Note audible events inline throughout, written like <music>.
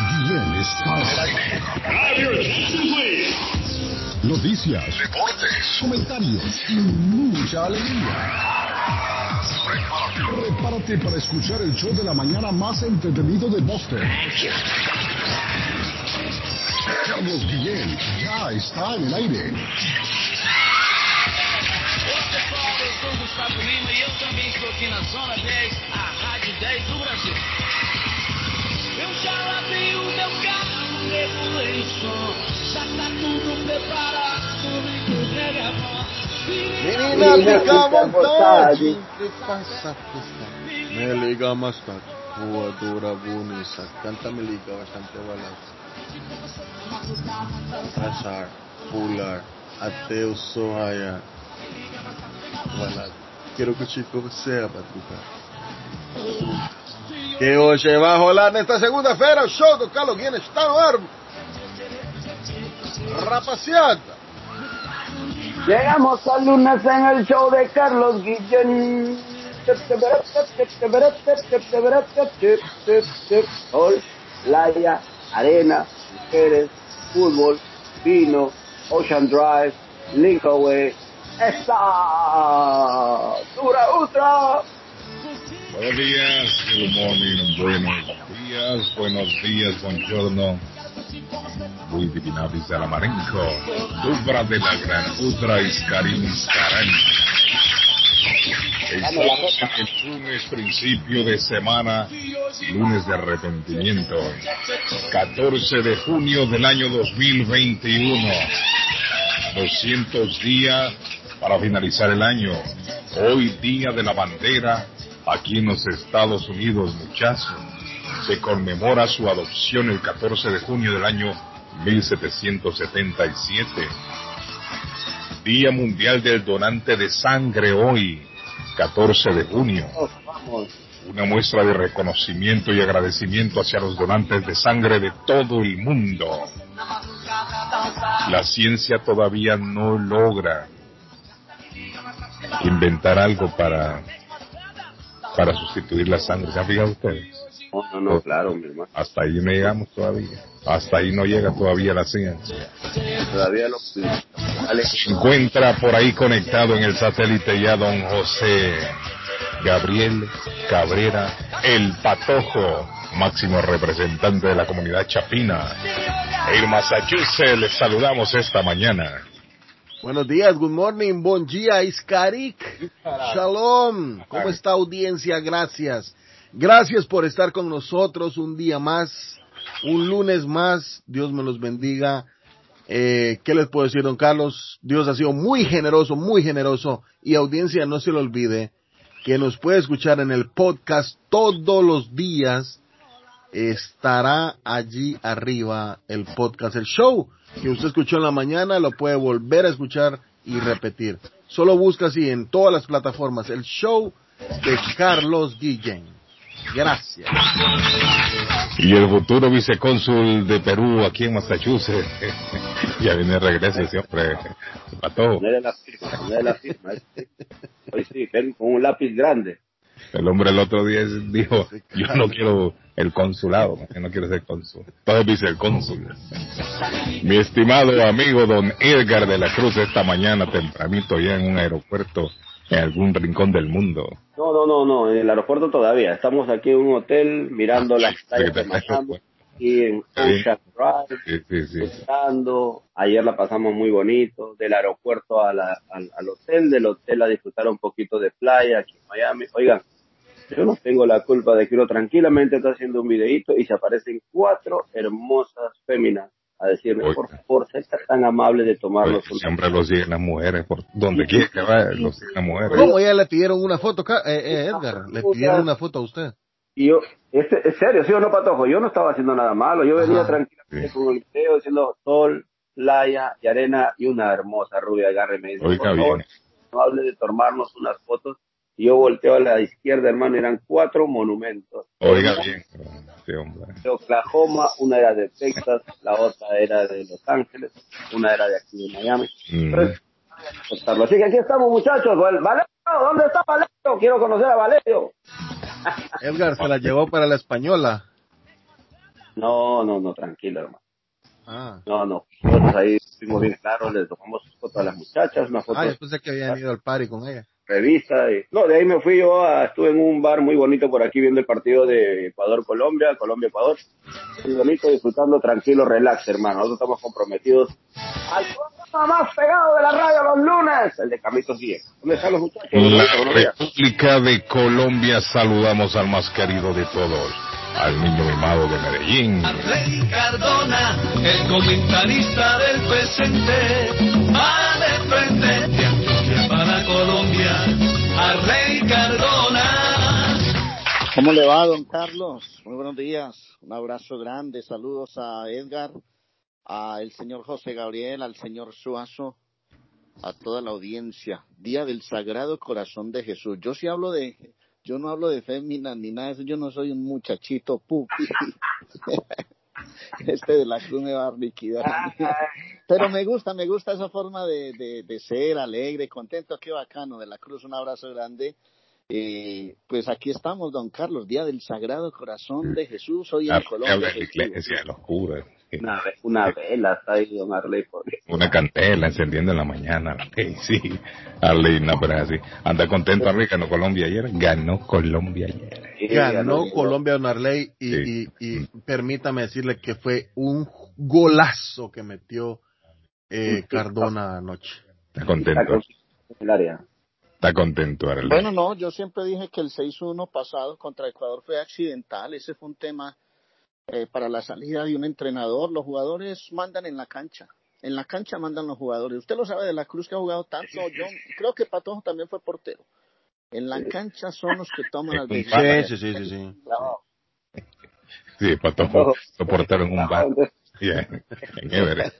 Está. Noticias, Deportes. comentarios y mucha alegría. Prepárate para escuchar el show de la mañana más entretenido de Boston. Carlos Guillén ya está en el aire. Gustavo Lima e eu também estou aqui na Zona 10, a Rádio 10 do Brasil. Já lavei o meu carro, regulei o som, já tá tudo preparado, o brega é bom. Menina, fica à vontade. Passa. Me liga mais tarde. Voadora bonita. Canta me liga bastante balada. Pasar, pular, até o sol raiar. Balada. Quiero que o chico sea batuca. Que hoje vai rolar nesta segunda-feira o show do Carlos Guinness está no ar. Rapaziada. Llegamos al lunes en el show de Carlos Guillén. Sol, playa, arena, mujeres, fútbol, vino, Ocean Drive, Linkaway. ¡Esta! ¡Dura Ultra! Buenos días, good morning, buenos días, buenos días, buongiorno. Muy divinavis de la Marenco, Dubra de la Gran Udra Iscarín Iscarán. Estamos el lunes, principio de semana, lunes de arrepentimiento, 14 de junio del año 2021. 200 días para finalizar el año. Hoy día de la bandera aquí en los Estados Unidos, muchachos. Se conmemora su adopción el 14 de junio del año 1777. Día Mundial del Donante de Sangre hoy, 14 de junio. Una muestra de reconocimiento y agradecimiento hacia los donantes de sangre de todo el mundo. La ciencia todavía no logra inventar algo para para sustituir la sangre. ¿Se han fijado ustedes? No, no, no, claro, mi hermano. Hasta ahí no llegamos todavía. Hasta ahí no llega todavía la ciencia. Todavía no. Se encuentra por ahí conectado en el satélite ya don José Gabriel Cabrera, el Patojo, máximo representante de la comunidad chapina. En Massachusetts les saludamos esta mañana. Buenos días, good morning, bon dia, Iskarik. Shalom. ¿Cómo está audiencia? Gracias. Gracias por estar con nosotros un día más, un lunes más. Dios me los bendiga. Eh, ¿Qué les puedo decir, don Carlos? Dios ha sido muy generoso, muy generoso. Y audiencia, no se lo olvide que nos puede escuchar en el podcast todos los días. Estará allí arriba el podcast, el show que usted escuchó en la mañana, lo puede volver a escuchar y repetir. Solo busca así en todas las plataformas el show de Carlos Guillén. Gracias. Y el futuro vicecónsul de Perú aquí en Massachusetts. <laughs> ya viene de regreso siempre. Patojo. No de la firma, no de la firma. este. Hoy sí, ven con un lápiz grande. El hombre el otro día dijo, yo no quiero el consulado, yo no quiero ser cónsul. Entonces dice el cónsul. Mi estimado amigo don Edgar de la Cruz esta mañana tempranito ya en un aeropuerto en algún rincón del mundo. No, no, no, no, en el aeropuerto todavía. Estamos aquí en un hotel mirando las playas de Miami y en Ocean Drive, Sí, sí, sí. Ayer la pasamos muy bonito, del aeropuerto a la- al, al hotel, del hotel a disfrutar un poquito de playa aquí en Miami. Oigan, yo no tengo la culpa de que uno tranquilamente está haciendo un videíto y se aparecen cuatro hermosas féminas a decirme, Oiga. por favor, sé tan amable de tomarlos Pues, siempre lo siguen las mujeres, por donde quiera que vaya, lo siguen las mujeres. ¿Cómo ya le pidieron una foto, eh, eh, Edgar? Le pidieron una foto a usted. Y yo, este, es serio, sí o no, Patojo, yo no estaba haciendo nada malo, yo venía Ajá, tranquilamente sí. con el video diciendo sol, playa y arena y una hermosa rubia agarre y me dice, Oiga por favor, bien. no hable de tomarnos unas fotos. Y yo volteo a la izquierda, hermano, eran cuatro monumentos. Oiga bien. Sí, hombre. de Oklahoma, una era de Texas, la otra era de Los Ángeles, una era de aquí de Miami. Mm. Tres, contarlo. Así que aquí estamos, muchachos. Val- Valerio, ¿dónde está Valerio? Quiero conocer a Valerio. <laughs> Edgar se la llevó para la española. No, no, no, tranquilo, hermano. Ah, No, no. Nosotros ahí fuimos bien claros, les tomamos foto a las muchachas, una foto ah después de que habían ido al party con ella. Revista. Y... No, de ahí me fui yo, a, estuve en un bar muy bonito por aquí viendo el partido de Ecuador-Colombia, Colombia-Ecuador. Muy bonito, disfrutando, tranquilo, relax, hermano. Nosotros estamos comprometidos al programa más pegado de la radio los lunes, el de Carlitos Díez. ¿Dónde están los muchachos? La. República de Colombia saludamos al más querido de todos, al niño mimado de Medellín. Rey Cardona, el comentarista del presente, va de frente Cardona. ¿Cómo le va, don Carlos? Muy buenos días. Un abrazo grande. Saludos a Edgar, a el señor José Gabriel, al señor Suazo, a toda la audiencia. Día del Sagrado Corazón de Jesús. Yo sí hablo de, yo no hablo de fémina ni nada de eso. Yo no soy un muchachito pupi. <laughs> <laughs> Este de la cruz me va a liquidar. <laughs> Pero me gusta, me gusta esa forma de, de, de ser alegre, contento. Qué bacano. De la cruz, un abrazo grande. Eh, pues aquí estamos, don Carlos, Día del Sagrado Corazón de Jesús, hoy en Colombia. la iglesia. Una, una vela está ahí, don Arley. Una candela encendiendo en la mañana. <laughs> Arley, sí, Arley, no, pero así. Anda contento, Arley, ganó Colombia ayer. Ganó Colombia ayer. Ganó ganó. Colombia Don Arley y, Sí. y, y permítame decirle que fue un golazo que metió eh, Cardona anoche. Está contento, con- en el área. está contento, Arley. Bueno, no, yo siempre dije que el 6-1 pasado contra Ecuador fue accidental. Ese fue un tema eh, para la salida de un entrenador. Los jugadores mandan en la cancha. En la cancha mandan los jugadores. Usted lo sabe de la Cruz que ha jugado tanto. <laughs> Yo creo que Patojo también fue portero. En la cancha son los que toman las Sí, Sí, decisiones. sí, sí, sí, sí. Sí, Patojo lo portaron en un bar. Yeah.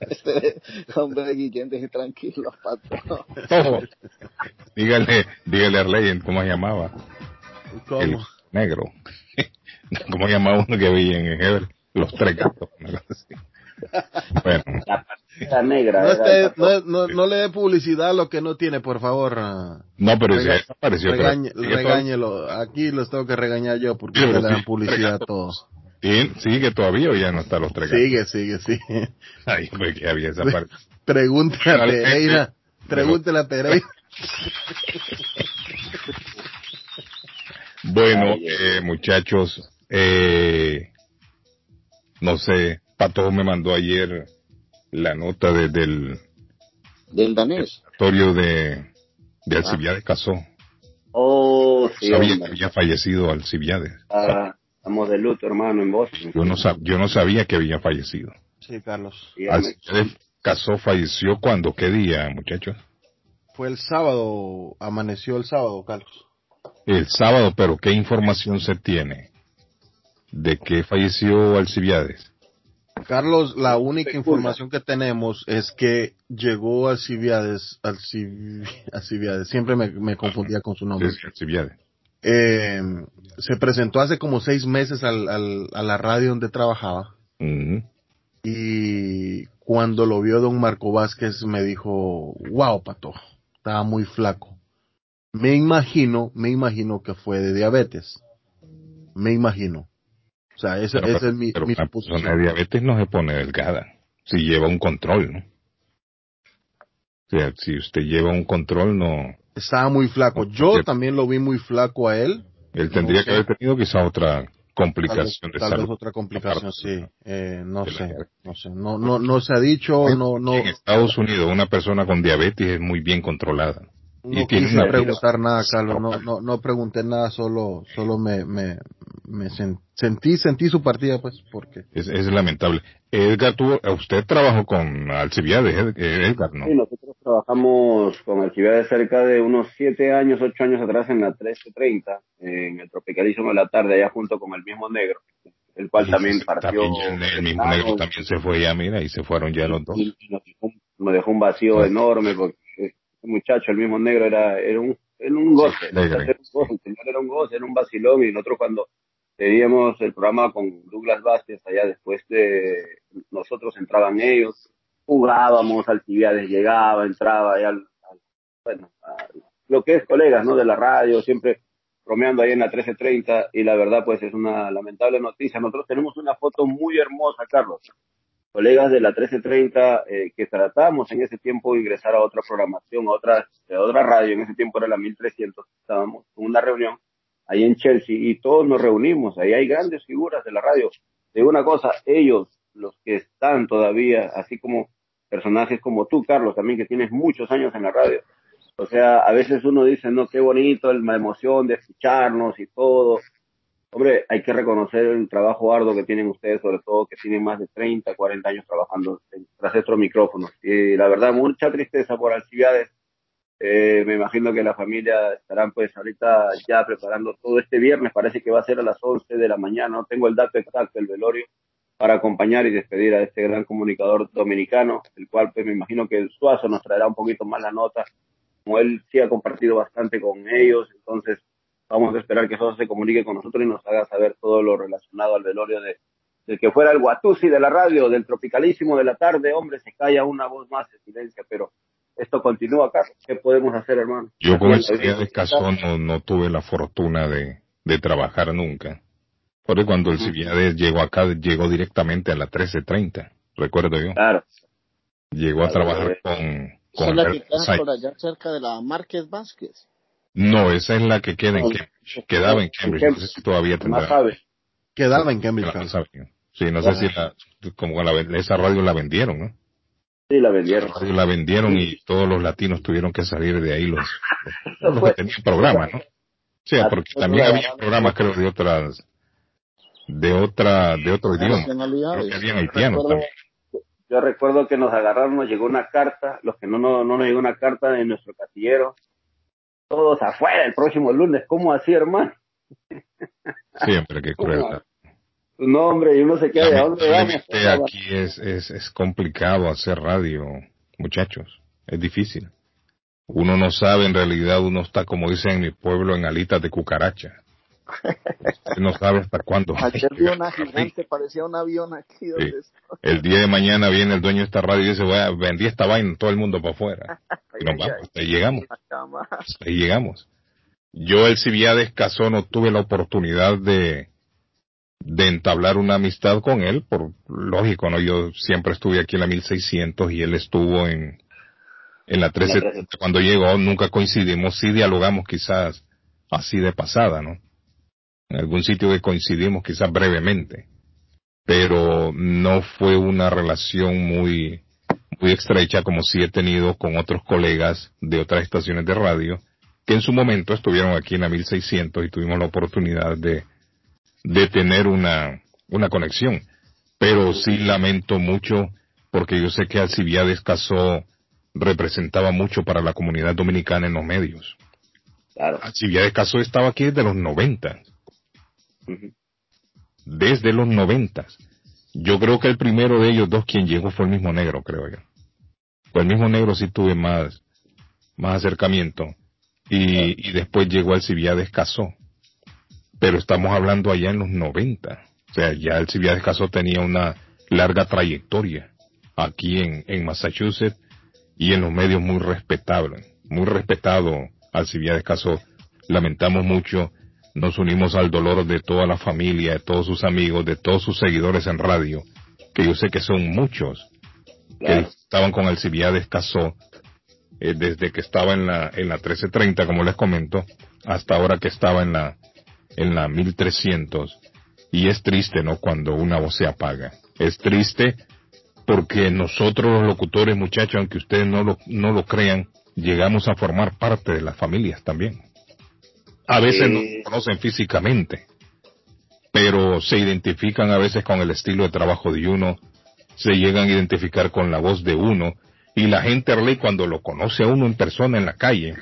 Este, hombre, Guillén, <laughs> deje tranquilo, Patojo. Patojo. Dígale, dígale a Arley, ¿cómo se llamaba? El ¿Cómo? negro. <laughs> ¿Cómo se llamaba uno que vi en Everett? Los tres <laughs> gatos. Bueno, la partida negra. No, esté- no, no, no le dé publicidad a lo que no tiene, por favor. ah, no, pero Rega- ese apareció. regañe- regáñelo. Aquí los tengo que regañar yo porque le dan publicidad a todos. Sí, Sigue todavía o ya no está los tres. Sigue, sigue, sigue. <laughs> Ay, pues que había esa parte. Pregúntale a Pereira. Pregúntale a Pereira. Bueno, eh, muchachos, eh, no sé, Pato me mandó ayer la nota de- del Del danés. oratorio de, de Alcibiades Casó. Oh, sí, Sabía que había fallecido Alcibiades. Ah, estamos de luto, hermano, en Boston. Yo no, sab- yo no sabía que había fallecido. Sí, Carlos. Alcibiades Casó falleció cuando, ¿qué día, muchachos? Fue el sábado, amaneció el sábado, Carlos. El sábado, pero ¿qué información se tiene de que falleció Alcibiades? Carlos, la única información que tenemos es que llegó Alcibiades, Alcibi- Alcibiades, siempre me, me confundía con su nombre. Sí, Alcibiades. Eh, se presentó hace como seis meses al, al- a la radio donde trabajaba y cuando lo vio don Marco Vázquez me dijo, wow, pato, estaba muy flaco. Me imagino, me imagino que fue de diabetes. Me imagino. O sea, esa, Pero, esa es mi, pero mi una suposición. persona de diabetes no se pone delgada. Si lleva un control, ¿no? O sea, si usted lleva un control, no. Estaba muy flaco. Yo también lo vi muy flaco a él. Él tendría No que sé. haber tenido quizá otra Tal vez, complicación de tal vez otra complicación, sí. Eh, no sé, no sé. No, no, no se ha dicho, no, no, En Estados Unidos, una persona con diabetes es muy bien controlada. Y no quise una- preguntar nada, Carlos. No, no, no pregunté nada, solo, solo me, me, me sen- sentí, sentí su partida, pues, porque Es, es lamentable. Edgar, tuvo, usted trabajó con Alcibiades, Ed- Edgar, ¿no? Sí, nosotros trabajamos con Alcibiades cerca de unos siete años, ocho años atrás en la 1330, en el Tropicalismo de la tarde, allá junto con el mismo negro, el cual también partió. También el, mismo negro también se fue ya, mira, y se fueron ya los dos. y nos dejó, nos dejó un vacío enorme porque este muchacho, el mismo negro, era, era un, era un goce, Sí, el era un goce, el señor era un goce, era un vacilón y nosotros cuando teníamos el programa con Douglas Vázquez allá después de nosotros entraban ellos, jugábamos, Alcibiades llegaba, entraba allá al, al- bueno, a lo que es colegas, ¿no? De la radio, siempre bromeando ahí en la 1330 y la verdad pues es una lamentable noticia. Nosotros tenemos una foto muy hermosa, Carlos. Colegas de la 1330 eh, que tratamos en ese tiempo de ingresar a otra programación, a otra, a otra radio, en ese tiempo era la 1300, estábamos en una reunión ahí en Chelsea y todos nos reunimos, ahí hay grandes figuras de la radio. De una cosa, ellos, los que están todavía, así como personajes como tú, Carlos, también que tienes muchos años en la radio, o sea, a veces uno dice, no, qué bonito la emoción de escucharnos y todo. Hombre, hay que reconocer el trabajo arduo que tienen ustedes, sobre todo que tienen más de 30, 40 años trabajando tras estos micrófonos. Y la verdad, mucha tristeza por Alcibiades. Eh, me imagino que la familia estarán pues ahorita ya preparando todo este viernes, parece que va a ser a las 11 de la mañana, no tengo el dato exacto del velorio, para acompañar y despedir a este gran comunicador dominicano, el cual pues me imagino que el Suazo nos traerá un poquito más la nota como él sí ha compartido bastante con ellos, entonces vamos a esperar que eso se comunique con nosotros y nos haga saber todo lo relacionado al velorio de, del que fuera el Guatusi de la radio, del tropicalísimo de la tarde, hombre, se calla una voz más de silencio, pero esto continúa acá. ¿Qué podemos hacer, hermano? Yo con el Cazón no, no, tuve la fortuna de, de trabajar nunca. Porque cuando el Civiades llegó acá, llegó directamente a la 1330, recuerdo yo. Claro. Llegó a trabajar con, ¿Esa es la que por allá cerca de la Márquez Vázquez? No, esa es la que queda en Cambridge. Quedaba en Cambridge. No sé si todavía tendrá. Quedaba en Cambridge. Sí, no sé si la, como la, esa radio la vendieron, ¿no? Sí, la vendieron. La, la vendieron y todos los latinos tuvieron que salir de ahí los, <laughs> los que tenían programas, ¿no? Sí, porque también había programas creo de otras de otra de otro idioma. Creo que habían haitianos también. Yo recuerdo que nos agarraron, nos llegó una carta, los que no, no, no nos llegó una carta de nuestro casillero, todos afuera el próximo lunes, ¿cómo así, hermano? <laughs> Siempre, qué cruel. No, hombre, y uno se queda de dónde vamos. Aquí es, es, es complicado hacer radio, muchachos, es difícil. Uno no sabe, en realidad uno está, como dicen en mi pueblo, en alitas de cucaracha. <laughs> no sabe hasta cuándo. Ayer vi una gigante, parecía un avión aquí. El día de mañana viene el dueño de esta radio y dice, voy a vendí esta vaina, todo el mundo para afuera. <laughs> y nos vamos, hasta ahí llegamos. Hasta ahí llegamos. Yo el Civiades casó no tuve la oportunidad de, de entablar una amistad con él, por lógico, ¿no? Yo siempre estuve aquí en la 1600 y él estuvo en, en la 13. Cuando llegó nunca coincidimos, sí dialogamos quizás así de pasada, ¿no? En algún sitio que coincidimos quizás brevemente, pero no fue una relación muy, muy estrecha como si he tenido con otros colegas de otras estaciones de radio que en su momento estuvieron aquí en la 1600 y tuvimos la oportunidad de, de tener una, una conexión. Pero sí lamento mucho porque yo sé que Alcibiades Casó representaba mucho para la comunidad dominicana en los medios. Claro. Alcibiades Casó estaba aquí desde los 90 desde los noventas. Yo creo que el primero de ellos dos quien llegó fue el mismo negro, creo yo. Fue el mismo negro sí tuve más, más acercamiento. Y, y después llegó Alcibiades Casó. Pero estamos hablando allá en los 90. O sea, ya Alcibiades Casó tenía una larga trayectoria aquí en, en Massachusetts y en los medios muy respetable. Muy respetado Alcibiades Casó. Lamentamos mucho nos unimos al dolor de toda la familia, de todos sus amigos, de todos sus seguidores en radio, que yo sé que son muchos, que estaban con Alcibiades Casó, eh, desde que estaba en la, en la 1330, como les comento, hasta ahora que estaba en la, en la 1300. Y es triste, ¿no? Cuando una voz se apaga. Es triste porque nosotros los locutores, muchachos, aunque ustedes no lo, no lo crean, llegamos a formar parte de las familias también. A veces no se conocen físicamente, pero se identifican a veces con el estilo de trabajo de uno, se llegan a identificar con la voz de uno, y la gente cuando lo conoce a uno en persona en la calle,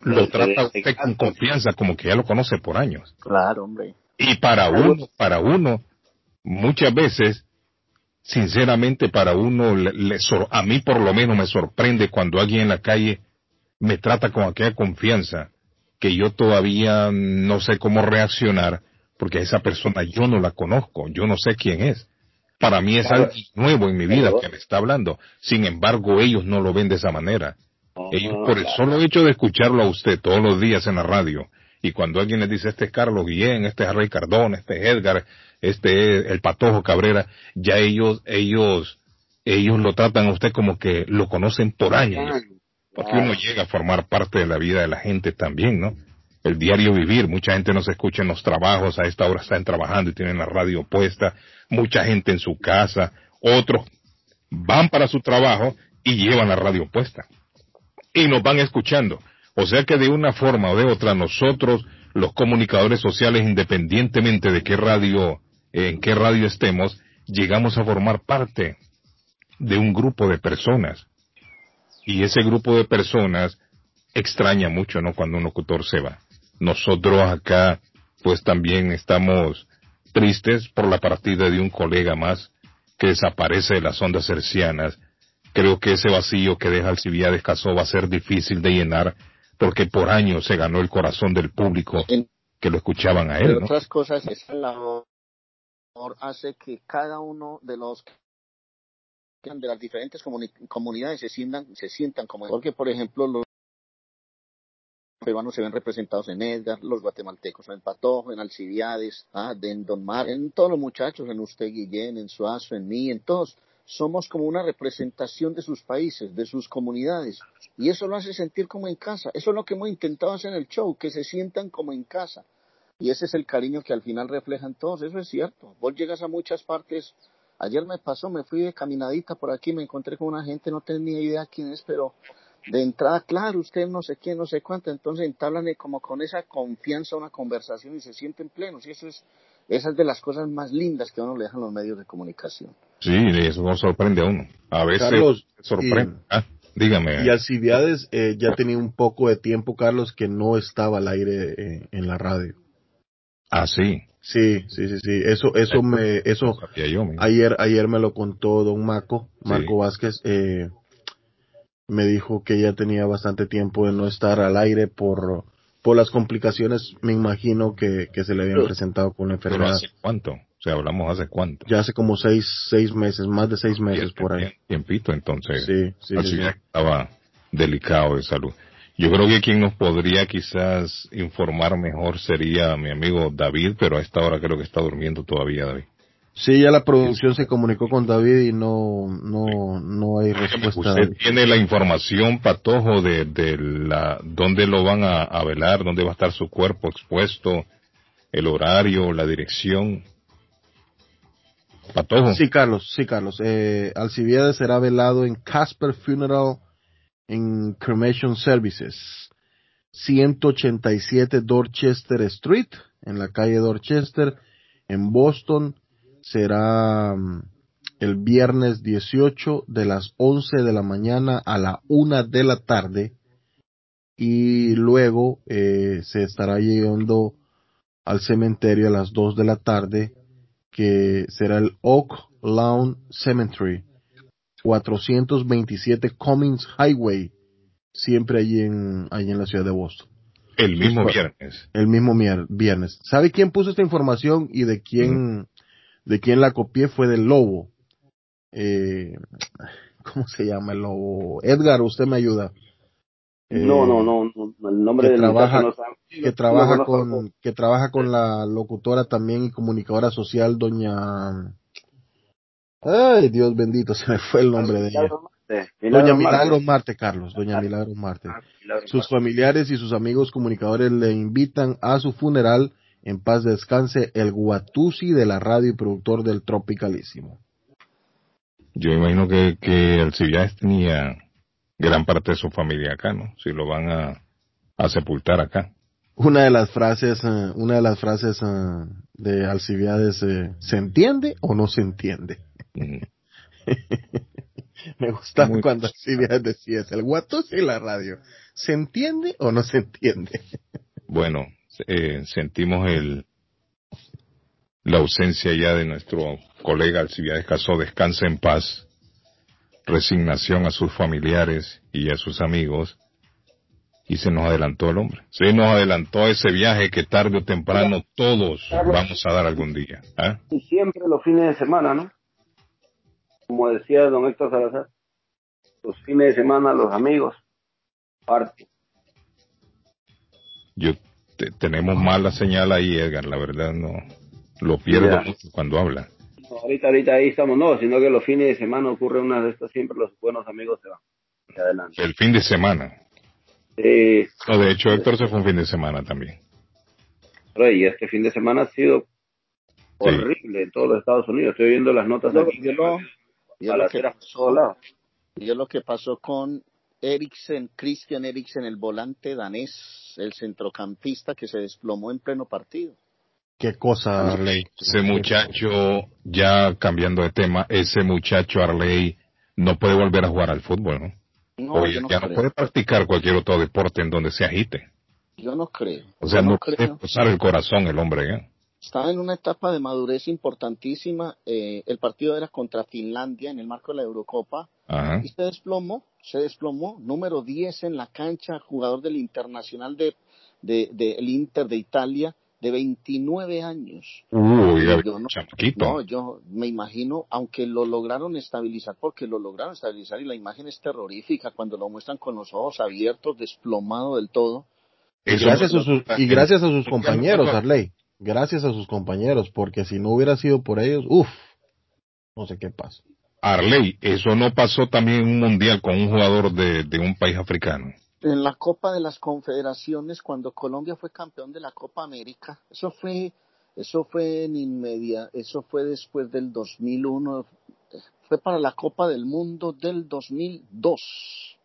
lo trata usted con confianza como que ya lo conoce por años. Claro, hombre. Y para uno, para uno, muchas veces, sinceramente para uno, le, a mí por lo menos me sorprende cuando alguien en la calle me trata con aquella confianza que yo todavía no sé cómo reaccionar porque a esa persona yo no la conozco, yo no sé quién es. Para mí es algo nuevo en mi vida que me está hablando. Sin embargo, ellos no lo ven de esa manera. ellos, por el solo hecho de escucharlo a usted todos los días en la radio y cuando alguien les dice este es Carlos Guillén, este es Rey Cardón, este es Edgar, este es el Patojo Cabrera, ya ellos, ellos, ellos lo tratan a usted como que lo conocen por años. Porque uno llega a formar parte de la vida de la gente también, ¿no? El diario vivir, mucha gente no se escucha en los trabajos, a esta hora están trabajando y tienen la radio puesta, mucha gente en su casa, otros van para su trabajo y llevan la radio puesta. Y nos van escuchando. O sea que de una forma o de otra nosotros, los comunicadores sociales, independientemente de qué radio, en qué radio estemos, llegamos a formar parte de un grupo de personas. Y ese grupo de personas extraña mucho, ¿no? Cuando un locutor se va. Nosotros acá, pues también estamos tristes por la partida de un colega más que desaparece de las ondas hercianas. Creo que ese vacío que deja Alcibiades Casó va a ser difícil de llenar porque por años se ganó el corazón del público que lo escuchaban a él. Pero otras cosas, labor hace que cada uno de los de las diferentes comunidades se sientan, se sientan como porque por ejemplo los peruanos se ven representados en Edgar, los guatemaltecos en Patojo, en Alcibiades, ah, en Don Mar, en todos los muchachos, en usted Guillén, en Suazo, en mí, en todos. Somos como una representación de sus países, de sus comunidades. Y eso lo hace sentir como en casa. Eso es lo que hemos intentado hacer en el show, que se sientan como en casa. Y ese es el cariño que al final reflejan todos. Eso es cierto. Vos llegas a muchas partes Ayer me pasó, me fui de caminadita por aquí, me encontré con una gente, no tenía idea quién es, pero de entrada, claro, usted no sé quién, no sé cuánto, entonces entablan como con esa confianza una conversación y se sienten plenos, y eso es, esa es de las cosas más lindas que a uno le dejan los medios de comunicación. Sí, eso nos sorprende a uno. A veces sorprende. ah, dígame. Y Alcibiades eh, ya tenía un poco de tiempo, Carlos, que no estaba al aire eh, en la radio. Ah, sí. Sí, sí, sí, sí. Eso, eso me, eso, ayer, ayer me lo contó don Marco, Marco Vázquez, eh, me dijo que ya tenía bastante tiempo de no estar al aire por, por las complicaciones, me imagino que, que se le habían presentado con la enfermedad. ¿Hace cuánto? O sea, hablamos hace cuánto. Ya hace como seis, seis meses, más de seis meses por ahí. Tiempito, entonces. Sí, sí. Así estaba delicado de salud. Yo creo que quien nos podría quizás informar mejor sería mi amigo David, pero a esta hora creo que está durmiendo todavía David. Sí, ya la producción se comunicó con David y no, no, no hay respuesta. ¿Usted tiene la información, Patojo, de, de la, dónde lo van a, a, velar, dónde va a estar su cuerpo expuesto, el horario, la dirección? Patojo. Sí, Carlos, sí, Carlos. Eh, Alcibiades será velado en Casper Funeral en Cremation Services, 187 Dorchester Street, en la calle Dorchester, en Boston. Será mm, el viernes 18 de las 11 de la mañana a la 1 de la tarde. Y luego eh, se estará llegando al cementerio a las 2 de la tarde, que será el Oak Lawn Cemetery 427 Cummings Highway, siempre allí en, allí en la ciudad de Boston. El mismo viernes. El mismo viernes. ¿Sabe quién puso esta información y de quién, de quién la copié? Fue del Lobo. Eh, ¿Cómo se llama el Lobo? Edgar, usted me ayuda. no, no, no, el nombre que del trabaja, que trabaja con, que trabaja con la locutora también y comunicadora social, doña Ay, Dios bendito, <laughs> se me fue el nombre de ella. Doña Milagro Marte, Carlos, Doña ah, Milagro Marte. Sus familiares y sus amigos comunicadores le invitan a su funeral. En paz descanse el Guatusi de la radio y productor del Tropicalísimo. Yo imagino que, que Alcibiades tenía gran parte de su familia acá, ¿no? Si lo van a, a sepultar acá. Una de las frases, uh, una de las frases uh, de Alcibiades, uh, ¿se entiende o no se entiende? <laughs> Me gustaba cuando así decías, el guatos y la radio. ¿Se entiende o no se entiende? <laughs> bueno, eh, sentimos el la ausencia ya de nuestro colega Alcibiades Casó, descansa en paz, resignación a sus familiares y a sus amigos, y se nos adelantó el hombre. Se nos adelantó ese viaje que tarde o temprano todos vamos a dar algún día. ¿eh? Y siempre los fines de semana, ¿no? Como decía don Héctor Salazar, los fines de semana, los amigos, parte. Yo te- tenemos mala señal ahí, Edgar, la verdad no. Lo pierdo Ya. mucho cuando habla. No, ahorita, ahorita ahí estamos, no, sino que los fines de semana ocurre una de estas, siempre los buenos amigos se van. Adelante. El fin de semana. Sí, No, de hecho, Héctor se fue un fin de semana también. y este fin de semana ha sido horrible en todos los Estados Unidos. Estoy viendo las notas Yo- aquí. yo lo- yo lo que pasó-. Y es lo que pasó con Eriksen, Christian Eriksen, el volante danés, el centrocampista que se desplomó en pleno partido. Qué cosa, Arley. Ese muchacho, ya cambiando de tema, ese muchacho Arley no puede volver a jugar al fútbol, ¿no? No, Oye, yo no ya no creo. puede practicar cualquier otro deporte en donde se agite. Yo no creo. O sea, Yo no, no puede creo. usar el corazón el hombre, ¿eh? Estaba en una etapa de madurez importantísima. Eh, el partido era contra Finlandia en el marco de la Eurocopa Ajá. y se desplomó, se desplomó. Número 10 en la cancha, jugador del Internacional de, de, del Inter de Italia, de 29 años. Uy, Yo no-. No, yo me imagino, aunque lo lograron estabilizar, porque lo lograron estabilizar y la imagen es terrorífica cuando lo muestran con los ojos abiertos, desplomado del todo. Y gracias, no- a sus, y gracias a sus compañeros, Arley. Gracias a sus compañeros, porque si no hubiera sido por ellos, uff, no sé qué pasa. Arley, eso no pasó también en un mundial con un jugador de, de un país africano. En la Copa de las Confederaciones, cuando Colombia fue campeón de la Copa América, eso fue, eso fue en inmedia, eso fue después del 2001, fue para la Copa del Mundo del 2002.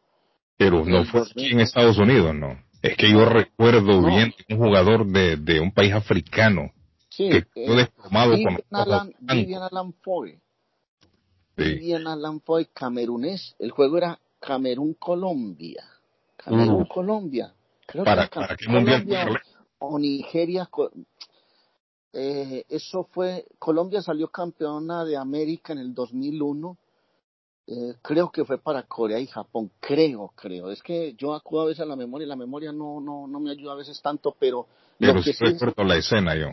Pero no fue 2000. aquí en Estados Unidos, no. Es que yo recuerdo No. bien un jugador de, de un país africano Sí, que eh, quedó desplomado con Vivian ojos Alan, blancos. Vivian Alan Foy. Sí. Vivian Alan Foy, camerunés. El juego era Camerún-Colombia. Camerún-Colombia. Creo ¿Para- Cam- para qué mundial fue, o, Nigeria. Eh, eso fue, Colombia salió campeona de América en el 2001. Eh, creo que fue para Corea y Japón, creo, creo. Es que yo acudo a veces a la memoria y la memoria no, no, no me ayuda a veces tanto, pero lo Pero que sí es- recuerdo la escena yo,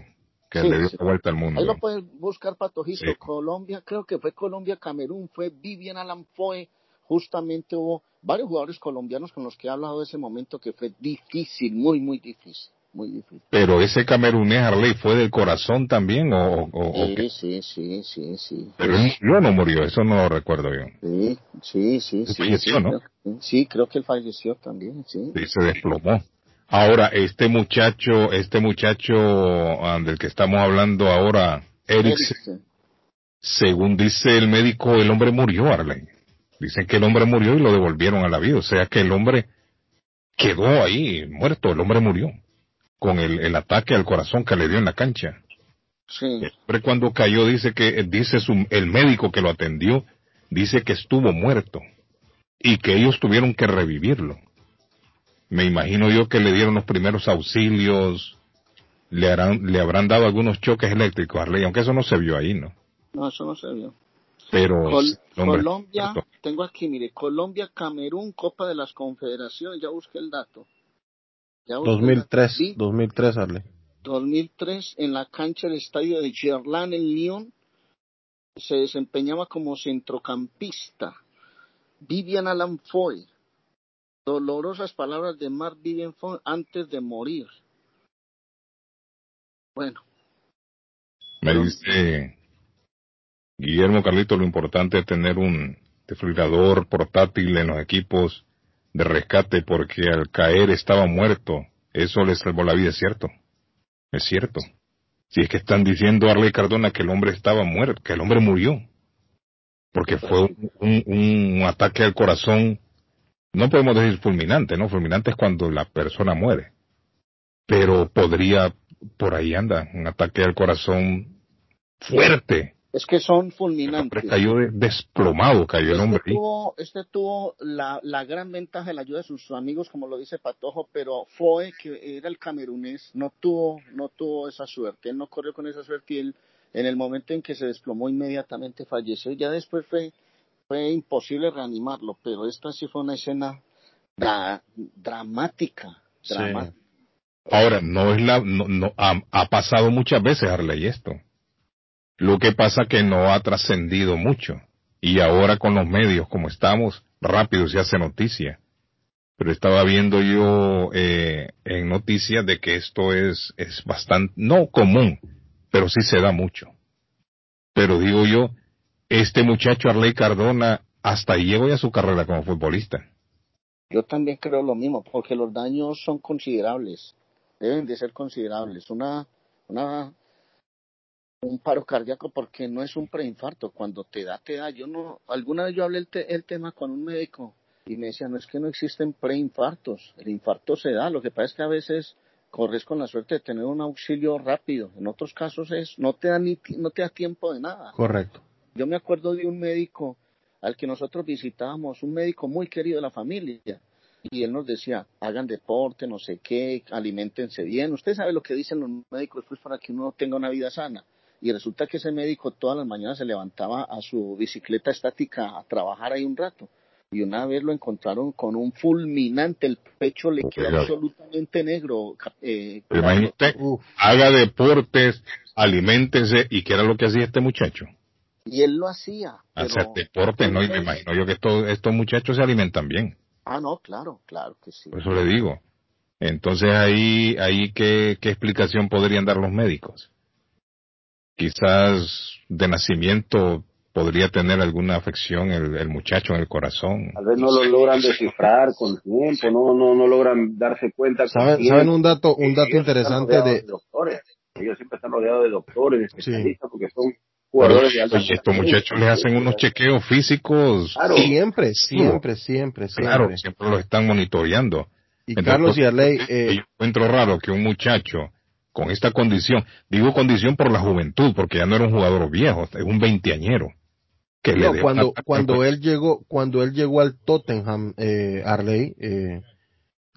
que Sí, le dio sí. la vuelta al mundo. Ahí lo puedes buscar, Patojito. Sí. Colombia, creo que fue Colombia-Camerún, fue Vivian Alan Foe. Justamente hubo varios jugadores colombianos con los que he hablado de ese momento que fue difícil, muy, muy difícil. Muy difícil. Pero ese camerunés Arley fue del corazón también o, o-? Sí, sí, sí, sí, sí. Pero él murió no murió, eso no lo recuerdo yo. Sí, sí, sí. sí, Falleció, sí, ¿no? creo- Sí, creo que él falleció también, sí. Sí, se desplomó. Ahora, este muchacho, este muchacho ah, del que estamos hablando ahora, Eriksen. según dice el médico, el hombre murió, Arley. Dicen que el hombre murió y lo devolvieron a la vida. O sea que el hombre quedó ahí muerto, el hombre murió. Con el, el ataque al corazón que le dio en la cancha. Sí. Hombre cuando cayó dice que, dice su, el médico que lo atendió, dice que estuvo muerto. Y que ellos tuvieron que revivirlo. Me imagino yo que le dieron los primeros auxilios, le harán, le habrán dado algunos choques eléctricos, Arley, aunque eso no se vio ahí, ¿no? No, eso no se vio. Pero Col- el hombre Colombia, tengo aquí, mire, Colombia, Camerún, Copa de las Confederaciones, ya busqué el dato. Ya busqué el 2003, dato. Sí, 2003, Arley. 2003, en la cancha del estadio de Gerland en Lyon, se desempeñaba como centrocampista. Vivian Alan Foy. Dolorosas palabras de Mark Vivian Foy antes de morir. Bueno, Me dice Guillermo Carlito, lo importante es tener un desfibrilador portátil en los equipos de rescate porque al caer estaba muerto. Eso le salvó la vida, es cierto. Es cierto. Si es que están diciendo a Cardona que el hombre estaba muerto, que el hombre murió. Porque fue un- un ataque al corazón, no podemos decir fulminante, ¿no? Fulminante es cuando la persona muere. Pero podría, por ahí anda, un ataque al corazón fuerte. Es que son El fulminantes. cayó de- desplomado, cayó el hombre Este tuvo, este tuvo la, la gran ventaja de la ayuda de sus amigos, como lo dice Patojo, pero Foe, que era el camerunés, no tuvo, no tuvo esa suerte. Él no corrió con esa suerte y él, en el momento en que se desplomó, inmediatamente falleció. Ya después fue, fue imposible reanimarlo, pero esta sí fue una escena dra- dramática. Sí. Ahora, no es la, no, no, ha, ha pasado muchas veces, Arley, esto. Lo que pasa que no ha trascendido mucho. Y ahora con los medios como estamos, rápido se hace noticia. pero estaba viendo yo eh, en noticias de que esto es, es bastante, no común, pero sí se da mucho. Pero digo yo, este muchacho Arley Cardona hasta ahí llegó ya su carrera como futbolista. Yo también creo lo mismo, porque los daños son considerables, deben de ser considerables. Una, una, un paro cardíaco porque no es un preinfarto, cuando te da, te da. Yo no, alguna vez yo hablé el, te- el tema con un médico y me decía, no es que no existen preinfartos, el infarto se da, lo que pasa es que a veces corres con la suerte de tener un auxilio rápido, en otros casos es, no te da ni, no te da tiempo de nada. Correcto. Yo me acuerdo de un médico al que nosotros visitábamos, un médico muy querido de la familia, y él nos decía, hagan deporte, no sé qué, alimentense bien. Usted sabe lo que dicen los médicos pues para que uno tenga una vida sana. Y resulta que ese médico todas las mañanas se levantaba a su bicicleta estática a trabajar ahí un rato. Y una vez lo encontraron con un fulminante, el pecho le quedó Oiga. absolutamente negro. Eh, haga deportes, aliméntese, y qué era lo que hacía este muchacho. y él lo hacía. Hacer deportes, ¿no? Y me imagino yo que estos, estos muchachos se alimentan bien. Ah, no, claro, claro que sí. Por eso le digo. Entonces ahí, ahí qué, qué explicación podrían dar los médicos. Quizás de nacimiento podría tener alguna afección el, el muchacho en el corazón. Tal vez no lo logran descifrar con tiempo, no, no, no logran darse cuenta. ¿Saben. ¿Saben un dato, un dato Ellos están interesante rodeados de, doctores. Ellos siempre están rodeados de doctores, de especialistas, porque son jugadores de alta Oye, estos muchachos les hacen unos chequeos físicos. Claro. siempre, siempre, siempre, Claro, siempre. siempre los están monitoreando. Y Entonces, Carlos y Arley, Yo eh, encuentro raro que un muchacho con esta condición, digo condición por la juventud, porque ya no era un jugador viejo, es un veinteañero. Que no, cuando, cuando él llegó, cuando él llegó al Tottenham, eh, Arley, eh,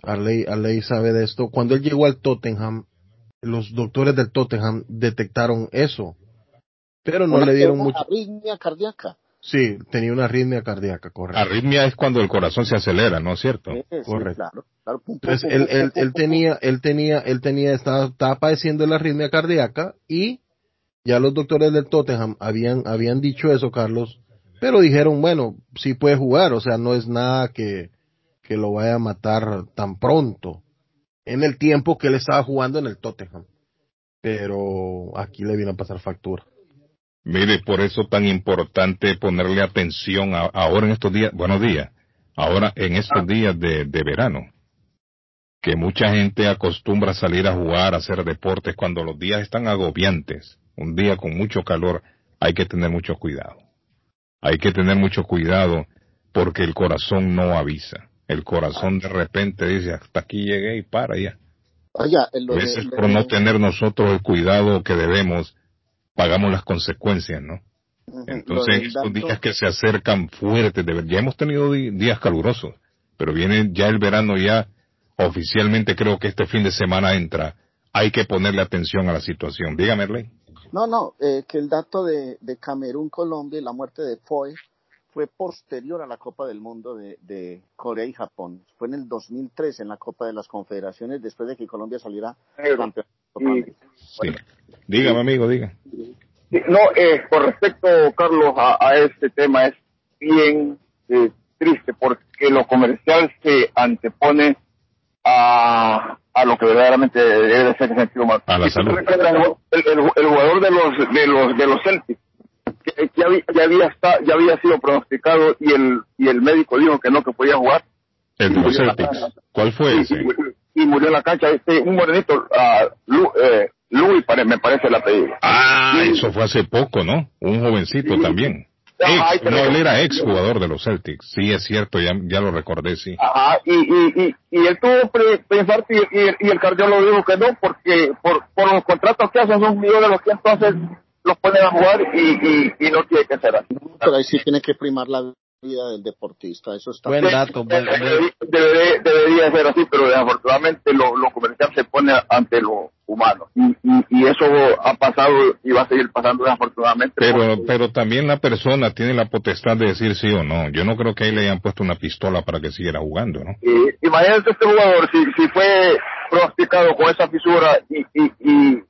Arley, Arley sabe de esto, cuando él llegó al Tottenham, los doctores del Tottenham detectaron eso, pero no Una- le dieron arritmia cardíaca. Sí, tenía una arritmia cardíaca, correcto. Arritmia es cuando el corazón se acelera, ¿no es cierto? Sí, sí, correcto. claro, claro. Pum, pum, Entonces pum, él, pum, él, pum, él pum, tenía, él tenía, él tenía, estaba, estaba padeciendo la arritmia cardíaca y ya los doctores del Tottenham habían, habían dicho eso, Carlos, pero dijeron, bueno, sí puede jugar, o sea, no es nada que, que lo vaya a matar tan pronto, en el tiempo que él estaba jugando en el Tottenham. Pero aquí le vino a pasar factura. Mire, por eso tan importante ponerle atención a- ahora en estos días, buenos días, ahora en estos días de, de verano, que mucha gente acostumbra a salir a jugar, a hacer deportes cuando los días están agobiantes, un día con mucho calor, hay que tener mucho cuidado. Hay que tener mucho cuidado porque el corazón no avisa. El corazón de repente dice, hasta aquí llegué y para ya. Oiga, lo lo por no de- tener nosotros el cuidado que debemos, pagamos las consecuencias, ¿no? Entonces, estos días que se acercan fuertes, de ver- ya hemos tenido días calurosos, pero viene ya el verano ya, oficialmente creo que este fin de semana entra, hay que ponerle atención a la situación. Dígame, Erley. No, no, eh, que el dato de, de Camerún, Colombia y la muerte de Foy fue posterior a la Copa del Mundo de, de Corea y Japón. Fue en el 2003 en la Copa de las Confederaciones, después de que Colombia saliera campeón. Dígame, amigo, diga. No, eh, con respecto, Carlos, a, a este tema es bien eh, triste porque lo comercial se antepone a, a lo que verdaderamente debe de ser el sentido. A la salud. El, el- el jugador de los de los de los Celtics que ya, había- ya había esta- ya había sido pronosticado y el y el médico dijo que no que podía jugar El de los Celtics. ¿Cuál fue y, ese? y- y murió en la cancha este un morenito Lu- eh, Louis pare- me parece el apellido Ah, eso fue hace poco, ¿no? Un jovencito también. Ajá, Ex, pero- no, él era ex jugador de los Celtics. Sí, es cierto, ya, ya lo recordé, sí. Ajá, y, y, y, y él tuvo pre, preinfarto y, y, y el cardiólogo dijo que no, porque por, por los contratos que hacen son millones de los que entonces los ponen a jugar y, y, y no tiene que ser así. Pero ahí sí tiene que primar la vida del deportista, eso está Buen dato, buen, Debería, debería- debería ser así, pero desafortunadamente lo, lo comercial se pone ante lo humano. Y, y, y eso ha pasado y va a seguir pasando desafortunadamente. Pero, porque- pero también la persona tiene la potestad de decir sí o no. Yo no creo que ahí le hayan puesto una pistola para que siguiera jugando, ¿no? Eh, imagínate este jugador, si, si fue pronosticado con esa fisura y, y, y,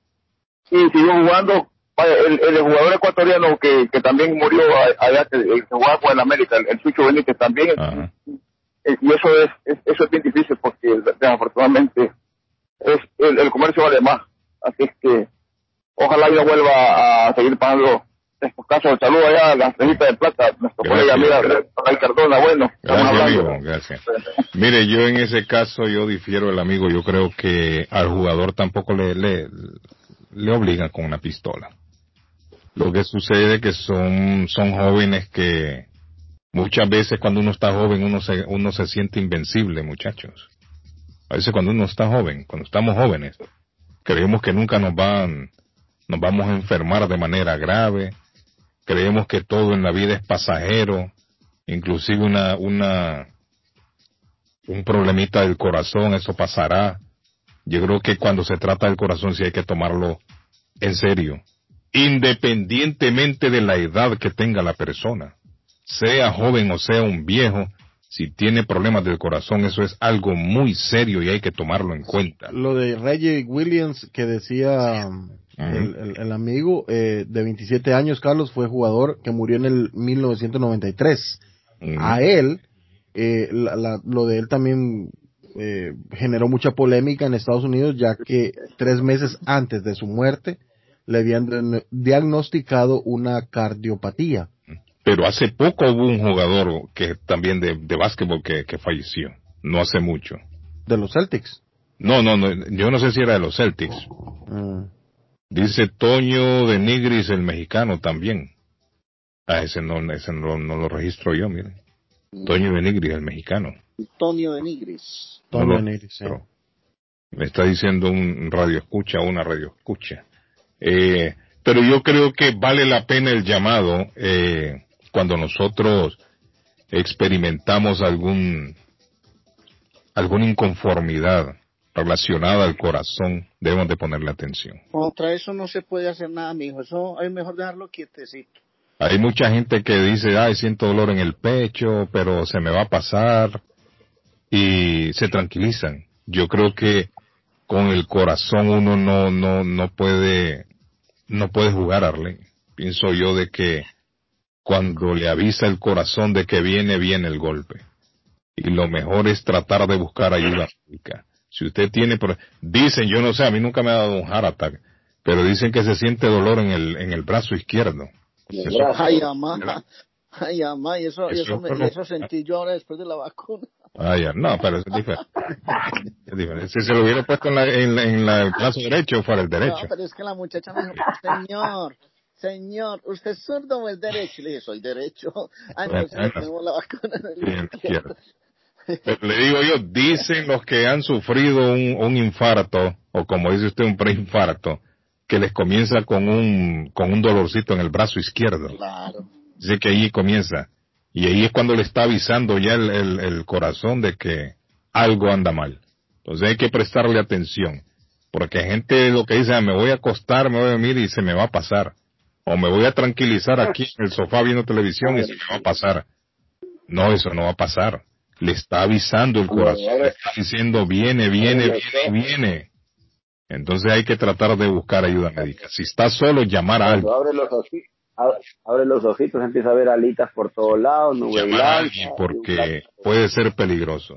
y siguió jugando, vaya, el, el jugador ecuatoriano que, que también murió allá, que, que jugaba con el América, el, el Chucho Benítez también, Ajá. eh, y eso es, es- eso es bien difícil porque desafortunadamente es el, el comercio vale más. Así es que ojalá ya vuelva a seguir pagando estos casos. Saludos allá a la estrellita de plata, nuestro colega, mira, Rafael Cardona, bueno, Gracias, hablando. gracias. Mire, yo en ese caso, yo difiero el amigo, yo creo que al jugador tampoco le, le, le obligan con una pistola. Lo que sucede es que son, son jóvenes que muchas veces cuando uno está joven uno se, uno se siente invencible, muchachos. A veces cuando uno está joven, cuando estamos jóvenes, creemos que nunca nos van, nos vamos a enfermar de manera grave, creemos que todo en la vida es pasajero, inclusive una, una, un problemita del corazón, eso pasará. Yo creo que cuando se trata del corazón sí hay que tomarlo en serio, independientemente de la edad que tenga la persona, sea joven o sea un viejo, si tiene problemas del corazón, eso es algo muy serio y hay que tomarlo en cuenta. Lo de Reggie Williams que decía el, el- el amigo eh, de 27 años, Carlos, fue jugador que murió en el 1993. Ujú. A él, eh, la- la- lo de él también eh, generó mucha polémica en Estados Unidos, ya que tres meses antes de su muerte le habían diagn- diagnosticado una cardiopatía. Pero hace poco hubo un jugador que también de, de básquetbol que, que falleció, no hace mucho. De los Celtics. No, no, no, yo no sé si era de los Celtics. Mm. Dice Toño de Nigris, el mexicano también. Ah, ese no, ese no, no lo registro yo, mire. Toño de Nigris, el mexicano. Antonio de Nigris. Tony No sí. Me está diciendo un radio escucha, una radio escucha. Eh, pero yo creo que vale la pena el llamado eh, cuando nosotros experimentamos algún alguna inconformidad relacionada al corazón, debemos de ponerle atención. Contra eso no se puede hacer nada, mijo. Eso es mejor dejarlo quietecito. Hay mucha gente que dice, ay, siento dolor en el pecho, pero se me va a pasar y se tranquilizan. Yo creo que con el corazón uno no, no, no puede, no puede jugar, Arlen. Pienso yo de que cuando le avisa el corazón de que viene, viene el golpe. Y lo mejor es tratar de buscar ayuda médica. Si usted tiene, dicen, yo no sé, a mí nunca me ha dado un heart attack, pero dicen que se siente dolor en el, en el brazo izquierdo. Eso- Ay, amá. Ay, amá. Y eso, y Eso eso, me- eso sentí yo ahora después de la vacuna. Ah, ya, no, pero es diferente. <laughs> Es diferente. Si se lo hubiera puesto en, la, en, la- en la- el brazo derecho, fuera el derecho. No, pero es que la muchacha me dijo, señor, señor, ¿usted es zurdo o es derecho? Le dije, soy derecho. Ah, entonces Bueno, tenemos la vacuna en el Bien, izquierdo. Pero le digo yo, dicen los que han sufrido un, un infarto, o como dice usted, un preinfarto, que les comienza con un, con un dolorcito en el brazo izquierdo. Claro. Dice que ahí comienza. Y ahí es cuando le está avisando ya el, el, el corazón de que algo anda mal. Entonces hay que prestarle atención. Porque hay gente lo que dice, "Ah, me voy a acostar, me voy a dormir y se me va a pasar. O me voy a tranquilizar aquí en el sofá viendo televisión y se me va a pasar. No, eso no va a pasar. Le está avisando el corazón, le está diciendo viene, viene, viene, viene. Entonces hay que tratar de buscar ayuda médica. Si está solo, llamar a alguien. Abre los ojitos, abre los ojitos, empieza a ver alitas por todos lados, nube llamar a blanca, alguien porque puede ser peligroso.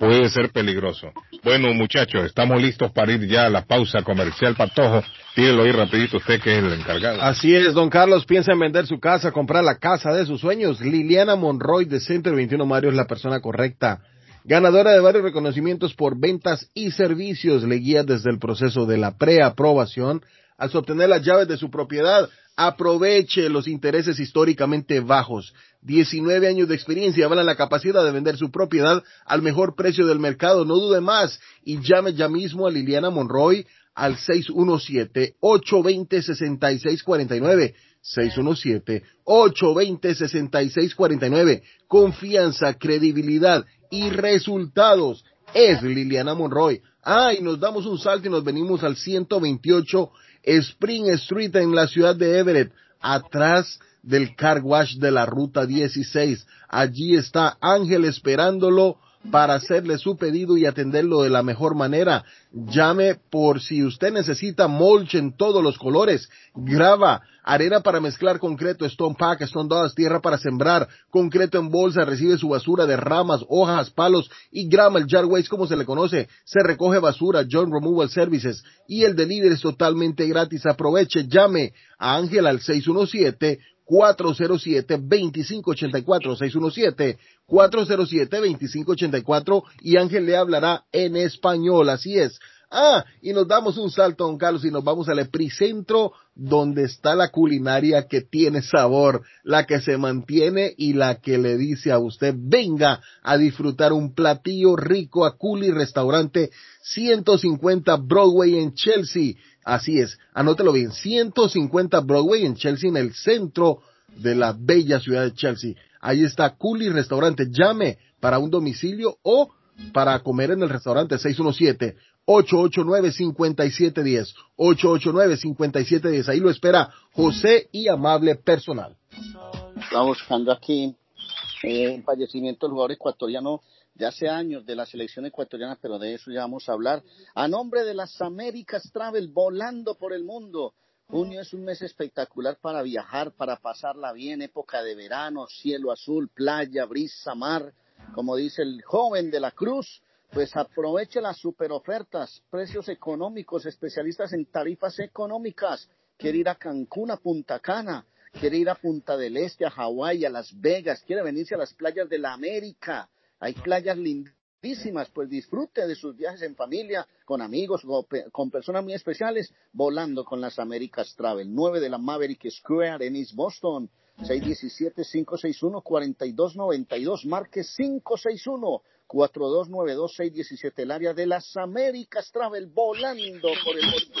Puede ser peligroso. Bueno, muchachos, estamos listos para ir ya a la pausa comercial. Patojo, tírelo ahí rapidito usted que es el encargado. Así es, don Carlos piensa en vender su casa, comprar la casa de sus sueños. Liliana Monroy de Center 21 Mario es la persona correcta. Ganadora de varios reconocimientos por ventas y servicios, le guía desde el proceso de la preaprobación hasta obtener las llaves de su propiedad. Aproveche los intereses históricamente bajos. 19 años de experiencia avalan la capacidad de vender su propiedad al mejor precio del mercado. No dude más y llame ya mismo a Liliana Monroy al 617-820-6649. 617-820-6649. Confianza, credibilidad y resultados. Es Liliana Monroy. Ah, y nos damos un salto y nos venimos al 128 Spring Street en la ciudad de Everett, atrás del car wash de la ruta 16. Allí está Ángel esperándolo para hacerle su pedido y atenderlo de la mejor manera. Llame por si usted necesita mulch en todos los colores, grava, arena para mezclar concreto, stone pack, stone dust, tierra para sembrar, concreto en bolsa, recibe su basura de ramas, hojas, palos y grama, el jar waste como se le conoce, se recoge basura, John Removal Services y el delivery es totalmente gratis. Aproveche, llame a Ángel al 617 407-2584, 617-407-2584 y Ángel le hablará en español, así es. Ah, y nos damos un salto, don Carlos, y nos vamos al epicentro donde está la culinaria que tiene sabor, la que se mantiene y la que le dice a usted, venga a disfrutar un platillo rico a Culi Restaurante 150 Broadway en Chelsea. Así es, anótelo bien, 150 Broadway en Chelsea, en el centro de la bella ciudad de Chelsea. Ahí está Culi Restaurante. Llame para un domicilio o para comer en el restaurante 617 889-5710. 889-5710. Ahí lo espera José y amable personal. Estamos buscando aquí eh, el fallecimiento del jugador ecuatoriano de hace años de la selección ecuatoriana, pero de eso ya vamos a hablar. A nombre de las Américas Travel, volando por el mundo. Junio es un mes espectacular para viajar, para pasarla bien, época de verano, cielo azul, playa, brisa, mar, como dice el joven de la Cruz pues aproveche las super ofertas, precios económicos, especialistas en tarifas económicas. Quiere ir a Cancún, a Punta Cana, quiere ir a Punta del Este, a Hawái, a Las Vegas, quiere venirse a las playas de la América. Hay playas lindísimas, pues disfrute de sus viajes en familia, con amigos, con personas muy especiales, volando con las Américas Travel. 9 de la Maverick Square en East Boston. 617-561-4292, marque 561 4292-617, el área de las Américas Travel, volando por el mundo.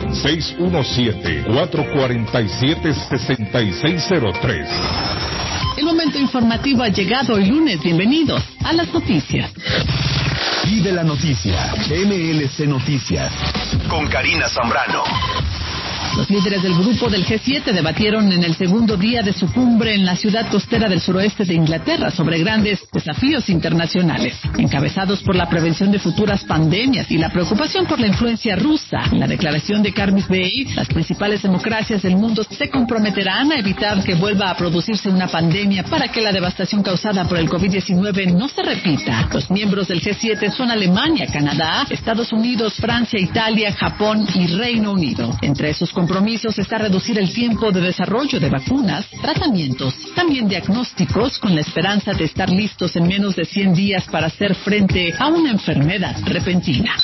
617-447-6603. El momento informativo ha llegado hoy lunes. Bienvenidos a las noticias. Y de la noticia, MLC Noticias, con Karina Zambrano. Los líderes del grupo del G7 debatieron en el segundo día de su cumbre en la ciudad costera del suroeste de Inglaterra sobre grandes desafíos internacionales, encabezados por la prevención de futuras pandemias y la preocupación por la influencia rusa. En la declaración de Carmis Bay, las principales democracias del mundo se comprometerán a evitar que vuelva a producirse una pandemia para que la devastación causada por el COVID-19 no se repita. Los miembros del G7 son Alemania, Canadá, Estados Unidos, Francia, Italia, Japón y Reino Unido. Entre esos compromisos está reducir el tiempo de desarrollo de vacunas, tratamientos, también diagnósticos con la esperanza de estar listos en menos de 100 días para hacer frente a una enfermedad repentina.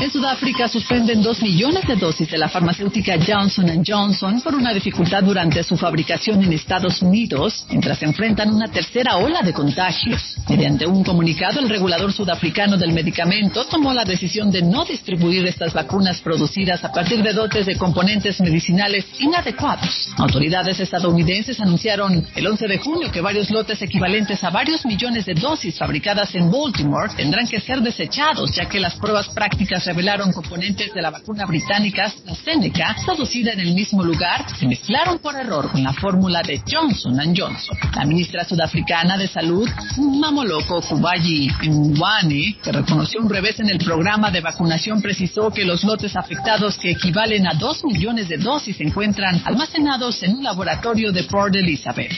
En Sudáfrica suspenden dos millones de dosis de la farmacéutica Johnson Johnson por una dificultad durante su fabricación en Estados Unidos, mientras enfrentan una tercera ola de contagios. Mediante un comunicado, el regulador sudafricano del medicamento tomó la decisión de no distribuir estas vacunas producidas a partir de dotes de componentes medicinales inadecuados. Autoridades estadounidenses anunciaron el 11 de junio que varios lotes equivalentes a varios millones de dosis fabricadas en Baltimore tendrán que ser desechados, ya que las pruebas prácticas revelaron componentes de la vacuna británica AstraZeneca, producida en el mismo lugar, se mezclaron por error con la fórmula de Johnson Johnson. La ministra sudafricana de Salud, Mamoloko Kubayi Mwane, que reconoció un revés en el programa de vacunación, precisó que los lotes afectados, que equivalen a dos millones de dosis, se encuentran almacenados en un laboratorio de Port Elizabeth.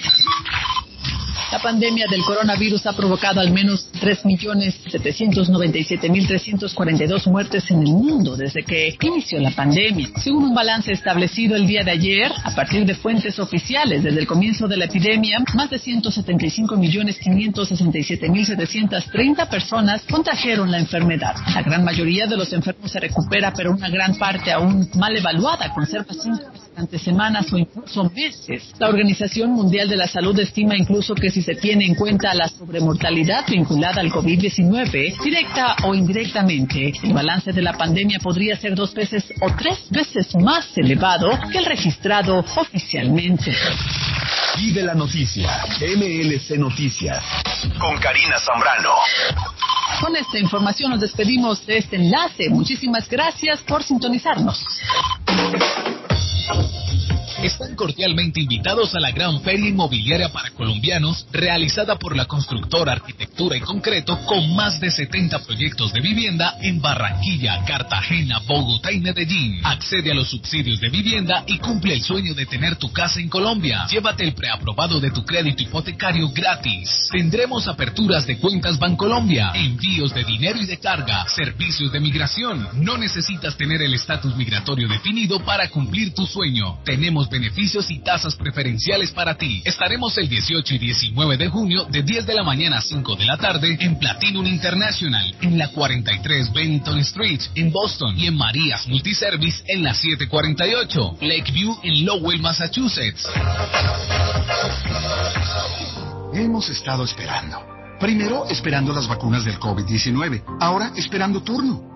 La pandemia del coronavirus ha provocado al menos 3.797.342 muertes en el mundo desde que inició la pandemia. Según un balance establecido el día de ayer, a partir de fuentes oficiales desde el comienzo de la epidemia, más de 175.567.730 personas contrajeron la enfermedad. La gran mayoría de los enfermos se recupera, pero una gran parte aún mal evaluada conserva síntomas durante semanas o incluso meses. La Organización Mundial de la Salud estima incluso que si se tiene en cuenta la sobremortalidad vinculada al COVID-19, directa o indirectamente, el balance de la pandemia podría ser dos veces o tres veces más elevado que el registrado oficialmente. Y de la noticia, MLC Noticias, con Karina Zambrano. Con esta información nos despedimos de este enlace. Muchísimas gracias por sintonizarnos. Están cordialmente invitados a la gran feria inmobiliaria para colombianos realizada por la constructora Arquitectura y Concreto con más de 70 proyectos de vivienda en Barranquilla, Cartagena, Bogotá y Medellín. Accede a los subsidios de vivienda y cumple el sueño de tener tu casa en Colombia. Llévate el preaprobado de tu crédito hipotecario gratis. Tendremos aperturas de cuentas Bancolombia, envíos de dinero y de carga, servicios de migración. No necesitas tener el estatus migratorio definido para cumplir tu sueño. Tenemos beneficios y tasas preferenciales para ti. Estaremos el 18 y 19 de junio de 10 de la mañana a 5 de la tarde en Platinum International, en la 43 Bennington Street, en Boston, y en Marías Multiservice en la 748, Lakeview en Lowell, Massachusetts. Hemos estado esperando. Primero esperando las vacunas del COVID-19, ahora esperando turno.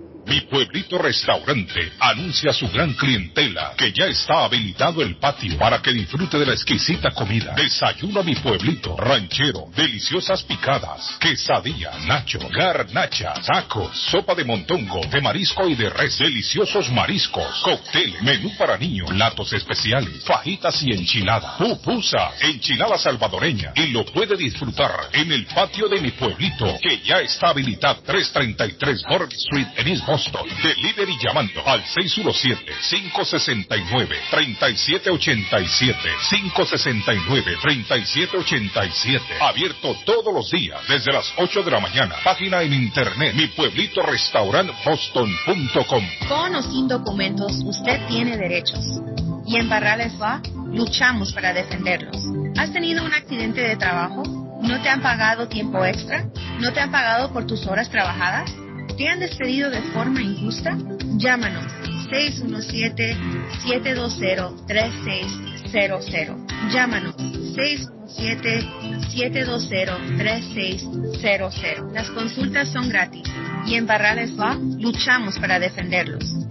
Mi Pueblito Restaurante anuncia a su gran clientela que ya está habilitado el patio para que disfrute de la exquisita comida. Desayuno a Mi Pueblito, ranchero, deliciosas picadas, quesadilla, nacho, garnacha, tacos, sopa de montongo, de marisco y de res, deliciosos mariscos, cóctel, menú para niños, latos especiales, fajitas y enchiladas, pupusa, enchilada salvadoreña. Y lo puede disfrutar en el patio de Mi Pueblito que ya está habilitado. 333 Morgan Street en East Boston. Delivery llamando al 617-569-3787. 569-3787. Abierto todos los días desde las 8 de la mañana. Página en internet mi pueblito restaurant boston.com. Con o sin documentos, usted tiene derechos. Y en Barrales Va luchamos para defenderlos. ¿Has tenido un accidente de trabajo? ¿No te han pagado tiempo extra? ¿No te han pagado por tus horas trabajadas? ¿Te han despedido de forma injusta? Llámanos 617-720-3600. Llámanos 617-720-3600. Las consultas son gratis y en Barrales Va luchamos para defenderlos.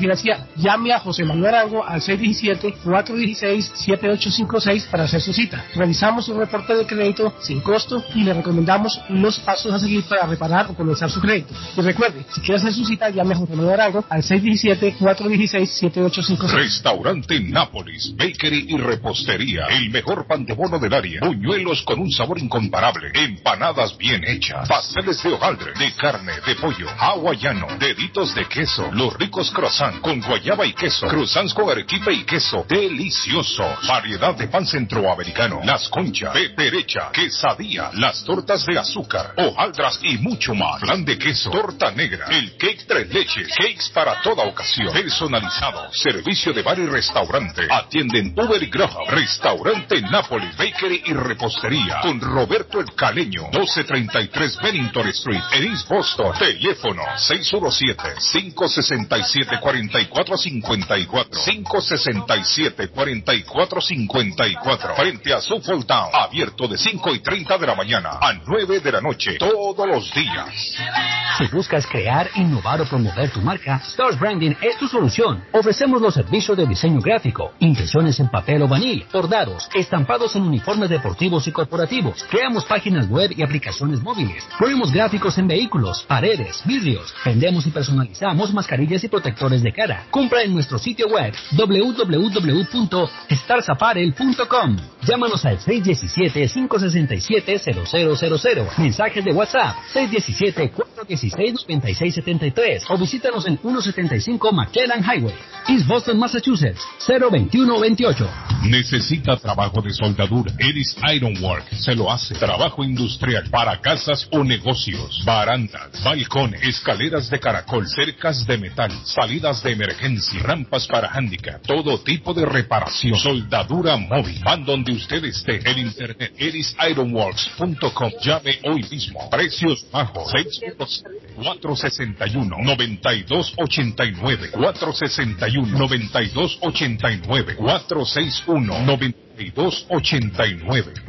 Llame a José Manuel Arango al 617-416-7856 para hacer su cita. Revisamos un reporte de crédito sin costo y le recomendamos los pasos a seguir para reparar o comenzar su crédito. Y recuerde, si quiere hacer su cita, llame a José Manuel Arango al 617-416-7856. Restaurante Nápoles, Bakery y Repostería. El mejor pan de bono del área. Buñuelos con un sabor incomparable. Empanadas bien hechas. Pasteles de hojaldre, de carne, de pollo, hawaiano, deditos de queso. Los ricos croissants con guayaba y queso. Croissants con arequipe y queso. Deliciosos. Variedad de pan centroamericano. Las conchas, peperecha, quesadilla, las tortas de azúcar, hojaldras y mucho más. Plan de queso, torta negra, el cake tres leches, cakes para toda ocasión. Personalizado. Servicio de bar y restaurante. Atienden Uber y Graham. Restaurante Nápoles, Bakery y Repostería. Con Roberto El Caleño. 1233 Bennington Street. En East Boston. Teléfono 617-567-4454. 567-4454. Frente a Suffolk Town. Abierto de 5 y 30 de la mañana a 9 de la noche. Todos los días. Si buscas crear, innovar o promover tu marca, Stars Branding es tu solución. Ofrecemos los servicios de diseño gráfico, impresiones en papel o vanilla, bordados, estampados en uniformes deportivos y corporativos. Creamos páginas web y aplicaciones móviles. Ponemos gráficos en vehículos, paredes, vidrios. Vendemos y personalizamos mascarillas y protectores de cara. Compra en nuestro sitio web www.starsaparel.com. Llámanos al 617-567-0000. Mensajes de WhatsApp 617-416-9673 o visítanos en 175 McLellan Highway, East Boston, Massachusetts 02128. Necesita trabajo de soldadura. Eris Ironwork se lo hace. Trabajo industrial para casas o negocios. Barandas, balcones, escaleras de caracol, cercas de metal, salidas de emergencia, rampas para handicap, todo tipo de reparación. Soldadura móvil. Van donde usted esté. El internet erisironworks.com. Llame hoy mismo. Precios bajos. 461 9289 461 9289 461 9289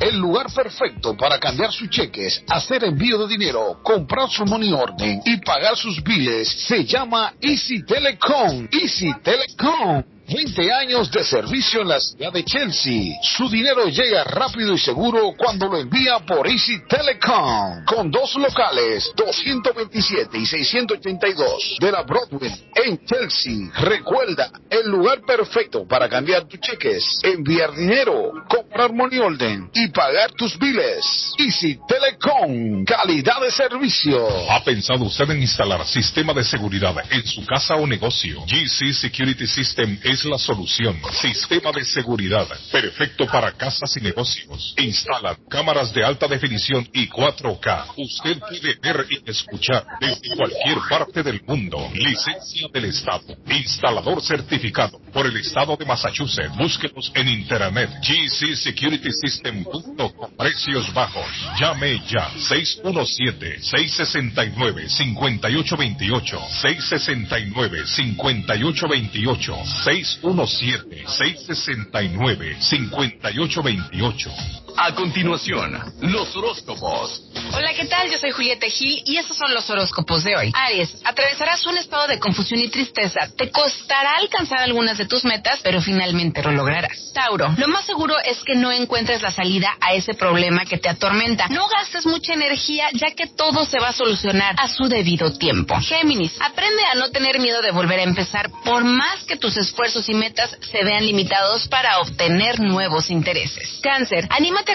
El lugar perfecto para cambiar sus cheques, hacer envío de dinero, comprar su money order y pagar sus biles se llama Easy Telecom. Easy Telecom. 20 años de servicio en la ciudad de Chelsea. Su dinero llega rápido y seguro cuando lo envía por Easy Telecom. Con dos locales, 227 y 682 de la Broadway en Chelsea. Recuerda, el lugar perfecto para cambiar tus cheques, enviar dinero, comprar money order y pagar tus biles. Easy Telecom. Calidad de servicio. ¿Ha pensado usted en instalar sistema de seguridad en su casa o negocio? GC Security System es la solución. Sistema de seguridad perfecto para casas y negocios. Instala cámaras de alta definición y 4K. Usted puede ver y escuchar desde cualquier parte del mundo. Licencia del Estado. Instalador certificado por el Estado de Massachusetts. Búsquenos en internet. gcsecuritysystem.com. Precios bajos. Llame ya. 617-669-5828. 669-5828. 617-669-5828. A continuación, los horóscopos. Hola, ¿qué tal? Yo soy Julieta Gil y estos son los horóscopos de hoy. Aries, atravesarás un estado de confusión y tristeza. Te costará alcanzar algunas de tus metas, pero finalmente lo lograrás. Tauro, lo más seguro es que no encuentres la salida a ese problema que te atormenta. No gastes mucha energía, ya que todo se va a solucionar a su debido tiempo. Géminis, aprende a no tener miedo de volver a empezar, por más que tus esfuerzos y metas se vean limitados para obtener nuevos intereses. Cáncer,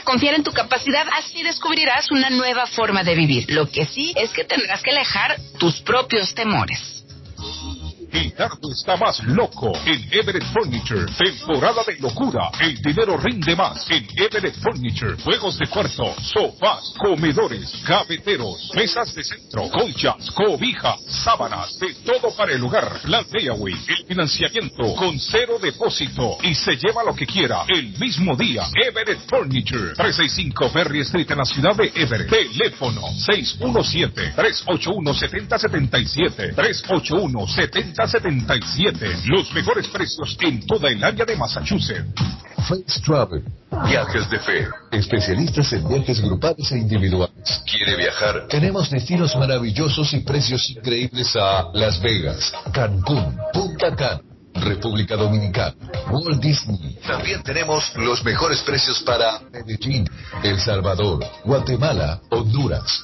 confiar en tu capacidad, así descubrirás una nueva forma de vivir. Lo que sí es que tendrás que alejar tus propios temores. Guillermo está más loco en Everett Furniture. Temporada de locura. El dinero rinde más en Everett Furniture. Juegos de cuarto, sofás, comedores, gaveteros, mesas de centro, colchas, cobijas, sábanas, de todo para el hogar. La layaway, el financiamiento con cero depósito y se lleva lo que quiera el mismo día. Everett Furniture. 365 Ferry Street en la ciudad de Everett. Teléfono 617-381-7077. 381-7077. Los mejores precios en toda el área de Massachusetts. Face Travel. Viajes de fe. Especialistas en viajes grupales e individuales. ¿Quiere viajar? Tenemos destinos maravillosos y precios increíbles a Las Vegas, Cancún, Punta Cana. República Dominicana, Walt Disney. También tenemos los mejores precios para Medellín, El Salvador, Guatemala, Honduras.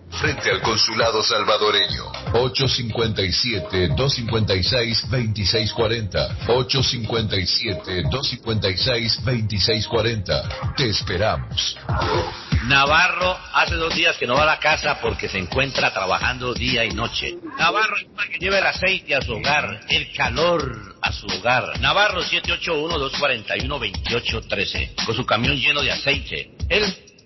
frente al consulado salvadoreño. 857-256-2640. 857-256-2640. Te esperamos. Navarro hace dos días que no va a la casa porque se encuentra trabajando día y noche. Navarro es para que lleve el aceite a su hogar, el calor a su hogar. Navarro 781-241-2813. Con su camión lleno de aceite. Él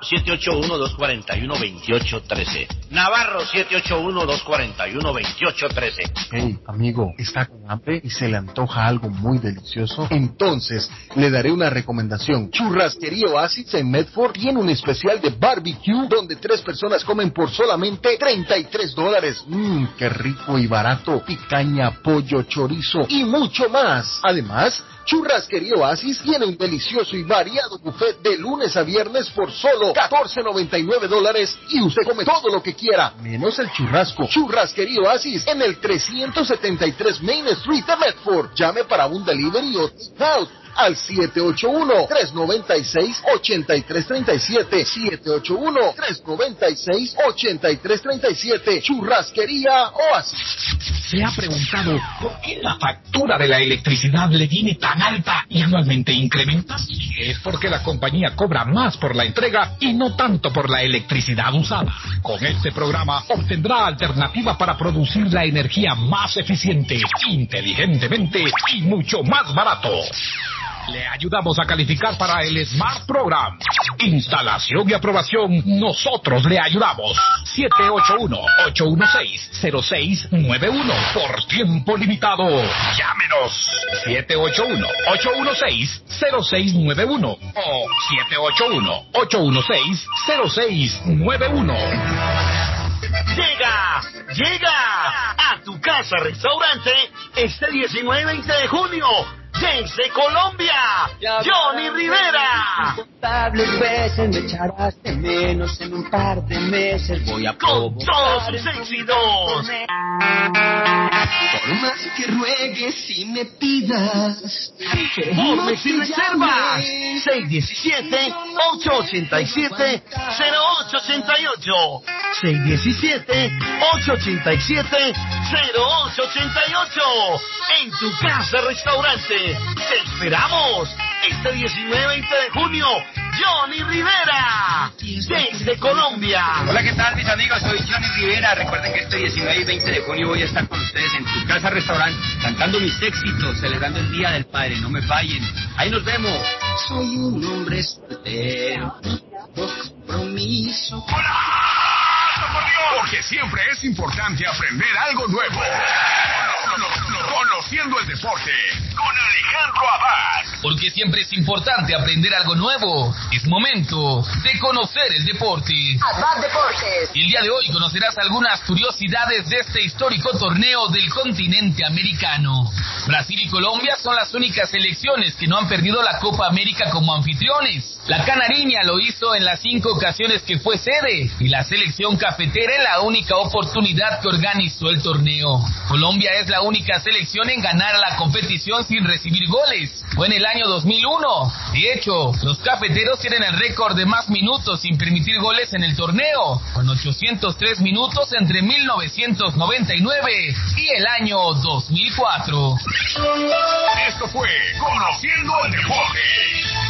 781-241-2813. Navarro 781-241-2813. Hey, amigo, ¿está con hambre y se le antoja algo muy delicioso? Entonces, le daré una recomendación. Churrasquería Oasis en Medford tiene un especial de barbecue donde tres personas comen por solamente 33 dólares. Mmm, qué rico y barato. Picaña, pollo, chorizo y mucho más. Además, Churrasquería Oasis tiene un delicioso y variado buffet de lunes a viernes por solo 14.99 dólares y usted come todo lo que quiera, menos el churrasco. Churrasquería Oasis en el 373 Main Street de Medford. Llame para un delivery o out al 781-396-8337. 781-396-8337. Churrasquería Oasis. ¿Se ha preguntado por qué la factura de la electricidad le viene tan alta y anualmente incrementa? Es porque la compañía cobra más por la entrega y no tanto por la electricidad usada. Con este programa obtendrá alternativa para producir la energía más eficiente, inteligentemente y mucho más barato. Le ayudamos a calificar para el Smart Program. Instalación y aprobación, nosotros le ayudamos. 781-816-0691 por tiempo limitado. Llámenos 781-816-0691 o 781-816-0691. Llega, llega a tu casa restaurante este 19 y 20 de junio desde Colombia, Johnny Rivera. Incontables veces me echarás de menos en un par de meses voy a Con todos sus éxitos. Por más que ruegues y me pidas. Informe sin reservas. 617-887-0888. 617-887-0888. En tu casa restaurante. Te esperamos. Este 19 y 20 de junio. Johnny Rivera. Desde Colombia. Hola, ¿qué tal mis amigos? Soy Johnny Rivera. Recuerden que este 19 y 20 de junio voy a estar con ustedes en tu casa restaurante cantando mis éxitos, celebrando el Día del Padre. No me fallen. Ahí nos vemos. Soy un hombre soltero. Compromiso. Porque siempre es importante aprender algo nuevo. Conociendo el deporte con Alejandro Abad. Porque siempre es importante aprender algo nuevo. Es momento de conocer el deporte. Abad Deportes. Y el día de hoy conocerás algunas curiosidades de este histórico torneo del continente americano. Brasil y Colombia son las únicas selecciones que no han perdido la Copa América como anfitriones. La Canariña lo hizo en las cinco ocasiones que fue sede y la selección cafetera en la única oportunidad que organizó el torneo. Colombia es la única selección en ganar la competición sin recibir goles. Fue en el año 2001. De hecho, los cafeteros tienen el récord de más minutos sin permitir goles en el torneo, con 803 minutos entre 1999 y el año 2004. Esto fue Conociendo el Deporte.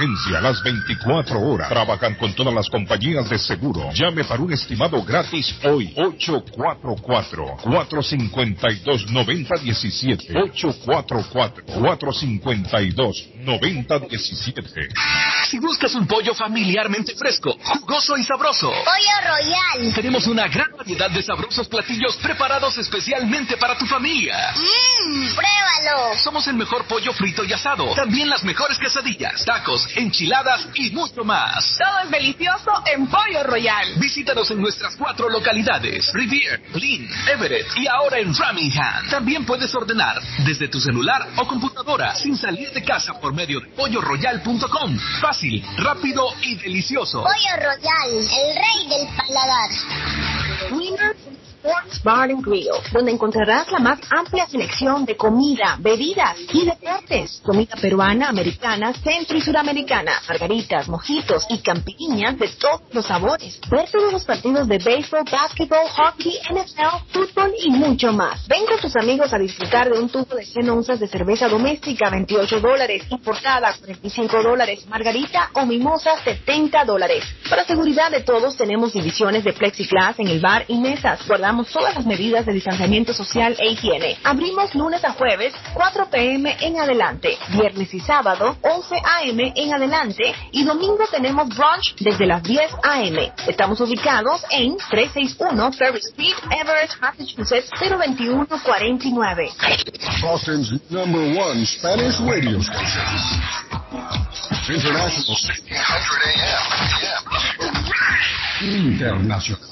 las 24 horas. Trabajan con todas las compañías de seguro. Llame para un estimado gratis hoy. 844-452-9017. 844-452-9017. Si buscas un pollo familiarmente fresco, jugoso y sabroso, Pollo Royal. tenemos una gran variedad de sabrosos platillos preparados especialmente para tu familia. Mmm, pruébalo. Somos el mejor pollo frito y asado. También las mejores quesadillas, tacos, enchiladas y mucho más. Todo es delicioso en Pollo Royal. Visítanos en nuestras cuatro localidades: Rivier, Lynn, Everett y ahora en Framingham. También puedes ordenar desde tu celular o computadora sin salir de casa por medio de polloroyal.com. Fácil, rápido y delicioso. Pollo Royal, el rey del paladar. Winners Sports Bar and Grill, donde encontrarás la más amplia selección de comida, bebidas y deportes. Comida peruana, americana, centro y suramericana, margaritas, mojitos y campiriñas de todos los sabores. Ver todos los partidos de béisbol, básquetbol, hockey, NFL, fútbol y mucho más. Ven con tus amigos a disfrutar de un tubo de 100 onzas de cerveza doméstica, 28 dólares, importada, 45 dólares, margarita o mimosa, 70 dólares. Para seguridad de todos, tenemos divisiones de plexiglas en el bar y mesas. Guardamos todas las medidas de distanciamiento social e higiene. Abrimos lunes a jueves, 4 pm en adelante. Viernes y sábado, 11 am en adelante. Y domingo tenemos brunch desde las 10 am. Estamos ubicados en 361 Ferry Street, Everett, Massachusetts, 02149. Boston's number one Spanish radio station. International 1600 AM. Internacional.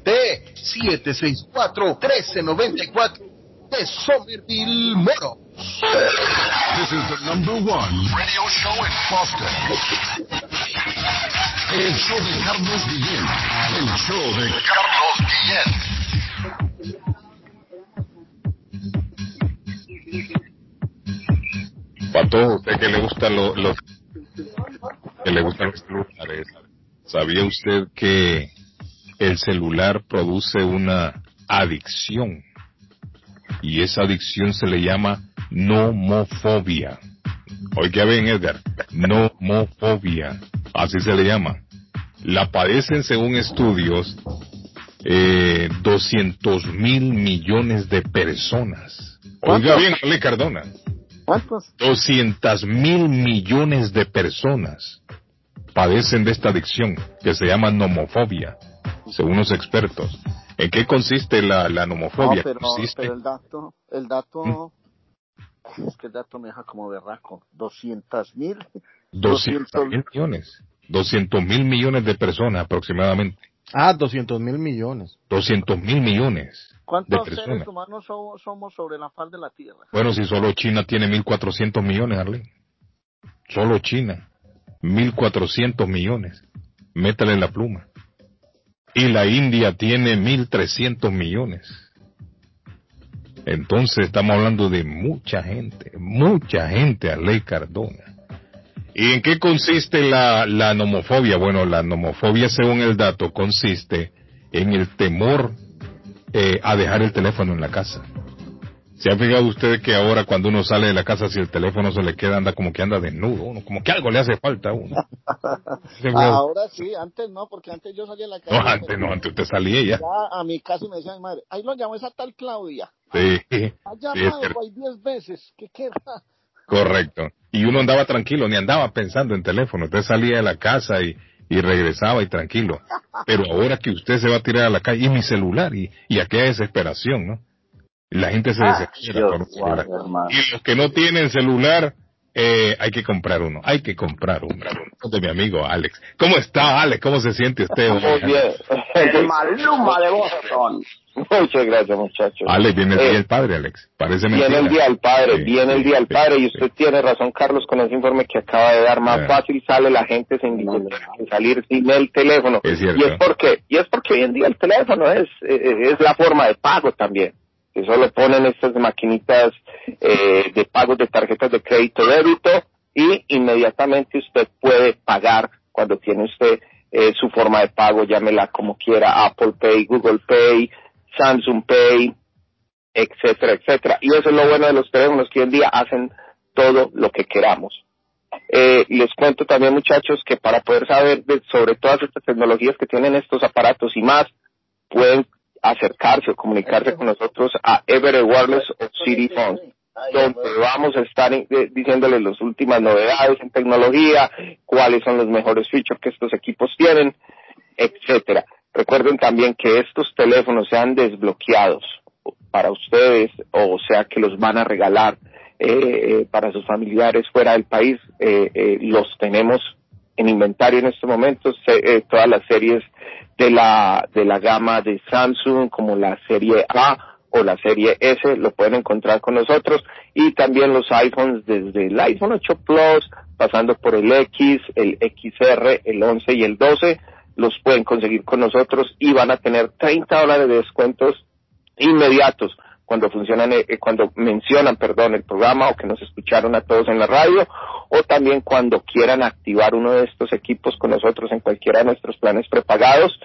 617-764-1394 de Somerville Motors. This is the number one radio show in Boston. El show de Carlos Guillén. El show de Carlos Guillén. Pato, usted que le gustan los, los que le gustan los celulares, ¿sabía usted que el celular produce una adicción? Y esa adicción se le llama nomofobia. Oiga bien, Edgar, nomofobia, así se le llama. La padecen según estudios eh, 200 mil millones de personas. Oiga bien, Ale Cardona. ¿Cuántos? 200 mil millones de personas padecen de esta adicción que se llama nomofobia, según los expertos. ¿En qué consiste la, la nomofobia? No, pero, consiste pero el dato, el dato, es que el dato me deja como berraco. 200 mil. 200 mil millones. 200 mil millones de personas aproximadamente. Ah, 200 mil millones. 200 mil millones de ¿Cuántos seres personas. humanos so- somos sobre la faz de la Tierra? Bueno, si solo China tiene 1.400 millones, Arlene. Solo China. 1.400 millones. Métale la pluma. Y la India tiene 1.300 millones. Entonces estamos hablando de mucha gente, mucha gente, Arley Cardona. ¿Y en qué consiste la, la nomofobia? Bueno, la nomofobia, según el dato, consiste en el temor eh, a dejar el teléfono en la casa. ¿Se ha fijado usted que ahora cuando uno sale de la casa, si el teléfono se le queda, anda como que anda desnudo, uno, como que algo le hace falta a uno? <laughs> Ahora sí, antes no, porque antes yo salía a la calle. No, antes no, antes usted salía ya. Ya a mi casa y me decía mi madre, ahí lo llamó esa tal Claudia. Sí, <laughs> sí, Ha llamado cierto. hay diez veces. ¿Qué queda? correcto. Y uno andaba tranquilo, ni andaba pensando en teléfono. Usted salía de la casa y, y regresaba y tranquilo. Pero ahora que usted se va a tirar a la calle, y mi celular, y, y aquella desesperación, ¿no? Y La gente se Ah, desespera un celular. Y los que no tienen celular, eh, hay que comprar uno. Hay que comprar uno. De mi amigo Alex. ¿Cómo está, Alex? ¿Cómo se siente usted? Muy bien. El <laughs> Maluma de Boston. Muchas gracias, muchachos. Alex, viene el Eh, día del padre, Alex. Parece Viene mentira. el Día del Padre, Sí, viene el Día del Padre y usted tiene razón, Carlos, con ese informe que acaba de dar. Más Eh. fácil sale la gente sin dinero que salir sin el teléfono. Es cierto. Y es porque, y es porque hoy en día el teléfono es, eh, es la forma de pago también. Que solo ponen estas maquinitas eh, de pagos de tarjetas de crédito débito y inmediatamente usted puede pagar cuando tiene usted eh, su forma de pago, llámela como quiera, Apple Pay, Google Pay, Samsung Pay, etcétera, etcétera. Y eso es lo bueno de los teléfonos que hoy en día hacen todo lo que queramos. Eh, les cuento también, muchachos, que para poder saber de- sobre todas estas tecnologías que tienen estos aparatos y más, pueden acercarse o comunicarse con nosotros a Everett Wireless o City Phone, donde vamos a estar eh, diciéndoles las últimas novedades en tecnología, cuáles son los mejores features que estos equipos tienen, etcétera. Recuerden también que estos teléfonos sean desbloqueados para ustedes o sea que los van a regalar eh, eh, para sus familiares fuera del país, eh, eh, los tenemos en inventario en estos momentos, se- eh, todas las series de la, de la gama de Samsung como la serie A o la serie S lo pueden encontrar con nosotros. Y también los iPhones desde el iPhone 8 Plus pasando por el X, el XR, el 11 y el 12 los pueden conseguir con nosotros y van a tener 30 dólares de descuentos inmediatos cuando funcionan, eh, cuando mencionan, perdón, el programa o que nos escucharon a todos en la radio o también cuando quieran activar uno de estos equipos con nosotros en cualquiera de nuestros planes prepagados,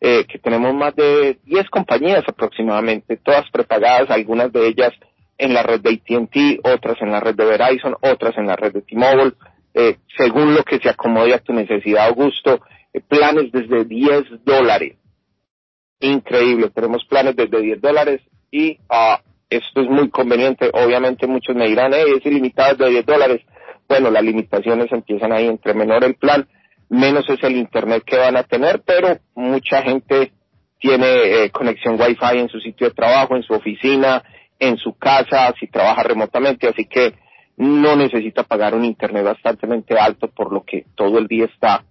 eh, que tenemos más de 10 compañías aproximadamente, todas prepagadas, algunas de ellas en la red de AT&T, otras en la red de Verizon, otras en la red de T-Mobile, eh, según lo que se acomode a tu necesidad o gusto, eh, planes desde 10 dólares increíble. Tenemos planes desde 10 dólares y ah, esto es muy conveniente. Obviamente muchos me dirán, hey, es ilimitado de 10 dólares. Bueno, las limitaciones empiezan ahí. Entre menor el plan, menos es el internet que van a tener, pero mucha gente tiene eh, conexión Wi-Fi en su sitio de trabajo, en su oficina, en su casa, si trabaja remotamente, así que no necesita pagar un internet bastante alto por lo que todo el día está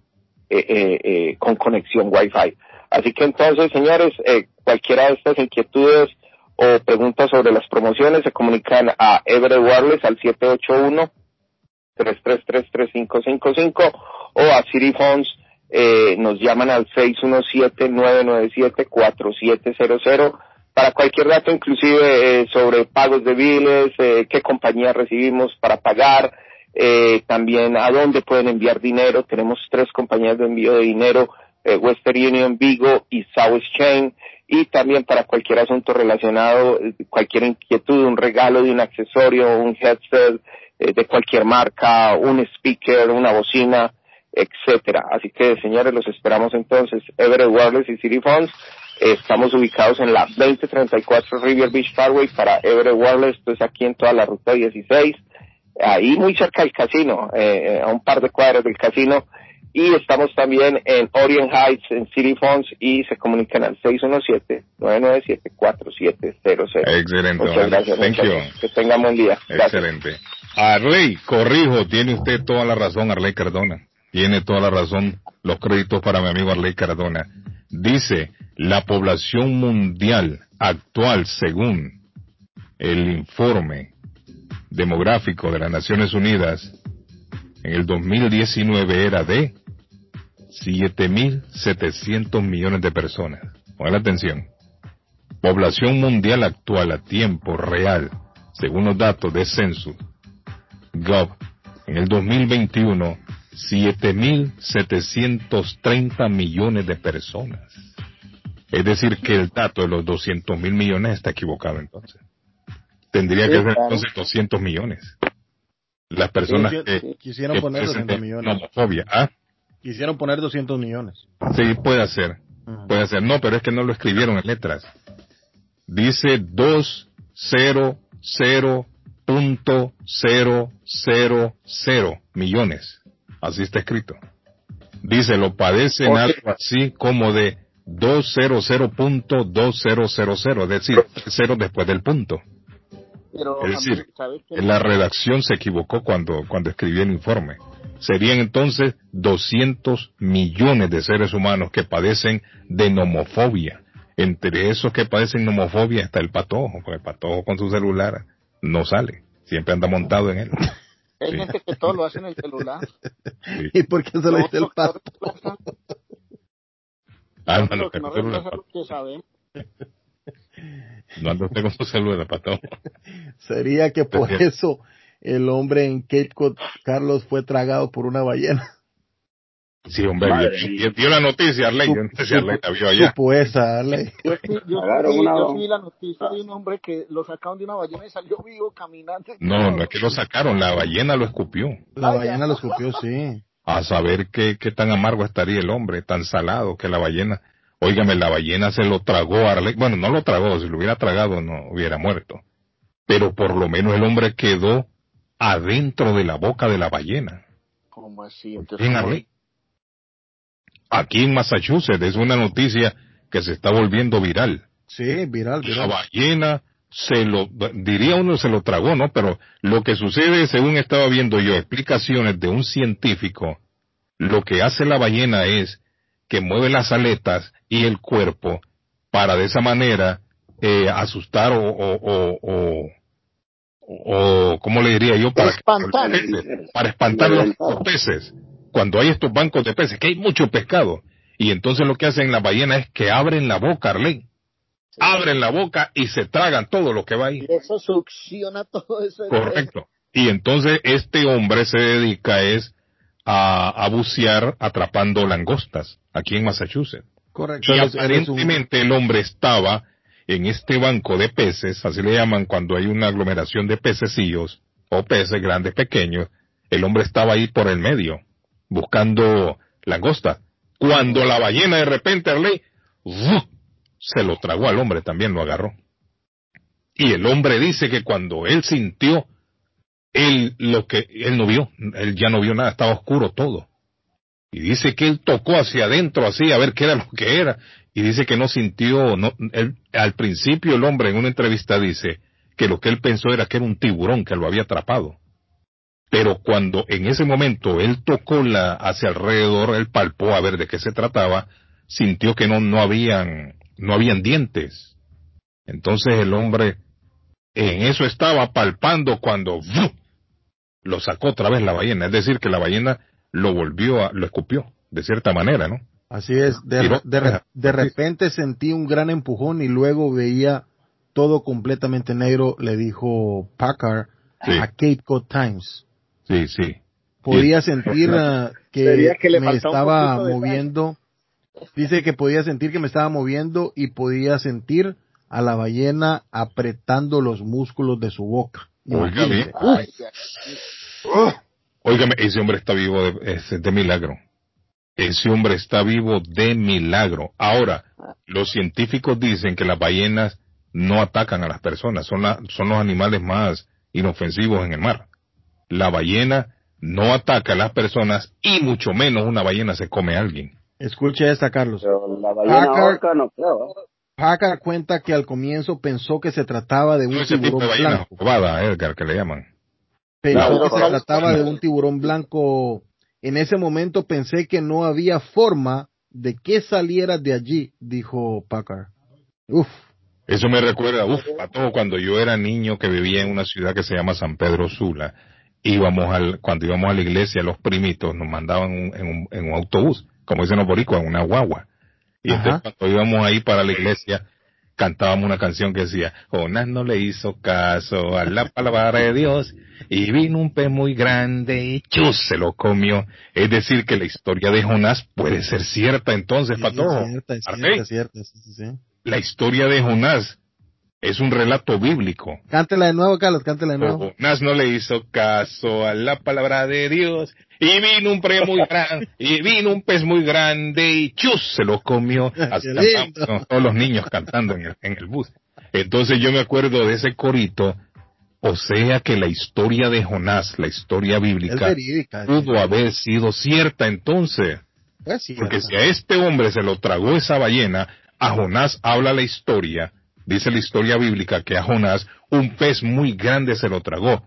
eh, eh, eh, con conexión Wi-Fi. Así que entonces, señores, eh, cualquiera de estas inquietudes o preguntas sobre las promociones se comunican a Everett Wireless al 781-333-3555 o a City Phones eh, nos llaman al 617-997-4700 para cualquier dato, inclusive eh, sobre pagos de biles, eh, qué compañía recibimos para pagar, eh, también a dónde pueden enviar dinero. Tenemos tres compañías de envío de dinero, eh, Western Union, Vigo y South Exchange. Y también para cualquier asunto relacionado, eh, cualquier inquietud, un regalo de un accesorio, un headset eh, de cualquier marca, un speaker, una bocina, etcétera. Así que, señores, los esperamos entonces. Everett Wireless y City Phones. Eh, Estamos ubicados en la 2034 River Beach Parkway para Everett Wireless, esto es aquí en toda la ruta 16 ahí muy cerca del casino, eh, a un par de cuadras del casino. Y estamos también en Orient Heights, en City Phones, y se comunican al 617-997-4700. Excelente, Muchas gracias. Thank muchachos. you. Que tengan buen día. Gracias. Excelente. Arley, corrijo, tiene usted toda la razón, Arley Cardona. tiene toda la razón. Los créditos para mi amigo Arley Cardona. Dice, la población mundial actual, según el informe demográfico de las Naciones Unidas, en el 2019 era de 7.700 millones de personas. Pongan atención. Población mundial actual a tiempo real, según los datos de Census, Gov, en el 2021, 7.730 millones de personas. Es decir, que el dato de los 200 mil millones está equivocado entonces. Tendría que ser entonces 200 millones. Las personas Sí, que, quisieron poner presenten 200 millones. homofobia. ¿Ah? Quisieron poner 200 millones. Sí, puede ser. Puede ser. No, pero es que no lo escribieron en letras. Dice 200.000 millones. Así está escrito. Dice, lo padecen Ok. algo así como de 200.2000, es decir, cero después del punto. Pero, Es decir, la redacción se equivocó cuando, cuando escribió el informe. Serían entonces 200 millones de seres humanos que padecen de nomofobia. Entre esos que padecen nomofobia está el patojo, porque el patojo con su celular no sale, siempre anda montado en él. Hay Sí. gente que todo lo hace en el celular. ¿Y por qué se lo dice el pato? <laughs> Ah, hermano, que no no que sabemos. <laughs> no anda usted con su celular, patojo. Sería que por eso el hombre en Cape Cod, Carlos, fue tragado por una ballena. Sí, hombre, mía. vio la noticia, Arley, yo no sé si Arley la vio allá. Supo esa, Ale. Yo una- vi la noticia de un hombre que lo sacaron de una ballena y salió vivo caminando. No, no es que lo sacaron, la ballena lo escupió. La ballena lo escupió, sí. A saber qué, qué tan amargo estaría el hombre, tan salado que la ballena. Óigame, la ballena se lo tragó a Arley. Bueno, no lo tragó, si lo hubiera tragado no hubiera muerto. Pero por lo menos el hombre quedó adentro de la boca de la ballena. ¿Cómo así? Entonces, En ¿cómo- Arley. Aquí en Massachusetts es una noticia que se está volviendo viral. Sí, viral, La ballena se lo, diría uno se lo tragó, ¿no? Pero lo que sucede, según estaba viendo yo, explicaciones de un científico, lo que hace la ballena es que mueve las aletas y el cuerpo para de esa manera eh, asustar o, o, o, o, o, ¿cómo le diría yo? Para, Espantar. para espantar los, los peces. Cuando hay estos bancos de peces, que hay mucho pescado. Y entonces lo que hacen las ballenas es que abren la boca, Arlene. Abren la boca y se tragan todo lo que va ahí. Y eso succiona todo eso. Correcto. Y entonces este hombre se dedica es a, a bucear atrapando langostas aquí en Massachusetts. Correcto. Y un- aparentemente el hombre estaba en este banco de peces, así le llaman cuando hay una aglomeración de pececillos o peces grandes, pequeños. El hombre estaba ahí por el medio, buscando langosta. Cuando la ballena de repente, Arley, se lo tragó al hombre, también lo agarró. Y el hombre dice que cuando él sintió, él lo que, él no vio, él ya no vio nada, estaba oscuro todo. Y dice que él tocó hacia adentro así a ver qué era lo que era. Y dice que no sintió, no, él- al principio el hombre en una entrevista dice que lo que él pensó era que era un tiburón que lo había atrapado. Pero cuando en ese momento él tocó la, hacia alrededor, él palpó a ver de qué se trataba, sintió que no, no habían, no habían dientes. Entonces el hombre en eso estaba palpando cuando lo sacó otra vez la ballena. Es decir, que la ballena lo volvió a, lo escupió, de cierta manera, ¿no? Así es, de, de, re- de repente sentí un gran empujón y luego veía todo completamente negro, le dijo Packard Sí. a Cape Cod Times. Sí, sí. Podía sentir <laughs> ah, que, Sería que le me estaba moviendo. Dice que podía sentir que me estaba moviendo y podía sentir a la ballena apretando los músculos de su boca. Óigame. Imagínese. Óigame, ese hombre está vivo de, es de milagro. Ese hombre está vivo de milagro. Ahora, los científicos dicen que las ballenas no atacan a las personas, son, la- son los animales más inofensivos en el mar. La ballena no ataca a las personas y mucho menos una ballena se come a alguien. Escuche esta, Carlos. La ballena Packard- no creo. Packard cuenta que al comienzo pensó que se trataba de un tipo de blanco. jovada, Edgar, que le llaman. Pensó que se trataba de un tiburón blanco En ese momento pensé que no había forma de que saliera de allí, dijo Packard. Uf. Eso me recuerda, uf, a todo cuando yo era niño que vivía en una ciudad que se llama San Pedro Sula. Íbamos al, cuando íbamos a la iglesia, los primitos nos mandaban un- en, un, en un autobús, como dicen los boricuas, en una guagua. Y entonces cuando íbamos ahí para la iglesia, cantábamos una canción que decía, Jonás no le hizo caso a la palabra de Dios y vino un pez muy grande y chus se lo comió. Es decir, que la historia de Jonás puede ser cierta entonces, Sí, Pato. es cierta, es cierta, es cierta, sí, sí. La historia de Jonás es un relato bíblico. Cántela de nuevo, Carlos, cántela de nuevo. Jonás no le hizo caso a la palabra de Dios y vino un pez muy grande y vino un pez muy grande y chus se lo comió. Así cantamos todos los niños cantando en el, en el bus. Entonces yo me acuerdo de ese corito. O sea que la historia de Jonás, la historia bíblica, verídica. pudo haber sido cierta entonces. Pues sí, Porque ¿verdad? si a este hombre se lo tragó esa ballena, a Jonás habla la historia, dice la historia bíblica que a Jonás un pez muy grande se lo tragó.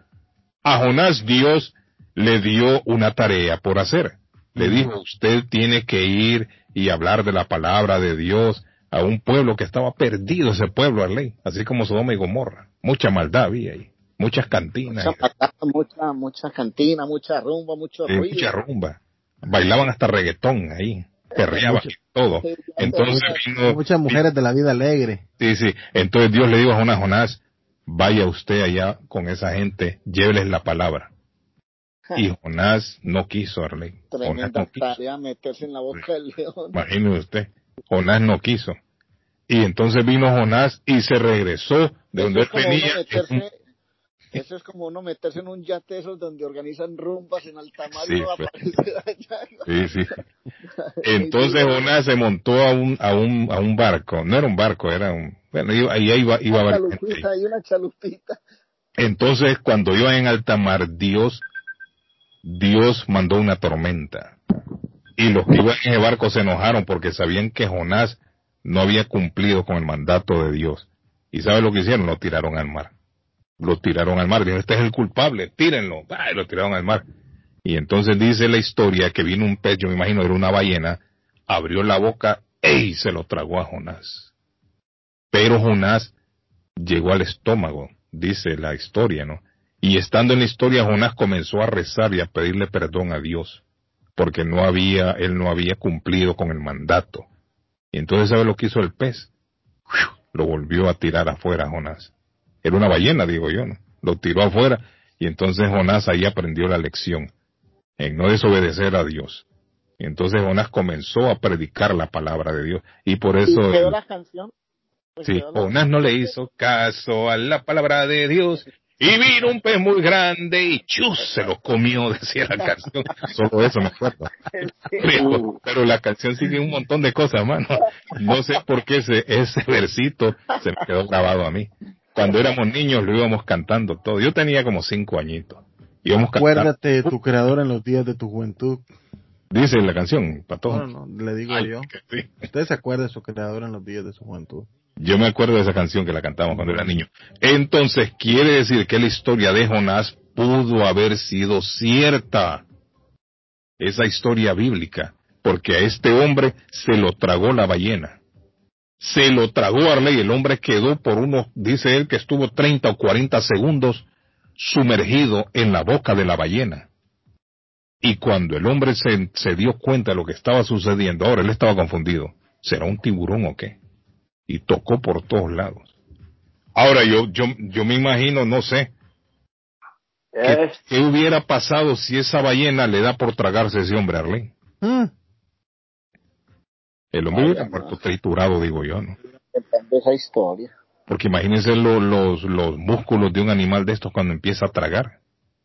A Jonás Dios le dio una tarea por hacer. Le dijo, usted tiene que ir y hablar de la palabra de Dios a un pueblo que estaba perdido, ese pueblo, Arley, así como Sodoma y Gomorra. Mucha maldad había ahí, muchas cantinas, Mucha, patata, mucha, mucha cantina, mucha rumba, mucho ruido. mucha rumba. Bailaban hasta reggaetón ahí, perreaban y todo. Entonces vino, Muchas mujeres de la vida alegre. Sí, sí. Entonces Dios le dijo a Jonás, Jonás, vaya usted allá con esa gente, lléveles la palabra. Y Jonás no quiso, Arley. Jonás Tremenda no tarea meterse en la boca del león. Imagínese usted. Jonás no quiso. Y entonces vino Jonás y se regresó de donde él venía. meterse- <laughs> Eso es como uno meterse en un yate esos donde organizan rumbas en alta mar Sí, y pues. <laughs> allá. Sí, sí. <laughs> Entonces Jonás se montó a un, a un, a un barco. No era un barco, era un, bueno, iba, ahí iba, iba a Una haber gente ahí. chalupita y una chalupita. Entonces, cuando iban en alta mar, Dios, Dios mandó una tormenta. Y los que iban en el barco se enojaron porque sabían que Jonás no había cumplido con el mandato de Dios. ¿Y sabe lo que hicieron? Lo tiraron al mar. Lo tiraron al mar. Dijeron, este es el culpable, tírenlo. Y lo tiraron al mar. Y entonces dice la historia que vino un pez, yo me imagino era una ballena, abrió la boca ¡ey! se lo tragó a Jonás. Pero Jonás llegó al estómago, dice la historia, ¿no? Y estando en la historia, Jonás comenzó a rezar y a pedirle perdón a Dios, porque no había, él no había cumplido con el mandato. Y entonces, ¿sabe lo que hizo el pez? Lo volvió a tirar afuera Jonás. Era una ballena, digo yo, ¿no? Lo tiró afuera y entonces Jonás ahí aprendió la lección en no desobedecer a Dios. Y entonces Jonás comenzó a predicar la palabra de Dios y por eso ¿Y quedó la canción? Pues Sí, Jonás no le hizo caso a la palabra de Dios. Y vino un pez muy grande y chus se lo comió, <laughs> decía la canción. Solo eso me acuerdo. Pero, pero la canción sigue un montón de cosas, mano. No sé por qué ese, ese versito se me quedó grabado a mí. Cuando éramos niños lo íbamos cantando todo. Yo tenía como cinco añitos. Íbamos cantando. Acuérdate de tu creador en los días de tu juventud. Dice la canción, Pato. No, no, le digo Ay, yo. sí. Usted se acuerda de su creador en los días de su juventud. Yo me acuerdo de esa canción que la cantamos cuando era niño. Entonces, quiere decir que la historia de Jonás pudo haber sido cierta. Esa historia bíblica. Porque a este hombre se lo tragó la ballena. Se lo tragó Arley. El hombre quedó por unos, dice él, que estuvo 30 o 40 segundos sumergido en la boca de la ballena. Y cuando el hombre se, se dio cuenta de lo que estaba sucediendo, ahora él estaba confundido. ¿Será un tiburón o qué? Y tocó por todos lados. Ahora yo, yo, yo me imagino, no sé, ¿qué, qué hubiera pasado si esa ballena le da por tragarse a ese hombre Arlene? Mm. El hombre hubiera muerto triturado, digo yo, ¿no? Depende esa historia. Porque imagínense lo- los, los músculos de un animal de estos cuando empieza a tragar,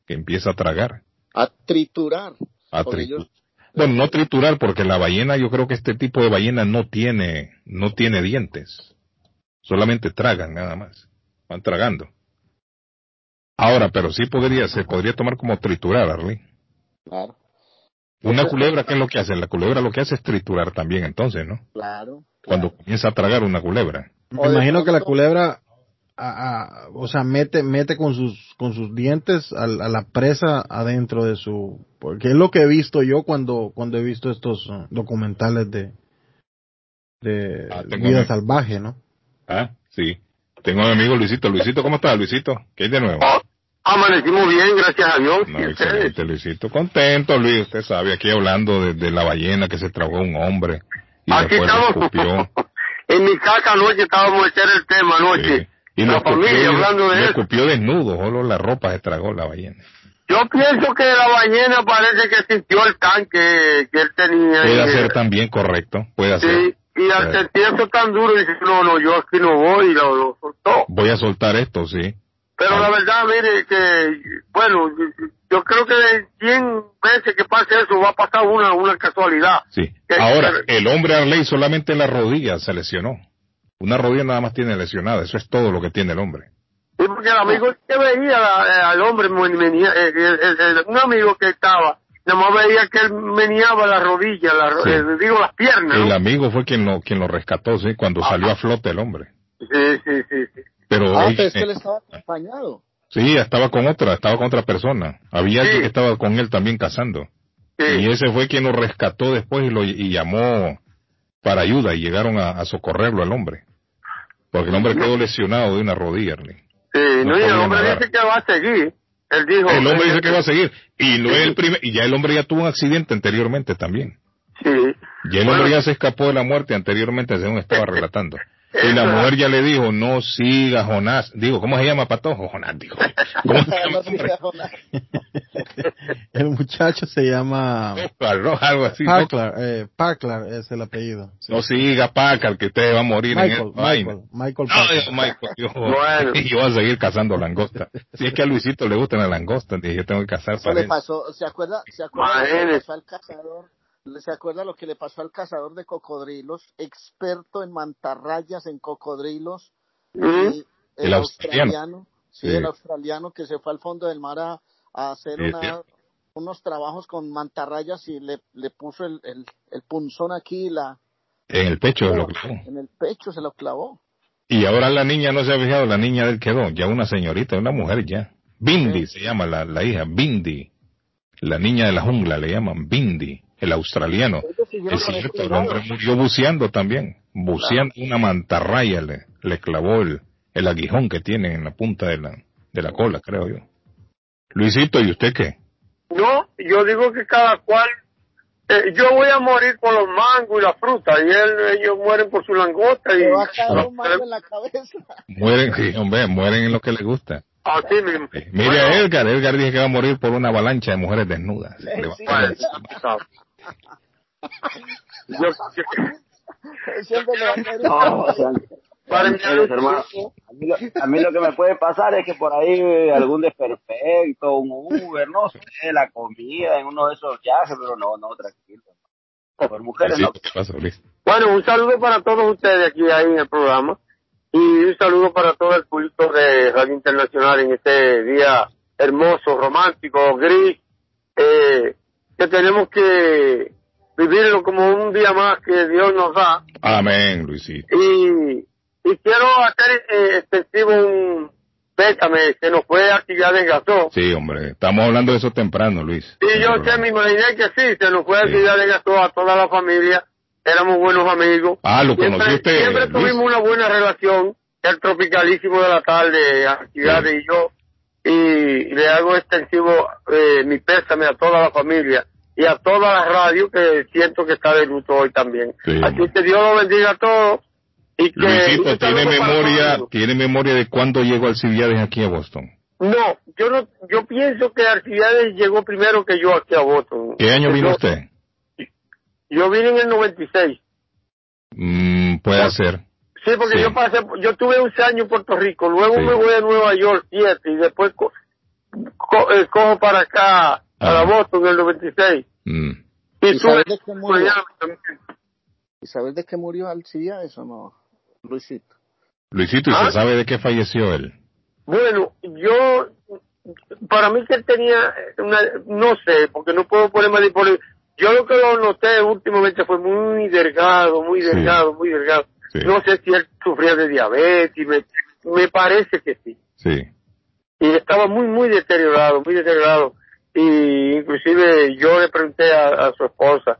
que empieza a tragar, A triturar. a Porque tritu- ellos- Bueno, no triturar, porque la ballena, yo creo que este tipo de ballena no tiene, no tiene dientes. Solamente tragan nada más. Van tragando. Ahora, pero sí podría, se podría tomar como triturar, Arlene. Claro, Una culebra, ¿qué es lo que hace? La culebra lo que hace es triturar también, entonces, ¿no? claro. Cuando comienza a tragar una culebra. Me imagino que la culebra a- a- o sea, mete, mete con sus, con sus dientes a, a la presa adentro de su, porque es lo que he visto yo cuando, cuando he visto estos uh, documentales de, de Ah, vida salvaje, ¿no? Ah, sí. Tengo a mi amigo Luisito. Luisito, ¿cómo estás, Luisito? ¿Qué hay de nuevo? Amanecimos bien, gracias a Dios. No, excelente, Luisito. Contento, Luis. Usted sabe, aquí hablando de, de la ballena que se tragó a un hombre y Aquí después estamos. escupió. <laughs> En mi casa anoche estábamos ese era el tema anoche. Y La familia hablando de eso. escupió desnudo, solo la ropa se tragó la ballena. Yo pienso que la ballena parece que sintió el tanque que él tenía. Puede y- ser también correcto, puede. Sí, y al sentir eso tan duro, dice, no, no, yo aquí no voy, y lo, lo soltó. Voy a soltar esto, sí. Pero la verdad, mire, que, bueno, yo creo que de 100 veces que pase eso va a pasar una, una casualidad. Sí. Ahora, el hombre Arley solamente la rodilla se lesionó. Una rodilla nada más tiene lesionada, eso es todo lo que tiene el hombre. Sí, porque el amigo que veía la- al hombre, eh, el- el- el- un amigo que estaba, nada más veía que él meneaba la rodilla, la, Sí. eh, digo las piernas. El ¿no? amigo fue quien lo, quien lo rescató, sí, cuando salió a flote el hombre. Sí, sí, sí. sí. Pero, Ah, eh, pero es que eh, él estaba acompañado. sí, estaba con otra, estaba con otra persona. Había alguien que estaba con él también cazando. Y ese fue quien lo rescató después y lo y llamó para ayuda y llegaron a, a socorrerlo al hombre. Porque el hombre quedó lesionado de una rodilla. Sí, No no, y el hombre nadar. dice que va a seguir. Él dijo. El hombre eh, dice que va a seguir. Y no es el primer, y ya el hombre ya tuvo un accidente anteriormente también. Sí. Y el hombre ya se escapó de la muerte anteriormente, según estaba relatando. Y la <laughs> mujer ya le dijo, no siga Jonás. Digo, ¿cómo se llama Patojo? Jonás, dijo. <laughs> ¿Cómo se llama? <laughs> El muchacho se llama Algo, algo así. ¿no? Parklar, eh, Parklar es el apellido. Sí. No siga Pacal, que usted va a morir Michael, en el. Michael, Michael No, Parklar. yo, Michael, yo, Bueno. yo voy a seguir cazando langosta. Si es que a Luisito le gustan las langostas, yo tengo que cazar para le pasó, ¿se acuerda, se acuerda que pasó al cazador? ¿Se acuerda lo que le pasó al cazador de cocodrilos, experto en mantarrayas en cocodrilos? El australiano. sí, Sí. el australiano que se fue al fondo del mar a, a hacer Sí, una- sí. unos trabajos con mantarrayas y le, le puso el, el, el punzón aquí la, En el pecho de lo que en el pecho, se lo clavó. Y ahora la niña no se ha fijado, la niña del quedó, ya una señorita, una mujer ya. Bindi se llama la, la hija, Bindi. La niña de la jungla le llaman Bindi, el australiano. Es cierto, el hombre murió buceando también. Buceando una mantarraya le, le clavó el, el aguijón que tiene en la punta de la, de la cola, creo yo. Luisito, ¿y usted qué? No, yo digo que cada cual. eh, yo voy a morir por los mangos y la fruta, y él, ellos mueren por su langosta. Y, va a caer un mango en la cabeza. Mueren, sí, hombre, mueren en lo que les gusta. Así mismo. Mire a Edgar, Edgar dice que va a morir por una avalancha de mujeres desnudas. Le va No, o sea, mire, hermano, a mí, lo, a mí lo que me puede pasar es que por ahí eh, algún desperfecto, un Uber, no sé, la comida en uno de esos viajes, pero no, no, tranquilo. Por mujeres. Bueno, un saludo para todos ustedes aquí ahí en el programa y un saludo para todo el público de Radio Internacional en este día hermoso, romántico, gris, eh, que tenemos que vivirlo como un día más que Dios nos da Amén, Luisito. y, y quiero hacer eh, extensivo un pésame que nos fue actividad de gasó. Sí, hombre, estamos hablando de eso temprano, Luis. Y yo sé, me imaginé que sí, se nos fue actividad de gasó a toda la familia, éramos buenos amigos. Ah, lo Siempre- conoció usted, Siempre Luis. tuvimos una buena relación, el tropicalísimo de la tarde, actividades y yo, y le hago extensivo eh, mi pésame a toda la familia y a toda la radio que siento que está de luto hoy también. Sí, Así que Dios lo bendiga a todos y que... Luisito, un ¿tiene memoria, tiene memoria de cuándo llegó Alcibiades aquí a Boston? No, yo no, yo pienso que Arcibiades llegó primero que yo aquí a Boston. ¿Qué año vino Yo- usted? Yo vine en el 96. Mm, puede ser. Sí, porque Sí. yo pasé, yo tuve 11 años en Puerto Rico, luego Sí. me voy a Nueva York 7 y después co- co- eh, cojo para acá, para Boston en el 96. Mm. Y ¿Y sabes de qué murió? Miami también. ¿Y sabes de qué murió Alcibiades o no, Luisito? Luisito, ¿y ¿Ah? se sabe de qué falleció él? Bueno, yo, para mí que él tenía una, no sé, porque no puedo ponerme de poner. Yo lo que lo noté últimamente fue muy delgado, muy delgado, muy delgado. Sí. No sé si él sufría de diabetes, me- me parece que sí. Sí. Y estaba muy, muy deteriorado, muy deteriorado. Y inclusive yo le pregunté a, a su esposa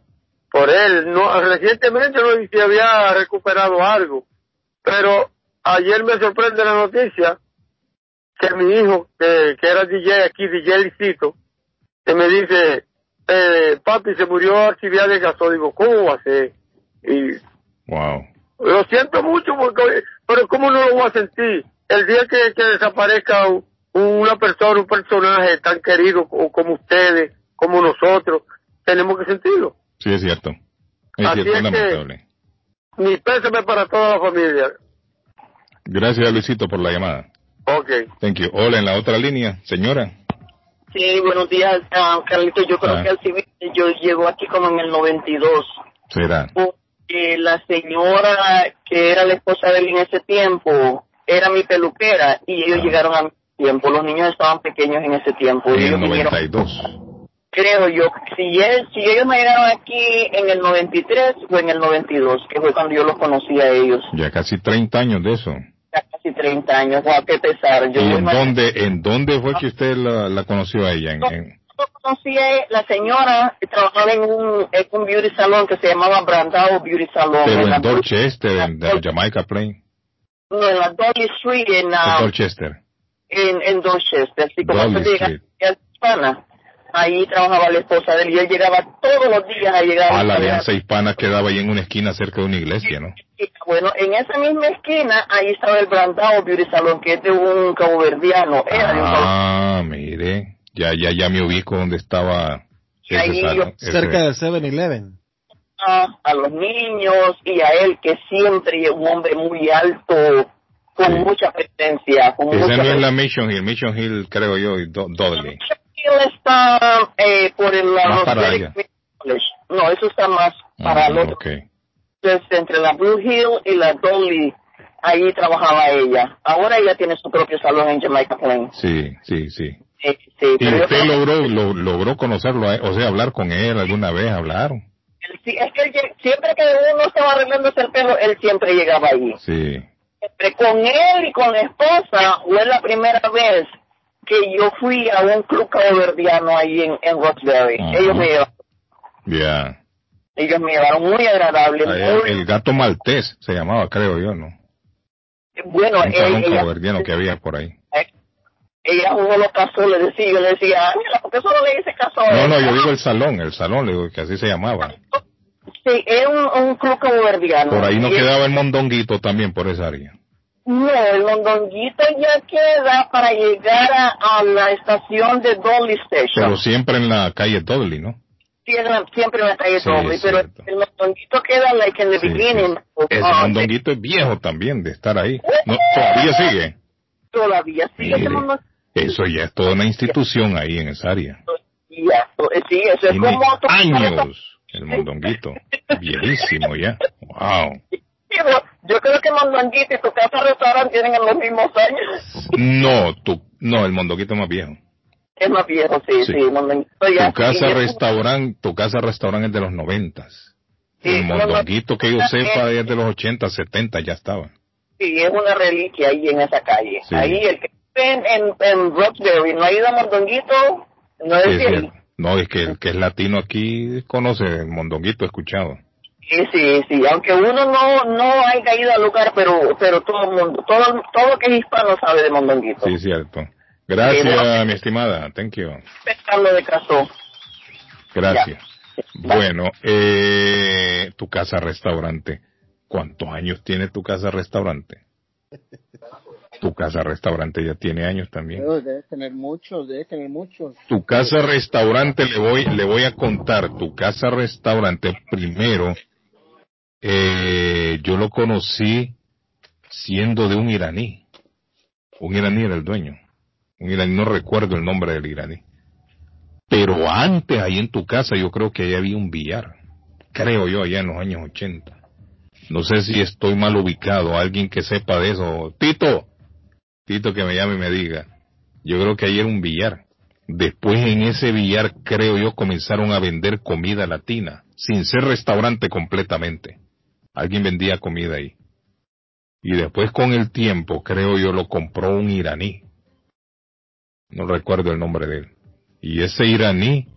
por él. No, recientemente no sé si había recuperado algo. Pero ayer me sorprende la noticia que mi hijo, que, que era DJ aquí, DJ Licito, que me dice, eh, papi, se murió Archivial de Gasol. Digo, ¿cómo va a ser? Y Wow. lo siento mucho, porque, pero ¿cómo no lo voy a sentir? El día que, que desaparezca un- una persona, un personaje tan querido co- como ustedes, como nosotros, tenemos que sentirlo. Sí, es cierto. Es Así cierto, es que- lamentable. Mi pésame para toda la familia. Gracias, Luisito, por la llamada. Ok. Thank you. Hola, en la otra línea, señora. Sí, buenos días, ah, Carlito. Yo creo Ah. que al civil yo llego aquí como en el 92. Será. Porque la señora que era la esposa de él en ese tiempo era mi peluquera y ellos llegaron a mi tiempo. Los niños estaban pequeños en ese tiempo. En Y el ellos vinieron, 92. creo yo, si, él, si ellos me llegaron aquí en el 93 o en el 92, que fue cuando yo los conocí a ellos, Ya casi 30 años de eso. ya casi 30 años. Guau, qué pesar. Yo ¿Y en dónde, en dónde fue que usted la, la conoció a ella? En, en- yo conocí a la señora que trabajaba en un, en un beauty salon que se llamaba Brandao Beauty Salon. pero en en Dorchester, en Jamaica Plain. no, en la Dolly Street, en, ah, En Dorchester. En, en Dorchester. Así como se llega a Hispana. Ahí trabajaba la esposa de él y él llegaba todos los días a llegar. Ah, la a alianza hispana quedaba ahí en una esquina cerca de una iglesia, ¿no? Bueno, en esa misma esquina, ahí estaba el Brandao Beauty Salon, que es de un caboverdiano. Era de un Ah, mire. Ya, ya, ya me ubico donde estaba ese Ahí salón, yo- ese- Cerca de 7-Eleven. a, a los niños y a él que siempre es un hombre muy alto, con mucha presencia, con Esa mucha no es la Mission Hill, Mission Hill creo yo, y Do- Dudley. Él está eh, por el lado de-. No, eso está más para el Ah, otro. ok. Entonces, entre la Blue Hill y la Dolly, ahí trabajaba ella. Ahora ella tiene su propio salón en Jamaica Plain. Sí, sí, sí. Sí, sí, ¿Y usted logró, lo- logró conocerlo, él? o sea, hablar con él alguna vez, hablaron? sí, es que él siempre que uno estaba arreglándose el pelo, él siempre llegaba ahí. Sí. Siempre con él y con la esposa fue la primera vez que yo fui a un club caboverdiano ahí en, en Roxbury. Ellos me llevaron, Ya. ellos me llevaron muy agradable, Allá muy El gato maltés se llamaba, creo yo, ¿no? bueno. Un salón ella, caboverdiano que había por ahí. ella uno lo casó, le decía, yo le decía, "Ah, mira, porque eso no le dice caso No, él?" no, yo digo el salón, el salón, le digo que así se llamaba. Sí, es un, un club caboverdiano. Por ahí no quedaba el mondonguito también por esa área. No, el mondonguito ya queda para llegar a, a la estación de Dolly Station. Pero siempre en la calle Dudley, ¿no? Siempre, siempre en la calle Sí, Dolly, pero el mondonguito queda like the Sí, beginning. Ese Ah, mondonguito es viejo también de estar ahí. No, todavía sigue. Todavía sigue ese Mire. Eso ya es toda una institución ahí en esa área. Sí, eso es como... años el mondonguito. Viejísimo ya. Wow. Yo creo que mondonguito y tu casa restaurante tienen los mismos años. No, tu, no, el mondonguito es más viejo. Es más viejo, sí, Sí. sí, mondonguito ya. Tu casa restaurante, tu casa restaurante es de los noventas. El mondonguito que yo sepa es de los 80, 70 ya estaba. Sí, es una reliquia ahí en esa calle. Sí. Ahí el que en, en, en Roxbury no ha ido a Mondonguito, no es es. No, es que el que es latino aquí conoce el mondonguito, he escuchado. Sí, sí, sí, aunque uno no no haya ido al lugar, pero pero todo el mundo, todo todo que es hispano sabe de Mondonguito. Sí, cierto. Gracias, mi estimada. Thank you. De caso. Gracias. Bueno, eh, tu casa restaurante. ¿Cuántos años tiene tu casa restaurante? <laughs> Tu casa restaurante ya tiene años también. Pero Debe tener muchos, debe tener muchos. Tu casa restaurante le voy le voy a contar. Tu casa restaurante primero eh, yo lo conocí siendo de un iraní. Un iraní era el dueño. Un iraní no recuerdo el nombre del iraní. Pero antes ahí en tu casa yo creo que ahí había un billar. Creo yo allá en los años 80. No sé si estoy mal ubicado. Alguien que sepa de eso. Tito. Tito que me llame y me diga. Yo creo que ahí era un billar. Después en ese billar creo yo comenzaron a vender comida latina. Sin ser restaurante completamente. Alguien vendía comida ahí. Y después con el tiempo, creo yo, lo compró un iraní. No recuerdo el nombre de él. Y ese iraní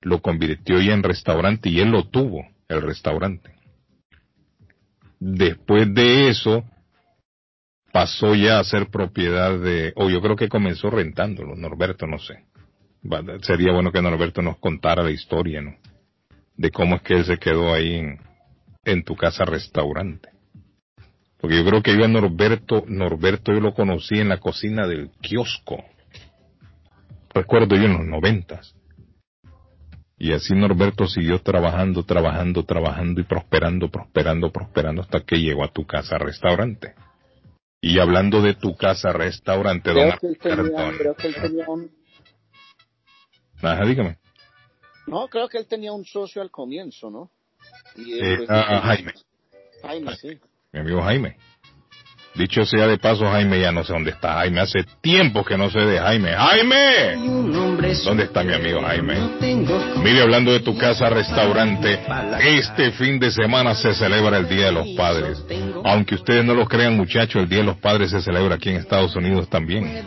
lo convirtió ya en restaurante y él lo tuvo, el restaurante. Después de eso, pasó ya a ser propiedad de, o yo creo que comenzó rentándolo, Norberto, no sé. Sería bueno que Norberto nos contara la historia, ¿no? De cómo es que él se quedó ahí en, en tu casa restaurante. Porque yo creo que yo a Norberto, Norberto yo lo conocí en la cocina del kiosco. Recuerdo yo en los noventas. Y así Norberto siguió trabajando, trabajando, trabajando y prosperando, prosperando, prosperando hasta que llegó a tu casa restaurante. Y hablando de tu casa restaurante, don Creo que él tenía, Alberto, creo que él tenía un, Ajá, dígame. no, creo que él tenía un socio al comienzo, ¿no? Y él, Eh, pues, ah, Jaime, Jaime, sí. mi amigo Jaime. Dicho sea de paso, Jaime ya no sé dónde está. Jaime hace tiempo que no sé de Jaime. ¡Jaime! ¿Dónde está mi amigo Jaime? Mire, hablando de tu casa restaurante, este fin de semana se celebra el Día de los Padres. Aunque ustedes no lo crean, muchachos, el Día de los Padres se celebra aquí en Estados Unidos también.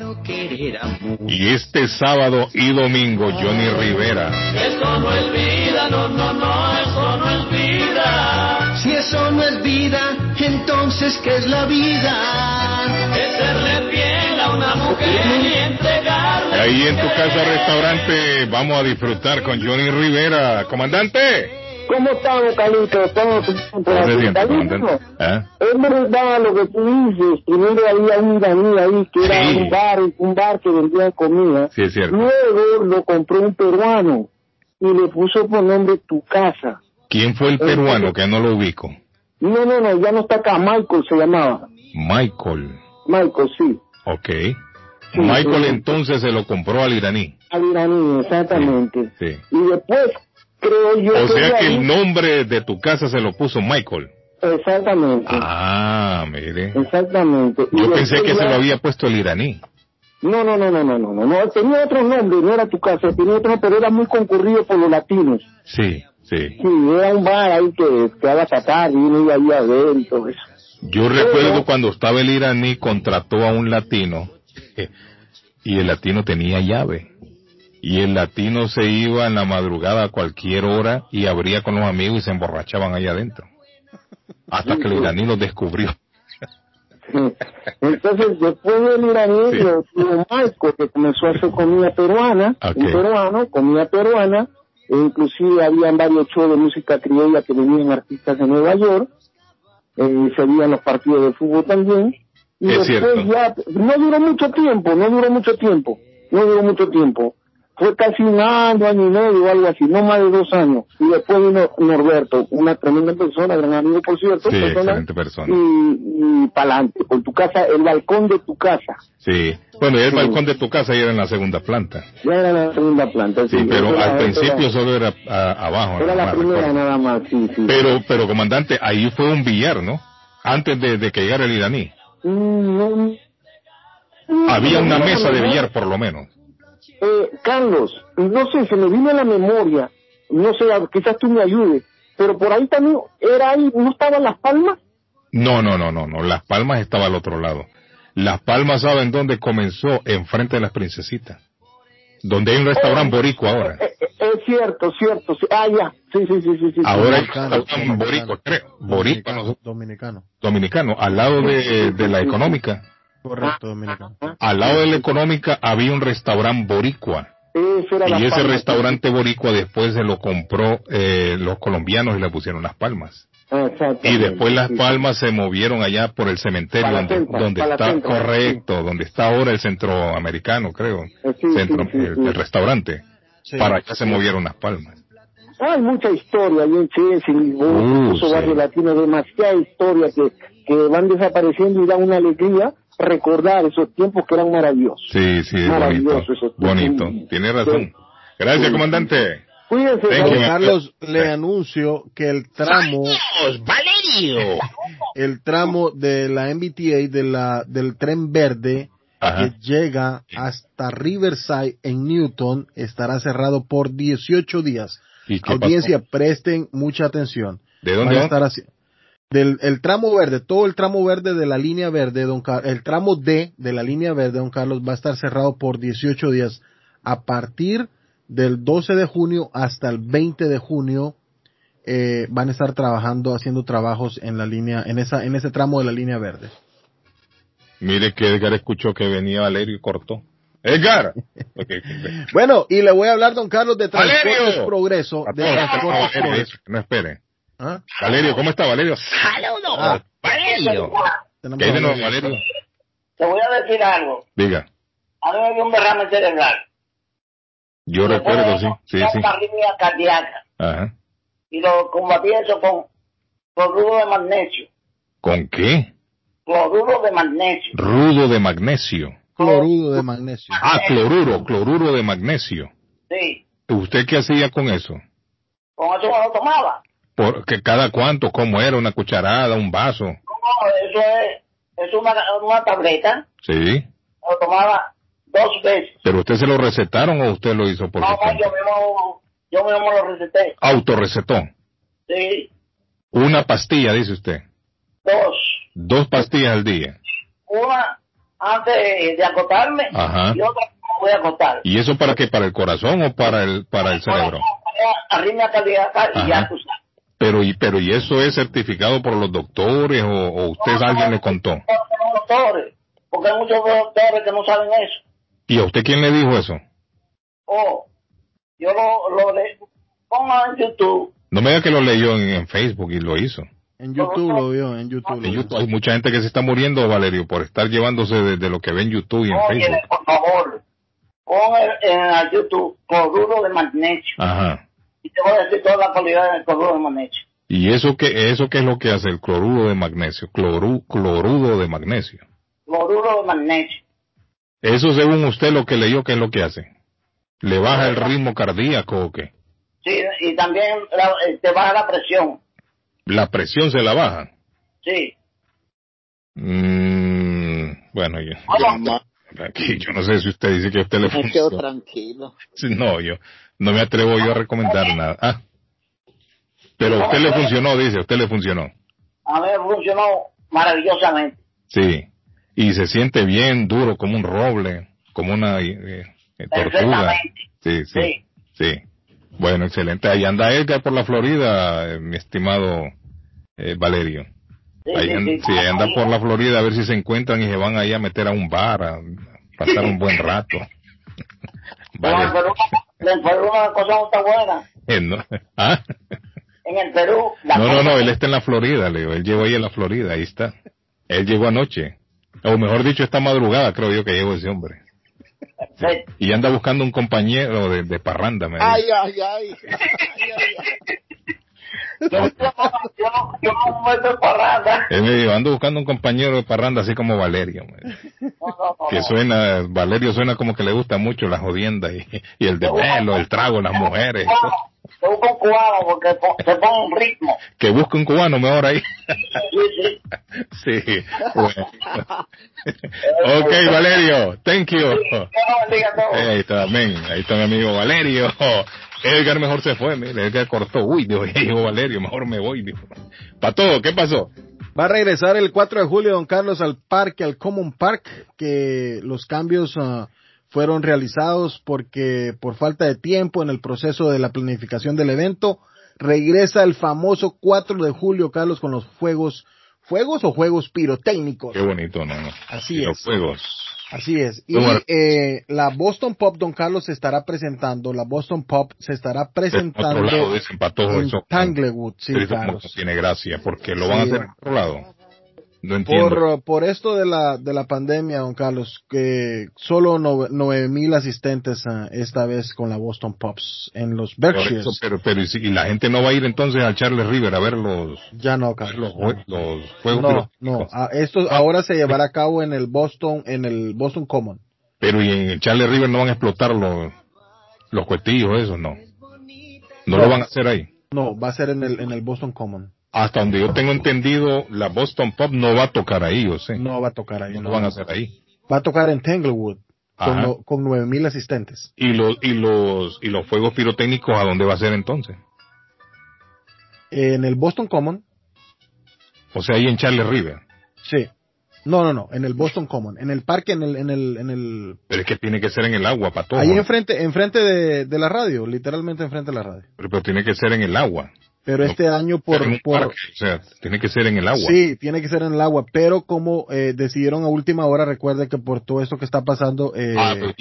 Y este sábado y domingo, Johnny Rivera. Eso no es vida, no, no, no, eso no es vida. Si eso no es vida, entonces ¿qué es la vida? Es serle fiel a una mujer y entregarle. Ahí en tu casa restaurante vamos a disfrutar con Johnny Rivera. Comandante. ¿Cómo estamos, Calito? ¿Cómo te ¿Cómo se siente, comandante? ¿Ah? Es verdad lo que tú dices. Primero había un iraní ahí que era Sí. un bar, un bar que vendía comida. Sí, es cierto. Luego lo compró un peruano y le puso por nombre tu casa. ¿Quién fue el peruano que no lo ubico? No, no, no, ya no está acá. Michael se llamaba. Michael. Michael, sí. Ok. Michael sí. entonces se lo compró al iraní. Al iraní, exactamente. Sí. Y después, creo yo O que sea que ahí- el nombre de tu casa se lo puso Michael. Exactamente. Ah, mire. Exactamente. Y Yo pensé que se ya- lo había puesto el iraní. No, no, no, no, no, no, no, no, tenía otro nombre, no era tu casa, tenía otro, pero era muy concurrido por los latinos. Sí, sí. Sí, era un bar ahí que te haga sacar y uno iba ahí a ver y todo eso. Yo recuerdo cuando estaba el iraní contrató a un latino <laughs> y el latino tenía llave. Y el latino se iba en la madrugada a cualquier hora y abría con los amigos y se emborrachaban ahí adentro. Hasta que el iraní los descubrió. Entonces, después del iraní, Sí. lo tuvo Marco, que comenzó a hacer comida peruana, Ok. un peruano, comida peruana, e inclusive habían varios shows de música criolla que venían artistas de Nueva York, eh, se veían los partidos de fútbol también, y Es después cierto. ya, no duró mucho tiempo, no duró mucho tiempo, no duró mucho tiempo. Fue casi un año, año y medio o algo así, no más de dos años. Y después vino Norberto, una tremenda persona, gran amigo por cierto, Sí, persona, excelente persona. y, y pa'lante, con tu casa, el balcón de tu casa. Sí. Bueno, y el Sí. balcón de tu casa ya era en la segunda planta. Ya era la segunda planta. Sí, pero Era- al era- principio solo era a- abajo. Era la más, primera recuerdo. nada más, sí, sí. Pero, pero comandante, ahí fue un billar, ¿no? Antes de, de que llegara el iraní. Mm, no, Había una no, mesa de billar por lo menos. Eh, Carlos, no sé, se me vino a la memoria, no sé, quizás tú me ayudes, pero por ahí también, era ahí, ¿no estaban las palmas? No, no, no, no, no. Las Palmas estaba al otro lado. Las Palmas, ¿saben dónde comenzó? Enfrente de las princesitas. Donde hay un restaurante boricua ahora. Eh, eh, es cierto, cierto, sí. ah, ya, sí, sí, sí, sí. sí Ahora hay un restaurante boricua, creo. Boricua, no sé, Dominicano. dominicano, al lado de, de la económica. Correcto, dominicano. Al lado de la económica había un restaurante boricua. Era Y ese Palmas. restaurante boricua después se lo compró eh, los colombianos y le pusieron las palmas. Ah, Y después las palmas se movieron allá por el cementerio donde, centra, está, centra, correcto, donde está ahora el centro americano, creo. Eh, sí, Centro, sí, sí, el, sí. el restaurante. Para allá se movieron las palmas. Hay mucha historia ahí en Chile, en Lisboa, Uh, barrio latino, demasiada historia que, que van desapareciendo y da una alegría recordar esos tiempos que eran maravillosos. Sí, sí, es bonito. Bonito. Tiene razón. Gracias, Sí. comandante. Cuídense. Carlos, le anuncio que el tramo, Valerio! el tramo de la MBTA, de la, del tren verde, Ajá. que llega hasta Riverside en Newton, estará cerrado por 18 días. ¿Y qué Audiencia, presten mucha atención. ¿De dónde a va? estar así- Del el tramo verde, todo el tramo verde de la línea verde, don Car- el tramo D de la línea verde, don Carlos, va a estar cerrado por 18 días a partir del 12 de junio hasta el 20 de junio. eh, van a estar trabajando, haciendo trabajos en la línea, en esa, en ese tramo de la línea verde. Mire que Edgar escuchó que venía Valerio y cortó. ¡Edgar! <laughs> Bueno, y le voy a hablar, don Carlos, de ¡Valerio! Transportes Progreso. De Transportes Valerio, Progreso. no espere. ¿Ah? Valerio, ¿cómo está Valerio? Saludos, Ah. Valerio. Tenemos ¿Qué hay de a nuevo, Valerio. Valerio? Te voy a decir algo. Diga. A mí me dio un derrame cerebral. Yo recuerdo, sí, sí, sí. Una cardíaca. Ajá. Y lo combatí eso con cloruro de magnesio. ¿Con qué? Cloruro de magnesio. Rudo de magnesio. Cloruro de magnesio. Ah, cloruro, cloruro de magnesio. Sí. ¿Usted qué hacía con eso? Con eso me lo tomaba. ¿Por que cada cuánto? ¿Cómo era? ¿Una cucharada? ¿Un vaso? No, eso es, es una, una tableta. Sí. Lo tomaba dos veces. ¿Pero usted se lo recetaron o usted lo hizo por No, su no, cuenta? yo mismo, yo mismo lo receté. Autorrecetó. Sí. Una pastilla, dice usted. Dos. Dos pastillas al día. Una antes de acostarme Ajá. y otra voy a acostar. ¿Y eso para qué? ¿Para el corazón o para el, para el cerebro? Arritmia cardíaca y ya tú sabes. Pero y, pero ¿y eso es certificado por los doctores o, o usted alguien le contó? Por los doctores. Porque hay muchos doctores que no saben eso. ¿Y a usted quién le dijo eso? Oh, yo lo, lo le pongo en YouTube. No me diga que lo leyó en, en Facebook y lo hizo. En YouTube lo vio, en YouTube. En. YouTube hay mucha gente que se está muriendo, Valerio, por estar llevándose de, de lo que ve en YouTube y en Oye, Facebook. por favor, pon en, YouTube cloruro de magnesio. Ajá. Y te voy a decir todas las cualidades del cloruro de magnesio. ¿Y eso qué, eso qué es lo que hace el cloruro de magnesio? Cloru, clorudo de magnesio. Cloruro de magnesio. Eso según usted lo que leyó, ¿qué es lo que hace? ¿Le baja el ritmo cardíaco o qué? Sí, y también la- eh, te baja la presión. ¿La presión se la baja? Sí. Mm, bueno, yo, yo, aquí, yo no sé si usted dice que a usted le Me quedo funciona. tranquilo. <laughs> No, yo no me atrevo yo a recomendar nada. Ah. Pero a usted le funcionó, dice, a usted le funcionó. A mí me funcionó maravillosamente. Sí. Y se siente bien duro, como un roble, como una eh, eh, tortuga. Sí, sí, sí. Bueno, excelente. Ahí anda Edgar por la Florida, eh, mi estimado eh, Valerio. Sí, sí. sí, ahí anda por la Florida a ver si se encuentran y se van ahí a meter a un bar, a pasar un buen rato. <laughs> Pero en Perú, en Perú una cosa no está buena. <laughs> Eh, no. ¿Ah? En el Perú, la No, no, no, él está en la Florida, Leo. Él llegó ahí en la Florida, ahí está. Él llegó anoche. O mejor dicho, esta madrugada creo yo que llegó ese hombre. Y anda buscando un compañero de, de parranda, me. Ay, ay, ay. Yo, yo, no- yo parranda. Él me dijo, ando buscando un compañero de parranda así como Valerio. Que suena, Valerio suena como que le gusta mucho la jodienda y, y el de pelo, el trago, las mujeres. Te busco un cubano porque po- te pone un ritmo. Que busque un cubano mejor ahí. Sí, sí. <laughs> Sí. Bueno. <laughs> ok, Valerio. Thank you. Eh, Ahí está, amén. Ahí está mi amigo Valerio. Edgar mejor se fue, mire, Edgar cortó. Uy, <laughs> dijo, Valerio, mejor me voy. Dijo. Pa' todo, ¿qué pasó? Va a regresar el 4 de julio, don Carlos, al parque, al Common Park, que los cambios ah, fueron realizados porque por falta de tiempo en el proceso de la planificación del evento. Regresa el famoso 4 de julio, Carlos, con los fuegos, fuegos o juegos pirotécnicos. Qué bonito, ¿no? Así es. Los juegos. Así es. Y eh, la Boston Pop, don Carlos, se estará presentando, la Boston Pop se estará Otro presentando lado dicen en eso. Tanglewood, sí, Carlos. tiene gracia, porque lo Sí. van a hacer en otro lado. No entiendo. Por, por esto de la, de la pandemia, don Carlos, que solo nueve mil asistentes ah, esta vez con la Boston Pops en los Berkshires. eso, pero, pero y, si- y la gente no va a ir entonces al Charles River a ver los, Ya no, Carlos. los, jue- los juegos No, no. ah, esto ahora se llevará a cabo en el Boston, en el Boston Common. Pero y en el Charles River no van a explotar los, los cuetillos, esos no. No lo van a hacer ahí. No, va a ser en el, en el Boston Common. Hasta donde yo tengo entendido, la Boston Pop no va a tocar ahí, yo sé. No va a tocar ahí. No van a hacer ahí. Va a tocar en Tanglewood con, nueve mil asistentes. Y los, y los, y los fuegos pirotécnicos, ¿a dónde va a ser entonces? En el Boston Common. O sea, ahí en Charles River. Sí. No, no, no, en el Boston Common, en el parque, en el, en el, en el... Pero es que tiene que ser en el agua, para todo. Ahí enfrente, enfrente de, de la radio, literalmente enfrente de la radio. Pero, pero tiene que ser en el agua. Pero este año por, por parque, o sea, tiene que ser en el agua. sí, tiene que ser en el agua, pero como eh, decidieron a última hora, recuerde que por todo esto que está pasando, eh, Ah, pero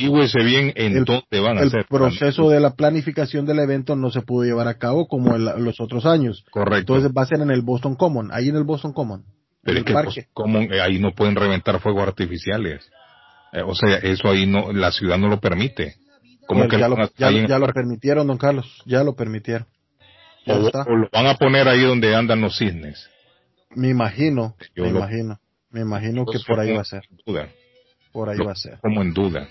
bien en el- dónde van a el hacer. proceso de la planificación del evento no se pudo llevar a cabo como el- los otros años. Correcto. Entonces va a ser en el Boston Common, ahí en el Boston Common. Pero en es el que parque. ¿cómo, eh, ahí no pueden reventar fuegos artificiales. Eh, o sea, eso ahí no, la ciudad no lo permite. ¿Cómo Pues que ya, lo ya lo permitieron, don Carlos, ya lo permitieron. Ya o, está. o lo van a poner ahí donde andan los cisnes? Me imagino, Yo me lo- imagino, me imagino que por ahí va a ser, duda. por ahí Lo va a ser. Como en duda.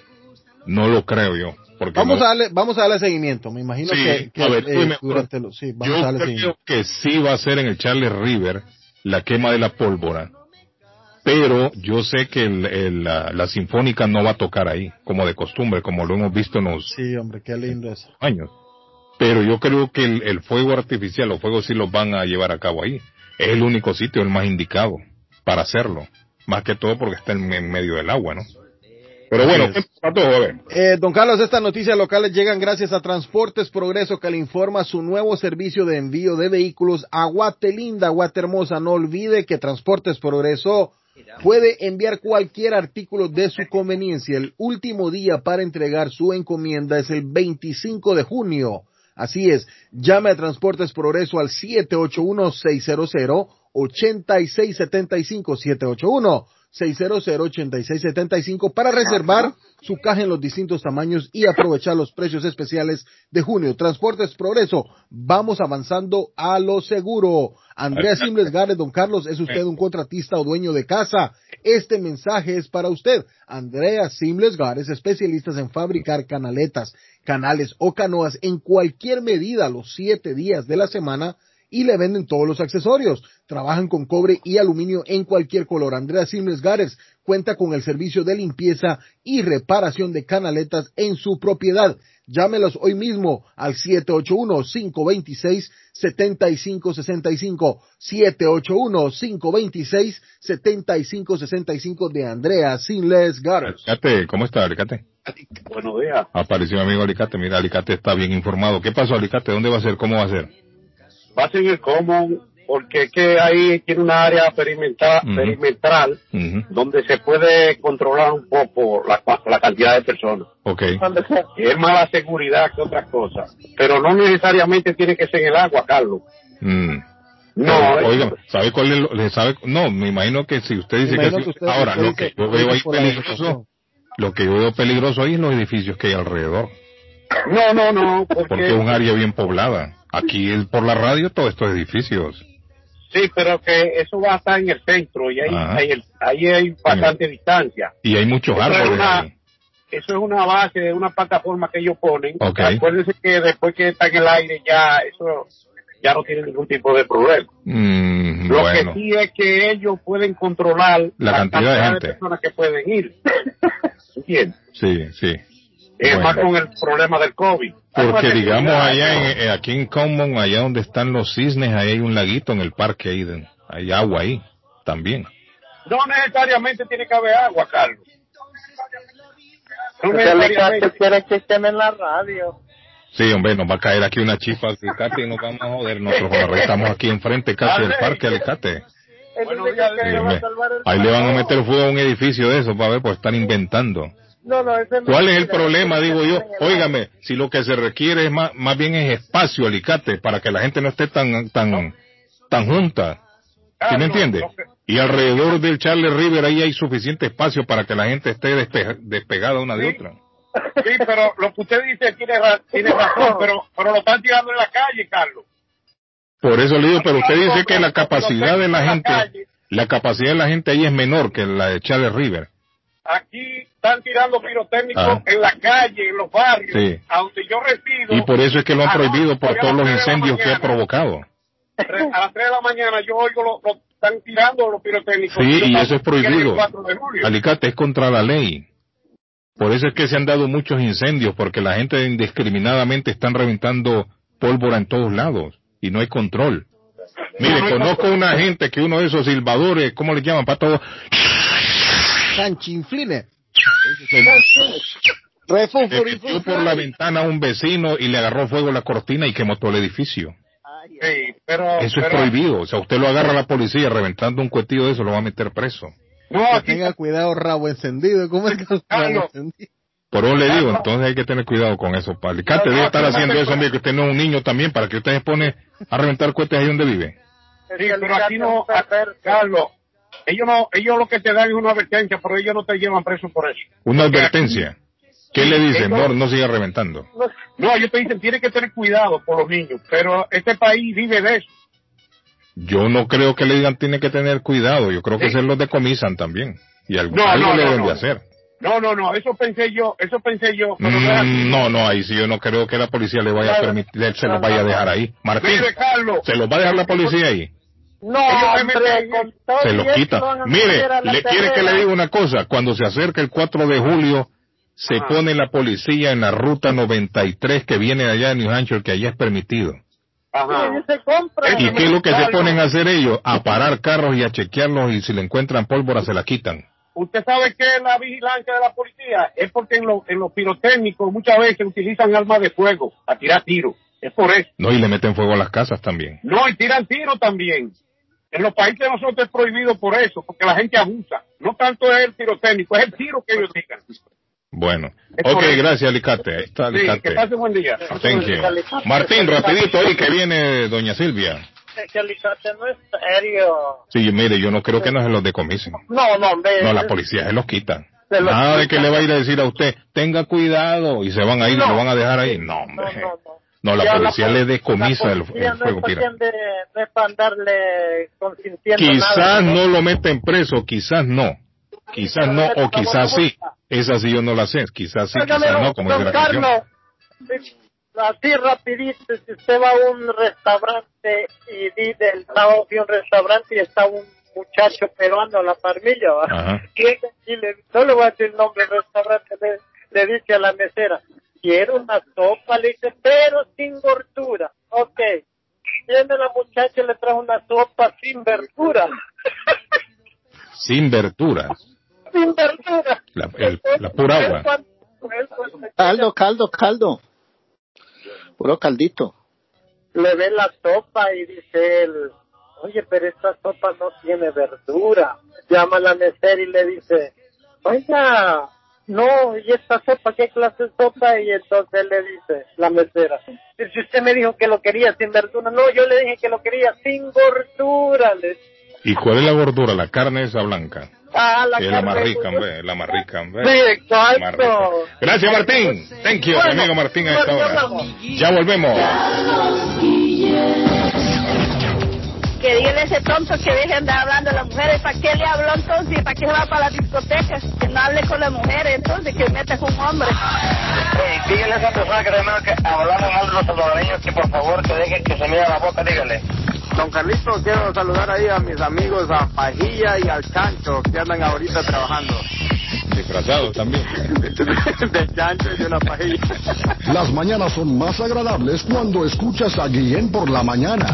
No lo creo yo. Porque Vamos no- a darle, vamos a darle seguimiento, me imagino Sí, que, que, a ver, eh, durante los, sí, vamos Yo a darle creo seguimiento. que sí va a ser en el Charles River la quema de la pólvora, pero yo sé que el- el- la, la sinfónica no va a tocar ahí, como de costumbre, como lo hemos visto en los Sí, hombre, qué lindo eso. años. Pero yo creo que el, el fuego artificial, los fuegos sí los van a llevar a cabo ahí. Es el único sitio, el más indicado para hacerlo. Más que todo porque está en, en medio del agua, ¿no? Pero bueno, para todo, a ver. Eh, don Carlos, estas noticias locales llegan gracias a Transportes Progreso que le informa su nuevo servicio de envío de vehículos a Guatelinda, Guatermosa. No olvide que Transportes Progreso puede enviar cualquier artículo de su conveniencia. El último día para entregar su encomienda es el 25 de junio. Así es, llame a Transportes Progreso al 781-600-8675, 781 600-8675 para reservar su caja en los distintos tamaños y aprovechar los precios especiales de junio. Transportes Progreso, vamos avanzando a lo seguro. Andrea Simles Gárez, don Carlos, ¿es usted un contratista o dueño de casa? Este mensaje es para usted. Andrea Simles Gárez, especialistas en fabricar canaletas, canales o canoas en cualquier medida los siete días de la semana y le venden todos los accesorios. Trabajan con cobre y aluminio en cualquier color. Andrea Simles Gares cuenta con el servicio de limpieza y reparación de canaletas en su propiedad. Llámelos hoy mismo al 781-526-7565. 781-526-7565 de Andrea Simles Gares. Alicate, ¿cómo está Alicate? Buenos días. Apareció mi amigo Alicate, mira, Alicate está bien informado. ¿Qué pasó Alicate? ¿Dónde va a ser? ¿Cómo va a ser? Va a ser en el común porque es que ahí tiene una área perimetral, donde se puede controlar un poco la, la cantidad de personas. Ok. Es más la seguridad que otras cosas. Pero no necesariamente tiene que ser en el agua, Carlos. Mm. No, eh. oiga, ¿sabe cuál es lo- le sabe? No, me imagino que si usted dice que, usted- ahora lo que yo veo ahí peligroso, lo que yo veo peligroso ahí es los edificios que hay alrededor, No, no, no, <laughs> porque, porque es un área bien poblada. Aquí es por la radio todos estos edificios. sí, pero que eso va a estar en el centro y ahí, Ajá. ahí, ahí hay bastante distancia. Y hay muchos Eso es árboles una- ahí. Eso es una base de una plataforma que ellos ponen. Ok. Acuérdense que después que está en el aire ya eso ya no tiene ningún tipo de problema. Mm, Lo bueno, que sí es que ellos pueden controlar La cantidad de gente. personas que pueden ir. <laughs> Sí, sí. Es Bueno. más con el problema del COVID. Porque digamos allá en, eh, aquí en Common, allá donde están los cisnes, ahí hay un laguito en el parque ahí, de- hay agua ahí también. No necesariamente tiene que haber agua, Carlos. No necesariamente. quiere que estén en la radio. Sí, hombre, nos va a caer aquí una chispa al Alicate y nos vamos a joder. Nosotros ahora estamos aquí enfrente casi del parque Alicate. Buenos días, Sí. Ahí le van a meter fuego a un edificio de eso para ver, pues están inventando. No, no, ¿Cuál es el problema, digo yo? Óigame, si lo que se requiere es más, más bien es espacio, Alicate, para que la gente no esté tan, tan, tan junta. ¿Sí me entiende? Y alrededor del Charles River ahí hay suficiente espacio para que la gente esté despe- despegada una de otra. Sí, pero lo que usted dice tiene, tiene razón, pero, pero lo están tirando en la calle, Carlos. Por eso le digo, pero usted dice que la capacidad de la gente, la capacidad de la gente ahí es menor que la de Charles River. Aquí están tirando pirotécnicos Ah. en la calle, en los barrios, Sí. a donde yo resido. Y por eso es que lo han prohibido por todos los incendios que ha provocado. A las 3 de la mañana yo oigo lo, lo están tirando los pirotécnicos. Sí, y eso es prohibido. 4 de julio. Alicate es contra la ley. Por eso es que se han dado muchos incendios, porque la gente indiscriminadamente están reventando pólvora en todos lados y no hay control. Mire, conozco una gente que uno de esos silbadores, ¿cómo le llaman? Para todo. Canchinfline. Le metió por la ventana a un vecino y le agarró fuego la cortina y quemó todo el edificio. Sí, pero, Eso es pero- prohibido. O sea, usted lo agarra a la policía reventando un cuetillo de eso, lo va a meter preso. No, aquí tenga cuidado, rabo encendido. ¿Cómo es que rabo encendido? Por eso le digo, entonces hay que tener cuidado con eso. Palicate debe estar haciendo eso, hombre, que usted no es un niño también, para que usted se pone a reventar cohetes ahí donde vive. Sí, pero aquí no, Carlos, ellos no, ellos lo que te dan es una advertencia, pero ellos no te llevan preso por eso. Una advertencia. ¿Qué le dicen? No, no siga reventando. No, ellos te dicen, tienes que tener cuidado por los niños, pero este país vive de eso. Yo no creo que le digan tiene que tener cuidado. Yo creo que se los decomisan también. Y algo, No, algo le deben de hacer. No, no, no, eso pensé yo, eso pensé yo. pero. Mm, no, no, ahí sí yo no creo que la policía le vaya a permitir, se los vaya a dejar ahí. Martín, Carlos. ¿se los va a dejar la policía ahí? No, Ellos se hombre, meten- con todo Se y los eso quita. Mire, le quiere que le diga una cosa. Cuando se acerca el 4 de julio, se Ajá. pone la policía en la ruta 93 que viene de allá de New Hampshire, que allá es permitido. Ajá. Y se compra. ¿Y qué es lo que se ponen a hacer ellos? A parar carros y a chequearlos y si le encuentran pólvora se la quitan. Usted sabe que la vigilancia de la policía es porque en, los en los pirotécnicos muchas veces utilizan armas de fuego a tirar tiros. Es por eso. No, y le meten fuego a las casas también. No, y tiran tiros también. En los países de nosotros es prohibido por eso, porque la gente abusa. No tanto es el pirotécnico, es el tiro que ellos digan. Bueno. Es Ok, gracias Alicate. Ahí está Sí, Alicate. que pase buen día. Thank you. Martín, rapidito ahí que viene doña Silvia. Es que Alicate no es serio. Sí, mire, yo no creo que no se los decomisen. No, no, hombre. No, la policía se los quita. Se los Nada de que le va a ir a decir a usted, tenga cuidado, y se van a ir y No. lo van a dejar ahí. No, hombre. No, la Ya policía le decomisa el, el no fuego es de, no es para andarle consintiendo Quizás nada. no lo meten preso, quizás no. Quizás no, o quizás sí. Esa sí yo no la sé. Quizás sí, quizás no, como dice la canción. Carlos, sí, así rapidito, si usted va a un restaurante y dice el sábado a un restaurante y está un muchacho peruano a la parmilla. <laughs> ¿Quién? Y le- no le voy a decir el nombre del restaurante, le, le dice a la mesera, quiero una sopa, le dice, pero sin gordura. Ok. Viene la muchacha y le trae una sopa sin verdura. Sin verduras. sin verdura. La, el- la pura agua. Caldo, caldo, caldo. Puro caldito. le ve la sopa y dice él, oye, pero esta sopa no tiene verdura. Llama a la mesera y le dice, oiga, no, ¿y esta sopa qué clase de sopa? Y entonces le dice la mesera, si usted me dijo que lo quería sin verdura, no, yo le dije que lo quería sin gordura. Le ¿Y cuál es la gordura? La carne esa blanca. Ah, la es la más carne rica, de- hombre. La más rica, hombre. Sí, exacto. Gracias, Martín. Thank you, Bueno, mi amigo Martín, a esta bueno, hora. vamos. Ya volvemos. Que díganle a ese tonto que deje de andar hablando a las mujeres. ¿Para qué le habló entonces? ¿Y para qué se va para las discotecas? Que no hable con las mujeres entonces, que meta con un hombre. dígale a esa persona que tenemos que hablamos mal de los salvadoreños que por favor que deje que se mire la boca, dígale. Don Carlito, quiero saludar ahí a mis amigos, a Pajilla y al Chancho, que andan ahorita trabajando. Disfrazados también. <laughs> de Chancho y de una pajilla. Las mañanas son más agradables cuando escuchas a Guillén por la mañana.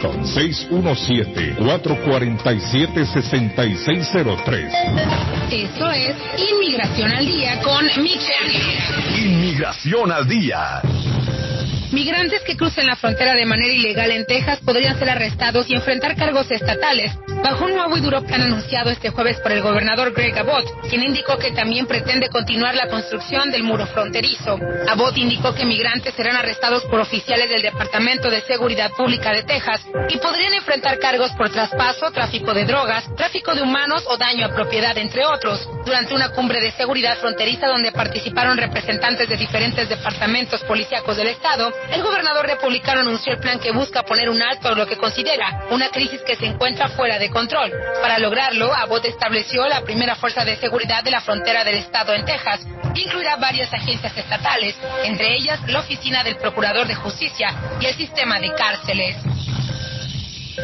617-447-6603. Esto es Inmigración al Día con Michelle. Inmigración al día. Migrantes que crucen la frontera de manera ilegal en Texas podrían ser arrestados y enfrentar cargos estatales bajo un nuevo y duro plan anunciado este jueves por el gobernador Greg Abbott, quien indicó que también pretende continuar la construcción del muro fronterizo. Abbott indicó que migrantes serán arrestados por oficiales del Departamento de Seguridad Pública de Texas y podrían enfrentar cargos por traspaso, tráfico de drogas, tráfico de humanos o daño a propiedad, entre otros. Durante una cumbre de seguridad fronteriza donde participaron representantes de diferentes departamentos policíacos del Estado, el gobernador republicano anunció el plan que busca poner un alto a lo que considera una crisis que se encuentra fuera de control. Para lograrlo, Abbott estableció la primera fuerza de seguridad de la frontera del Estado en Texas, incluirá varias agencias estatales, entre ellas la Oficina del Procurador de Justicia y el sistema de cárceles.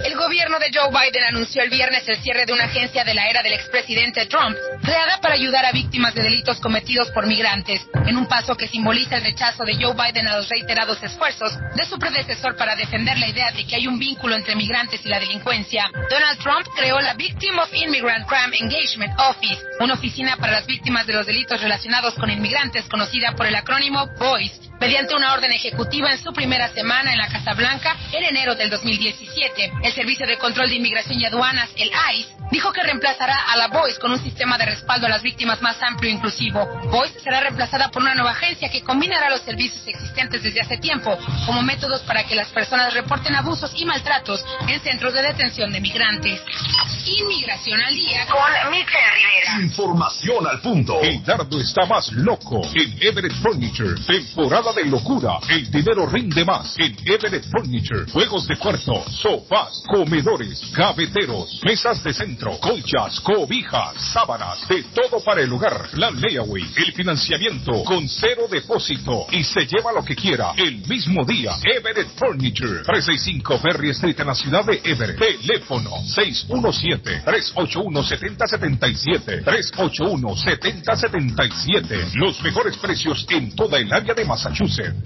El gobierno de Joe Biden anunció el viernes el cierre de una agencia de la era del expresidente Trump, creada para ayudar a víctimas de delitos cometidos por migrantes, en un paso que simboliza el rechazo de Joe Biden a los reiterados esfuerzos de su predecesor para defender la idea de que hay un vínculo entre migrantes y la delincuencia. Donald Trump creó la Victim of Immigrant Crime Engagement Office, una oficina para las víctimas de los delitos relacionados con inmigrantes conocida por el acrónimo VOICE, mediante una orden ejecutiva en su primera semana en la Casa Blanca en enero del 2017. El Servicio de Control de Inmigración y Aduanas, el ICE, dijo que reemplazará a la VOICE con un sistema de respaldo a las víctimas más amplio e inclusivo. VOICE será reemplazada por una nueva agencia que combinará los servicios existentes desde hace tiempo como métodos para que las personas reporten abusos y maltratos en centros de detención de migrantes. Inmigración al día con Michelle Rivera. Información al punto. El dardo está más loco en Everett Furniture. Temporada de locura. El dinero rinde más en Everett Furniture. Juegos de cuarto, sofás, comedores, gaveteros, mesas de centro, colchas, cobijas, sábanas, de todo para el hogar. La layaway, el financiamiento con cero depósito y se lleva lo que quiera el mismo día. Everett Furniture. 365 Ferry Street en la ciudad de Everett. Teléfono 617-381-7077. 381-7077. Los mejores precios en toda el área de Massachusetts.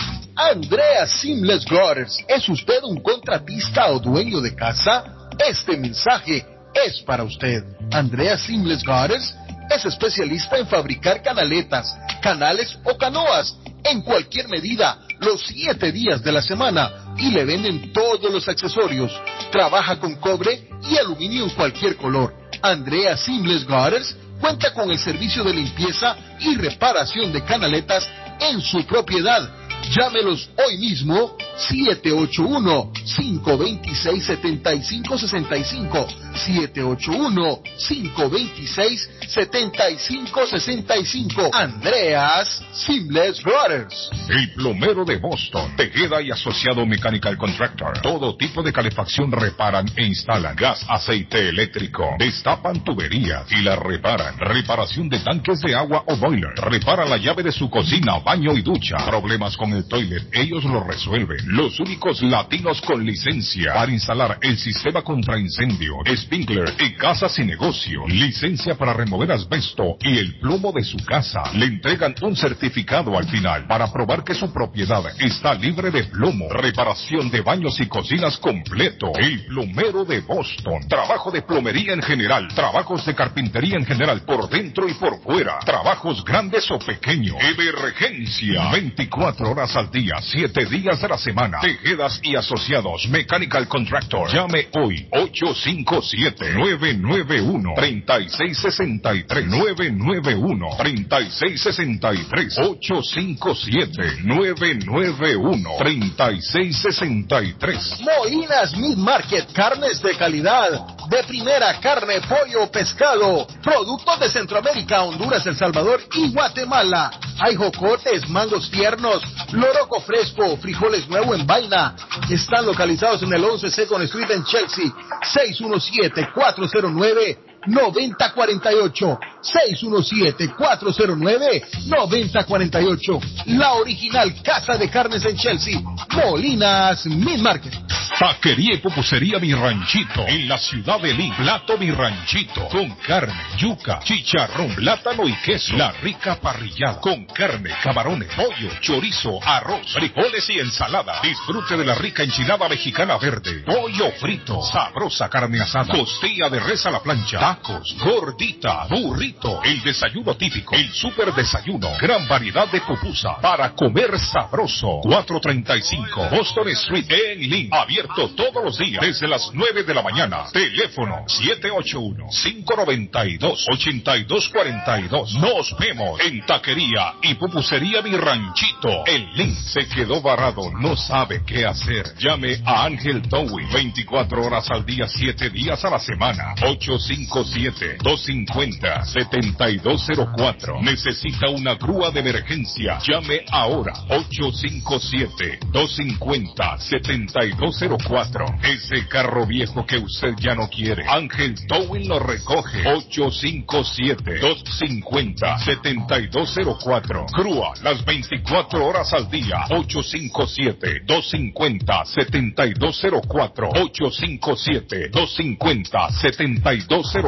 Andrea Seamless Gutters, ¿es usted un contratista o dueño de casa? Este mensaje es para usted. Andrea Seamless Gutters es especialista en fabricar canaletas, canales o canoas en cualquier medida, los siete días de la semana y le venden todos los accesorios. Trabaja con cobre y aluminio en cualquier color. Andrea Seamless Gutters cuenta con el servicio de limpieza y reparación de canaletas en su propiedad. Llámelos hoy mismo 781-526-7565. 781-526-7565. Andreas Seamless Brothers. El plomero de Boston, Tejeda y Asociado Mechanical Contractor. Todo tipo de calefacción reparan e instalan. Gas, aceite eléctrico. Destapan tuberías y la reparan. Reparación de tanques de agua o boiler. Repara la llave de su cocina, baño y ducha. Problemas con el toilet, ellos lo resuelven. Los únicos latinos con licencia para instalar el sistema contra incendio, Spinkler en casas y negocio, licencia para remover asbesto y el plomo de su casa. Le entregan un certificado al final para probar que su propiedad está libre de plomo. Reparación de baños y cocinas completo. El plomero de Boston. Trabajo de plomería en general. Trabajos de carpintería en general por dentro y por fuera. Trabajos grandes o pequeños. Emergencia. 24 horas al día, 7 días de la semana. Tejedas y asociados. Mechanical Contractor. Llame hoy. 857-991-3663. 991-3663. 857-991-3663. Molinas Meat Market, carnes de calidad, de primera carne, pollo, pescado, productos de Centroamérica, Honduras, El Salvador y Guatemala. Hay jocotes, mangos tiernos, loroco fresco, frijoles nuevo en vaina. Están localizados en el 11 Second Street en Chelsea, 617-409. 9048 617-409-9048 La original Casa de Carnes en Chelsea Molinas Meat Market Taquería y pupusería Mi Ranchito en la ciudad de Lima. Plato Mi Ranchito con carne, yuca, chicharrón, plátano y queso. La rica parrillada con carne, camarones, pollo, chorizo, arroz, frijoles y ensalada. Disfrute de la rica enchilada mexicana verde, pollo frito, sabrosa carne asada, costilla de res a la plancha, tacos, gordita, burrito, el desayuno típico, el super desayuno, gran variedad de pupusa para comer sabroso. 435 Boston Street en Lima. Abierto todos los días desde las 9 de la mañana. Teléfono 781-592-8242. Nos vemos en Taquería y Pupusería Mi Ranchito. El link se quedó varado, no sabe qué hacer. Llame a Ángel Towing 24 horas al día, 7 días a la semana. 857-250-7204. Necesita una grúa de emergencia. Llame ahora. 857-250-7204. Ese carro viejo que usted ya no quiere. Ángel Towing lo recoge. 857-250-7204. Grúa las 24 horas al día. 857-250-7204. 857-250-7204.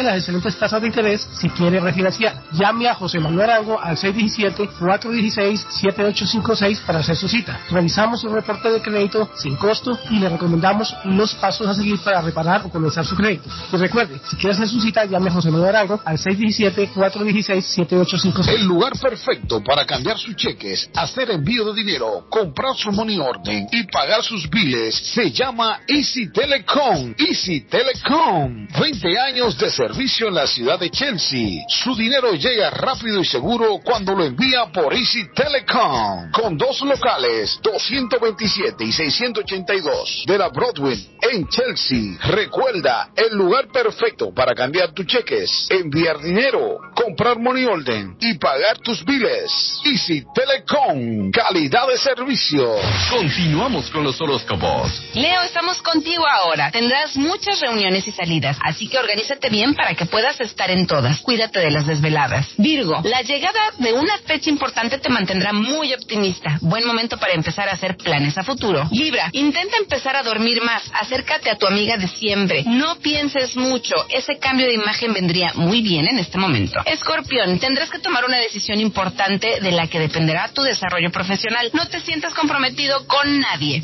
las excelentes tasas de interés si quiere refinanciar. Llame a José Manuel Arango al 617-416-7856 para hacer su cita. Revisamos un reporte de crédito sin costo y le recomendamos los pasos a seguir para reparar o comenzar su crédito. Y recuerde, si quiere hacer su cita, llame a José Manuel Arango al 617-416-7856. El lugar perfecto para cambiar sus cheques, hacer envío de dinero, comprar su money order y pagar sus biles se llama Easy Telecom. Easy Telecom. 20 años de servicio en la ciudad de Chelsea. Su dinero llega rápido y seguro cuando lo envía por Easy Telecom. Con dos locales, 227 y 682 de la Broadway en Chelsea. Recuerda, el lugar perfecto para cambiar tus cheques, enviar dinero, comprar money order y pagar tus biles. Easy Telecom, calidad de servicio. Continuamos con los horóscopos. Leo, estamos contigo ahora. Tendrás muchas reuniones y salidas, así que organízate bien para que puedas estar en todas. Cuídate de las desveladas. Virgo, la llegada de una fecha importante te mantendrá muy optimista. Buen momento para empezar a hacer planes a futuro. Libra, intenta empezar a dormir más. Acércate a tu amiga de siempre. No pienses mucho. Ese cambio de imagen vendría muy bien en este momento. Escorpión, tendrás que tomar una decisión importante de la que dependerá tu desarrollo profesional. No te sientas comprometido con nadie.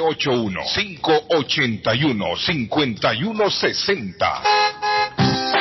781-581-5160.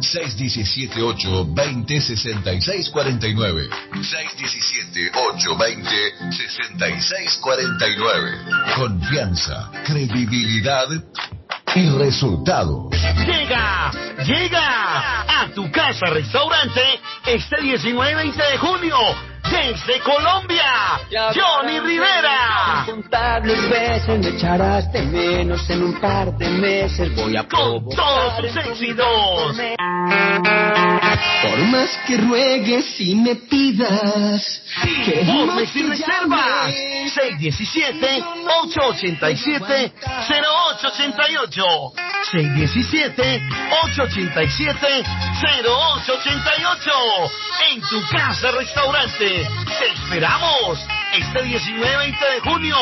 617-820-6649. 617-820-6649. Confianza, credibilidad y resultados. Llega, llega a tu casa restaurante este 19 y 20 de junio. Desde Colombia, Johnny Rivera. Incontables veces me echarás de menos en un par de meses. Voy a Con todos sus éxitos. Por más que ruegues y me pidas que Informes y reservas. llame. 617-887-0888. 617-887-0888. En tu casa restaurante. Te esperamos. Este 19 20 de junio.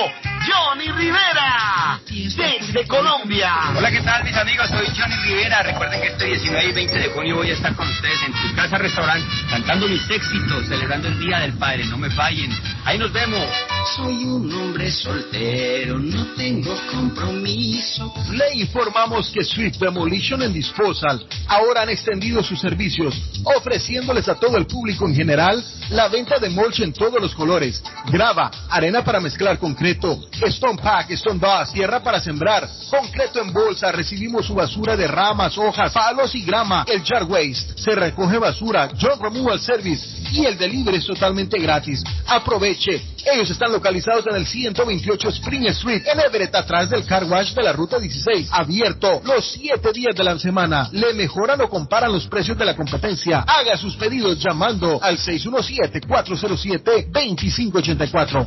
Johnny Rivera, desde Colombia. Hola, ¿qué tal mis amigos? Soy Johnny Rivera. Recuerden que este 19 y 20 de junio voy a estar con ustedes en su casa restaurante cantando mis éxitos, celebrando el Día del Padre. No me fallen. Ahí nos vemos. Soy un hombre soltero, no tengo compromiso. Le informamos que Swift Demolition and Disposal ahora han extendido sus servicios, ofreciéndoles a todo el público en general la venta de mulch en todos los colores, grava, arena para mezclar concreto, stone pack, stone dust, tierra para sembrar, concreto en bolsa, recibimos su basura de ramas, hojas, palos y grama, el jar waste, se recoge basura, John Removal Service y el delivery es totalmente gratis. Aproveche, ellos están localizados en el 128 Spring Street, en Everett, atrás del car wash de la ruta 16, abierto los 7 días de la semana. Le mejoran o comparan los precios de la competencia. Haga sus pedidos llamando al 617-407-2584.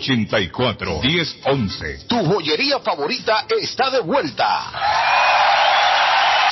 781-284-1011. Tu joyería favorita está de vuelta.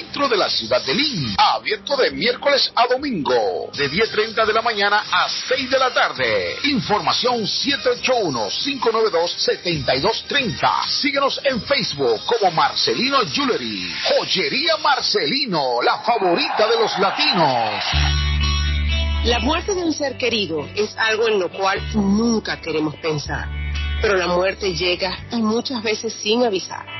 de la ciudad de Lynn. Abierto de miércoles a domingo, de 10.30 de la mañana a 6 de la tarde. Información 781-592-7230. Síguenos en Facebook como Marcelino Jewelry. Joyería Marcelino, la favorita de los latinos. La muerte de un ser querido es algo en lo cual nunca queremos pensar, pero la muerte llega y muchas veces sin avisar.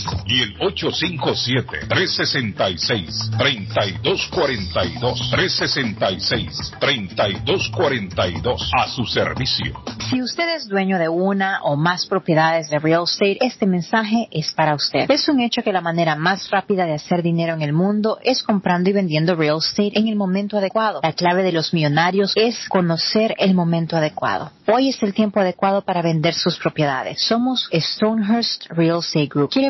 y el 857-366-3242. 366-3242 a su servicio. Si usted es dueño de una o más propiedades de real estate, este mensaje es para usted. Es un hecho que la manera más rápida de hacer dinero en el mundo es comprando y vendiendo real estate en el momento adecuado. La clave de los millonarios es conocer el momento adecuado. Hoy es el tiempo adecuado para vender sus propiedades. Somos Stonehurst Real Estate Group. ¿Quiere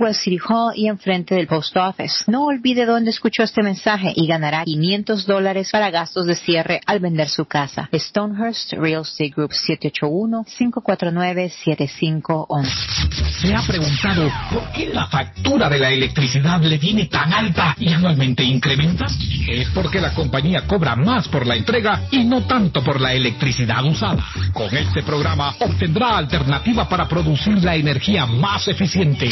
al City Hall y enfrente del Post Office. No olvide dónde escuchó este mensaje y ganará 500 dólares para gastos de cierre al vender su casa. Stonehurst Real Estate Group 781-549-7511. ¿Se ha preguntado por qué la factura de la electricidad le viene tan alta y anualmente incrementa? Es porque la compañía cobra más por la entrega y no tanto por la electricidad usada. Con este programa obtendrá alternativa para producir la energía más eficiente,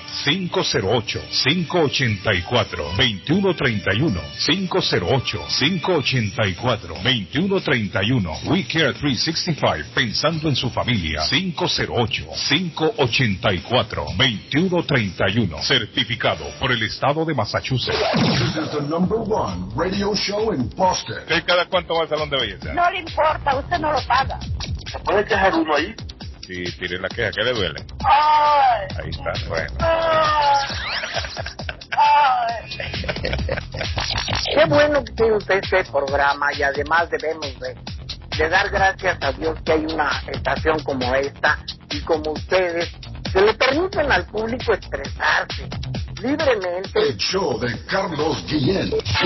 508-584-2131. 508-584-2131. We Care 365. Pensando en su familia. 508-584-2131. Certificado por el Estado de Massachusetts. This is the number one radio show in Boston. ¿Usted cada cuánto va al salón de belleza? No le importa, usted no lo paga. ¿Se puede quejar uno ahí? Sí, tire la queja, ¿qué le duele? Ay, Ahí está, bueno. <laughs> Qué bueno que tiene usted este programa y además debemos de, de dar gracias a Dios que hay una estación como esta y como ustedes que le permiten al público expresarse libremente. El show de Carlos Guillén. Esta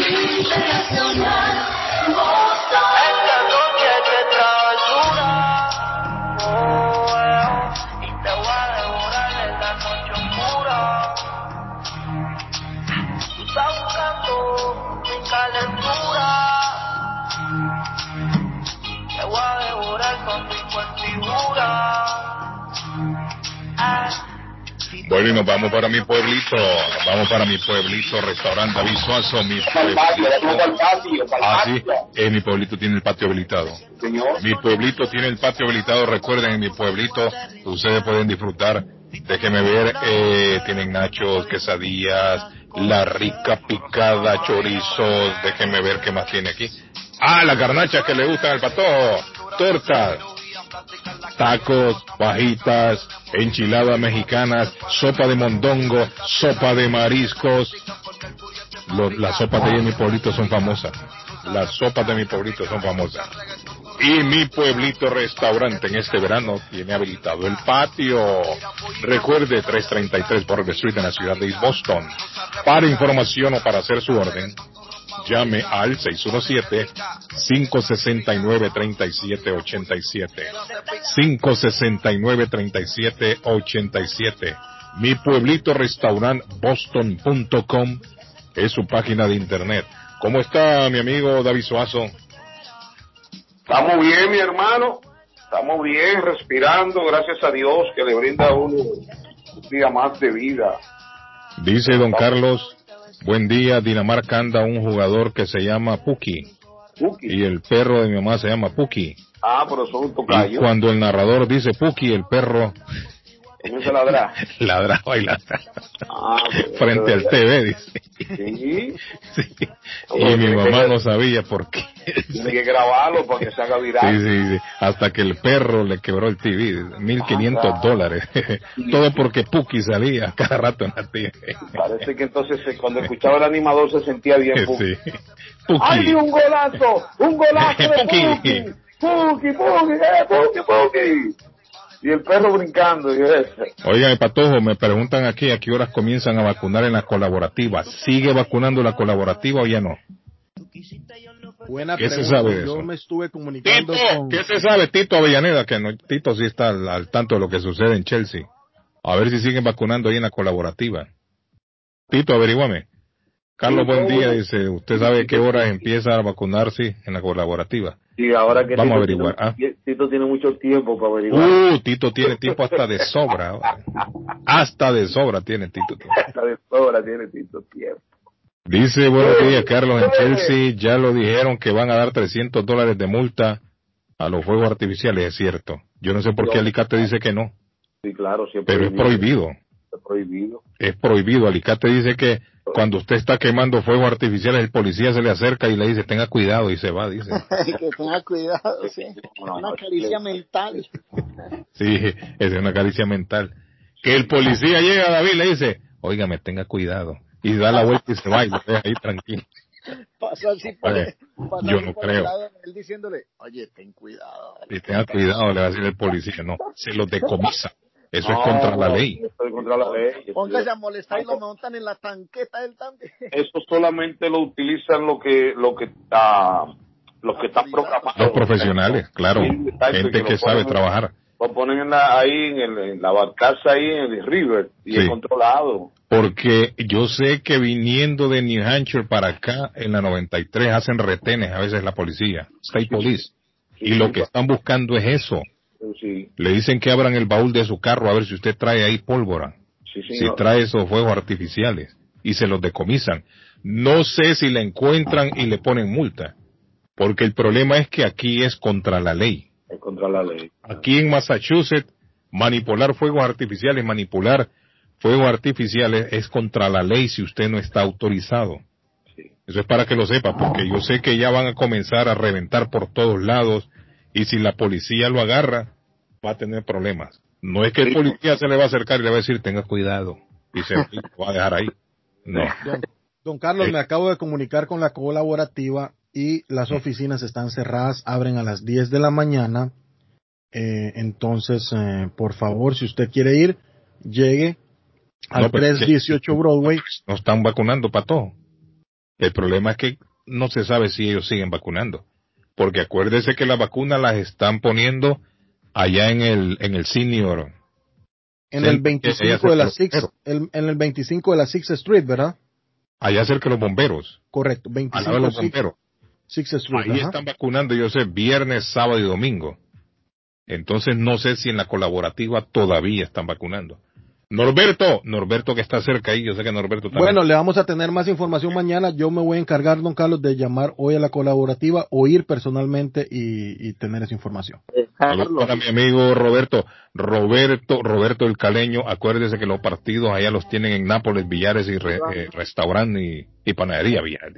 Bueno, y nos vamos para mi pueblito, nos vamos para mi pueblito, restaurante David Suazo, mi pueblito. Ah, sí, eh, mi pueblito tiene el patio habilitado. Mi pueblito tiene el patio habilitado, recuerden, en mi pueblito ustedes pueden disfrutar, déjenme ver, eh, tienen nachos, quesadillas, la rica picada, chorizos, déjenme ver qué más tiene aquí. Ah, las garnachas que le gustan al patojo, tortas, tacos, fajitas, enchiladas mexicanas, sopa de mondongo, sopa de mariscos. Las sopas de mi pueblito son famosas. Las sopas de mi pueblito son famosas. Y mi pueblito restaurante en este verano tiene habilitado el patio. Recuerde 333 Border Street en la ciudad de East Boston. Para información o para hacer su orden, llame al 617-569-3787. 569-3787. Mi pueblito restaurant boston.com es su página de internet. ¿Cómo está mi amigo David Suazo? Estamos bien, mi hermano. Estamos bien, respirando, gracias a Dios que le brinda a uno un día más de vida. Dice don Carlos, buen día, Dinamarca anda un jugador que se llama Puki. Y el perro de mi mamá se llama Puki. Ah, pero son un Y tocayo. cuando el narrador dice Puki, el perro Comienza a ladrar. ladraba y ladraba. Ah, <laughs> Frente al TV, dice. Sí, Y mi mamá no sabía por qué. tiene que grabarlo para que se haga Sí, viral. sí, sí. Hasta que el perro le quebró el TV. 1500 Ah, dólares. <laughs> Todo porque Puki salía cada rato en la TV. Parece que entonces eh, cuando escuchaba el animador se sentía bien. Sí. ¡Ay, Puki. un golazo! ¡Un golazo de <laughs> Puki. Puki! ¡Puki, Puki, eh, Puki, Puki! Y el perro brincando. Y. Oigan, Patojo, me preguntan aquí a qué horas comienzan a vacunar en la colaborativa. ¿Sigue vacunando la colaborativa o ya no? Buena ¿Qué se pregunta. sabe de Yo eso? me estuve comunicando con... ¿Qué se sabe, Tito Avellaneda? Que no, Tito sí está al, al tanto de lo que sucede en Chelsea. A ver si siguen vacunando ahí en la colaborativa. Tito, averíguame. Carlos, buen día. Dice, ¿usted sabe qué hora empieza a vacunarse en la colaborativa? Sí, ahora que Vamos a averiguar, ¿ah? Tito tiene mucho tiempo para averiguar. Uh, Tito tiene tiempo hasta de sobra. Hasta de sobra tiene Tito. Hasta de sobra tiene Tito tiempo. Dice, buenos días, Carlos, en Chelsea ya lo dijeron que van a dar 300 dólares de multa a los fuegos artificiales, es cierto. Yo no sé por qué Alicate dice que no, Sí, claro, siempre. pero es prohibido. Es prohibido. Es prohibido. Alicate dice que cuando usted está quemando fuegos artificiales, el policía se le acerca y le dice, tenga cuidado, y se va, dice. <laughs> que tenga cuidado, sí. Una caricia mental. Sí, es una caricia mental. Que el policía llega a David y le dice, óigame, tenga cuidado. Y da la vuelta y se va y lo deja ahí tranquilo. Pasó así por, pasó yo así no por el creo. lado de él diciéndole, oye, ten cuidado. Y tenga cuidado, le va a decir el policía. No, se los decomisa. Eso es contra la ley. Eso es contra la ley. Póngase a molestar y lo montan en la tanqueta del también. Eso solamente lo utilizan lo que lo que está lo que está programado. Los profesionales, claro. Gente que sabe ponen- trabajar. Lo ponen en la, ahí en, el, en la barcaza ahí en el river y Sí. es controlado. Porque yo sé que viniendo de New Hampshire para acá, en la 93, hacen retenes a veces la policía, State Police. Y lo que están buscando es eso. Sí, Le dicen que abran el baúl de su carro a ver si usted trae ahí pólvora. sí, si trae esos fuegos artificiales y se los decomisan. No sé si le encuentran y le ponen multa, porque el problema es que aquí es contra la ley. Es contra la ley. Aquí en Massachusetts, manipular fuegos artificiales, manipular fuegos artificiales es contra la ley si usted no está autorizado. Eso es para que lo sepa, porque yo sé que ya van a comenzar a reventar por todos lados y si la policía lo agarra, va a tener problemas. No es que el policía se le va a acercar y le va a decir, tenga cuidado, y se lo va a dejar ahí. No. Don, don Carlos, Sí. me acabo de comunicar con la colaborativa y las oficinas están cerradas, abren a las 10 de la mañana. Eh, entonces, eh, por favor, si usted quiere ir, llegue al No, pero- 318 Broadway. No están vacunando para todo. El problema es que no se sabe si ellos siguen vacunando. Porque acuérdese que las vacunas las están poniendo allá en el, en el senior. En el ella 25 se de la lo- 6, el- en el 25 de la 6th Street, ¿verdad? Allá cerca de los bomberos. Correcto, Al 25 lado de los bomberos. 6th Street. Ahí ajá. están vacunando, yo sé, viernes, sábado y domingo. Entonces no sé si en la colaborativa todavía están vacunando. Norberto, Norberto que está cerca ahí, yo sé que Norberto también. Bueno, le vamos a tener más información mañana. Yo me voy a encargar, don Carlos, de llamar hoy a la colaborativa o ir personalmente y, y tener esa información. Saludos para mi amigo Roberto. Roberto, Roberto el Caleño, acuérdese que los partidos allá los tienen en Nápoles, Villares y re- eh, restaurante y, y panadería Villares.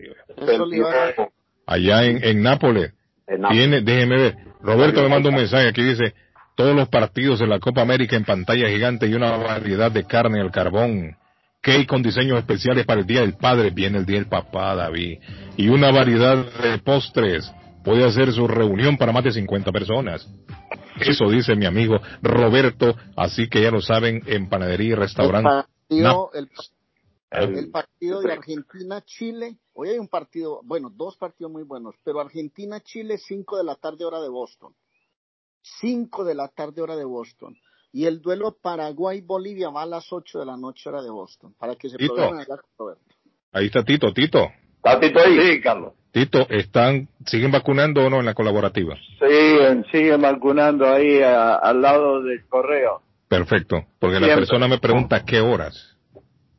Allá en, en Nápoles. Tiene, déjeme ver. Roberto me manda un mensaje aquí dice, todos los partidos de la Copa América en pantalla gigante y una variedad de carne al carbón. Cake con diseños especiales para el Día del Padre. Viene el Día del Papá, David. Y una variedad de postres. Puede hacer su reunión para más de 50 personas. Eso dice mi amigo Roberto. Así que ya lo saben, en panadería y restaurante. partido, el, El- el partido de Argentina-Chile. Hoy hay un partido, bueno, dos partidos muy buenos, pero Argentina-Chile, 5 de la tarde hora de Boston. 5 de la tarde hora de Boston. Y el duelo Paraguay-Bolivia va a las 8 de la noche hora de Boston. Para que se Tito. programen allá con Roberto. Ahí está Tito, Tito. ¿Está Tito ahí? Sí, Carlos. Tito, ¿están, siguen vacunando o no en la colaborativa? Siguen, siguen vacunando ahí a- al lado del correo. Perfecto, porque la persona me pregunta qué horas.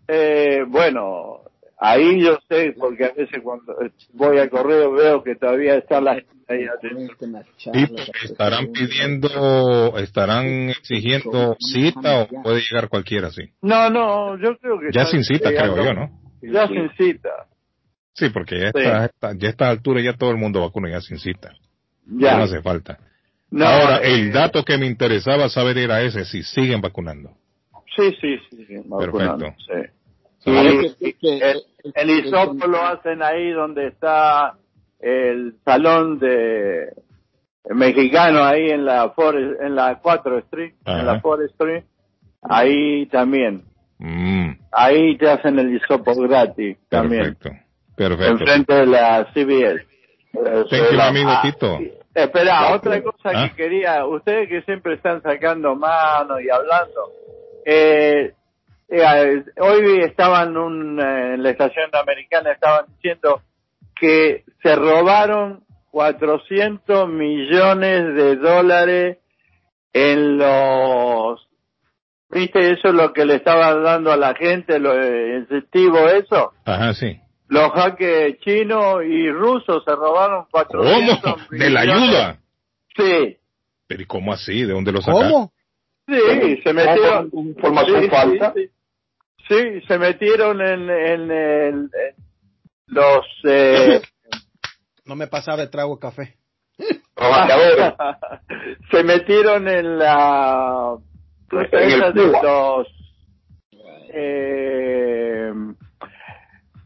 Eh, bueno, ahí yo sé, porque a veces cuando voy al correo veo que todavía está la gente. Tito, ¿estarán pidiendo, estarán exigiendo cita o puede llegar cualquiera así? No, no, yo creo que... Ya sin cita, creo yo, ¿no? Ya sin cita. Sí, porque ya Sí. está, está- ya a esta altura ya todo el mundo vacuna ya sin cita. Ya. no hace falta. No, Ahora, eh, el dato que me interesaba saber era ese, si siguen vacunando. Sí, sí, sí, sí, vacunando, Perfecto. sí. El, el hisopo lo hacen ahí donde está el salón de mexicano ahí en la Forest, en la 4 Street, Ajá. en la Forest Street, ahí también. Mm, Ahí te hacen el hisopo gratis también. perfecto. Perfecto. Enfrente de la CBS. Thank you, amigo ah, Tito. Espera, otra cosa Ah. que quería, ustedes que siempre están sacando mano y hablando, eh, eh, hoy estaban un, eh, en la estación americana, estaban diciendo que se robaron 400 millones de dólares en los, viste, eso es lo que le estaban dando a la gente, lo eh, incentivo, eso. Ajá, sí. Los jaques chinos y rusos se robaron 400 ¿Cómo? ¿De la millones. ayuda? Sí. Pero ¿y cómo así? ¿De dónde lo sacaron? ¿Cómo? Sí, se metieron. Información sí, falsa. Sí, sí. Sí, se metieron en, en, el- en los. Eh, <laughs> No me pasaba de trago de café. <laughs> se metieron en la. En el de los. Eh,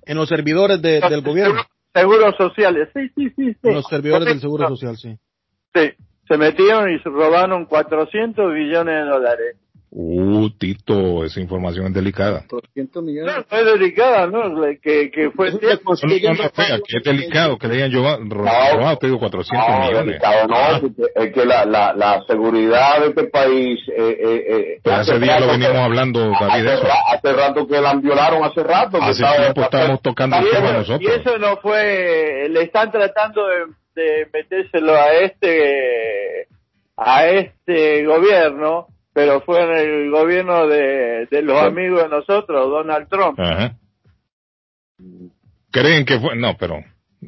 En los servidores de- del gobierno. seguros sociales. Sí, sí, sí. sí. En los servidores del Seguro Social, sí. Sí, se metieron y se robaron 400 billones de dólares. Uh, Tito, esa información es delicada. 200 millones. No, es delicada, ¿no? Que, que fue cierto. No, no, no, fea, que es delicado que le hayan robado, robado, te digo, 400 No, millones. delicado, no, porque es que la, la, la seguridad de este país. Eh, eh, eh, Pues hace días lo venimos hablando, David, hace, eso. hace rato que la violaron, hace rato. que Hace estaba- tiempo estábamos tocando el Y tema eso, y nosotros. eso no fue, le están tratando de, de metérselo a este, a este gobierno, pero fue en el gobierno de, de los amigos de nosotros, Donald Trump. Ajá. Creen que fue, no, pero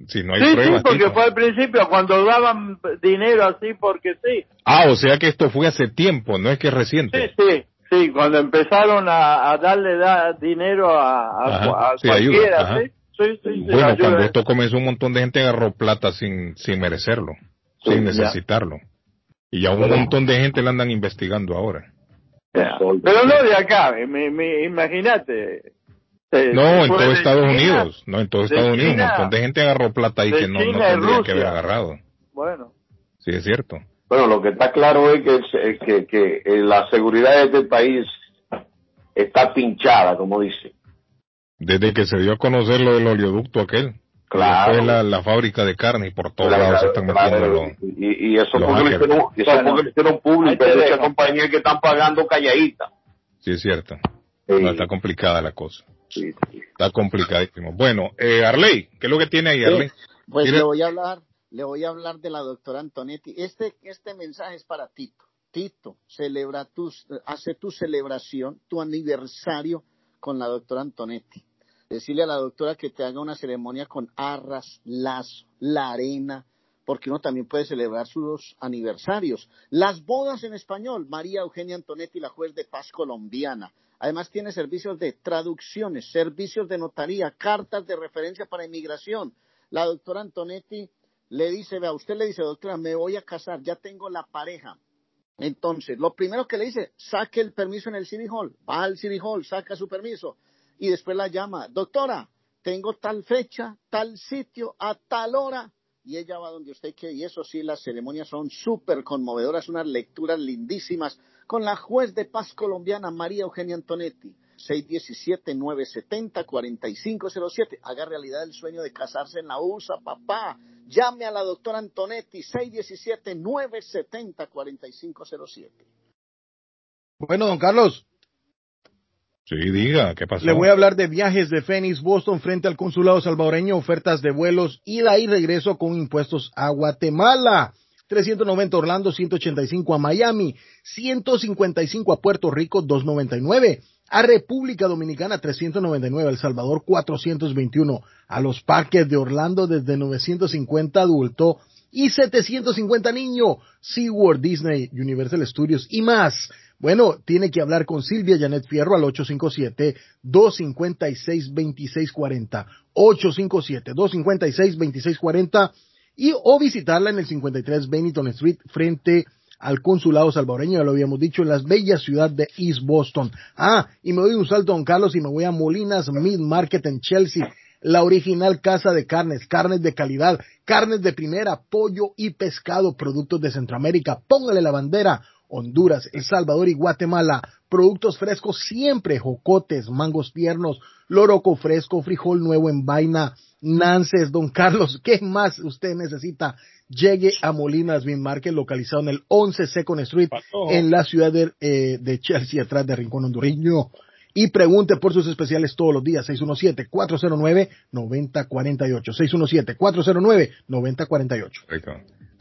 si no hay Sí, sí, pruebas. porque Tito. fue al principio cuando daban dinero así porque sí. Ah, o sea que esto fue hace tiempo, no es que es reciente. Sí, sí, sí, cuando empezaron a, a darle da- dinero a, a, Ajá, a sí, cualquiera, ayuda. ¿sí? Sí, sí, sí, Bueno, cuando esto comenzó un montón de gente agarró plata sin, sin merecerlo, sin ya. Y ya un montón de gente la andan investigando ahora. Ya. Pero no de acá, imagínate. Eh, No, en todo Estados China, Unidos, no, en todo Estados Unidos, un montón de gente agarró plata ahí que no, no tendría que haber agarrado. Bueno, Sí, es cierto. Bueno, lo que está claro es que, es que, que eh, la seguridad de este país está pinchada, como dice. Desde que se dio a conocer lo del oleoducto aquel, Claro. la, la fábrica de carne y por todos Claro, lados se están claro, metiendo los, y, y eso los porque hicieron, y eso Bueno, porque lo hicieron público, hay muchas compañías que están pagando calladita. Sí, es cierto. Sí. No, está complicada la cosa. Sí, sí. Está complicadísimo. Bueno, eh, Arley, ¿qué es lo que tiene ahí, Arley? Pues le voy a hablar, le voy a hablar de la doctora Antonetti. Este, este mensaje es para Tito. Tito, celebra tu, hace tu celebración, tu aniversario con la doctora Antonetti. Decirle a la doctora que te haga una ceremonia con arras, lazo, la arena, porque uno también puede celebrar sus aniversarios. Las bodas en español, María Eugenia Antonetti, la juez de paz colombiana. Además tiene servicios de traducciones, servicios de notaría, cartas de referencia para inmigración. La doctora Antonetti le dice, vea, usted le dice, doctora, me voy a casar, ya tengo la pareja. Entonces, lo primero que le dice, saque el permiso en el City Hall, va al City Hall, saca su permiso y después la llama, doctora, tengo tal fecha, tal sitio, a tal hora, y ella va donde usted quiere. Y eso sí, las ceremonias son súper conmovedoras, unas lecturas lindísimas con la juez de paz colombiana María Eugenia Antonetti. 617-970-4507. Haga realidad el sueño de casarse en la USA, papá. Llame a la doctora Antonetti, 617-970-4507. Bueno, don Carlos, Sí, diga, ¿qué pasó? le voy a hablar de viajes de Phoenix, Boston, frente al consulado salvadoreño, ofertas de vuelos, ida y regreso con impuestos a Guatemala. 390 Orlando, 185 a Miami, 155 a Puerto Rico, 299 a República Dominicana, 399 a El Salvador, 421 a los parques de Orlando desde 950 adulto y 750 niño, SeaWorld, Disney, Universal Studios y más. Bueno, tiene que hablar con Silvia Janet Fierro al 857-256-2640. 857-256-2640 y o visitarla en el 53 Bennington Street frente al consulado salvadoreño, ya lo habíamos dicho, en la bella ciudad de East Boston. Ah, y me doy un salto, don Carlos, y me voy a Molinas Meat Market en Chelsea, la original casa de carnes, carnes de calidad, carnes de primera, pollo y pescado, productos de Centroamérica. Póngale la bandera Honduras, El Salvador y Guatemala. Productos frescos siempre, jocotes, mangos tiernos, loroco fresco, frijol nuevo en vaina, nances, don Carlos, <laughs> ¿qué más usted necesita? Llegue a Molinas Bin Market, localizado en el 11 Second Street, en la ciudad de, eh, de Chelsea, atrás de Rincón Hondureño. Y pregunte por sus especiales todos los días, 617-409-9048. 617-409-9048.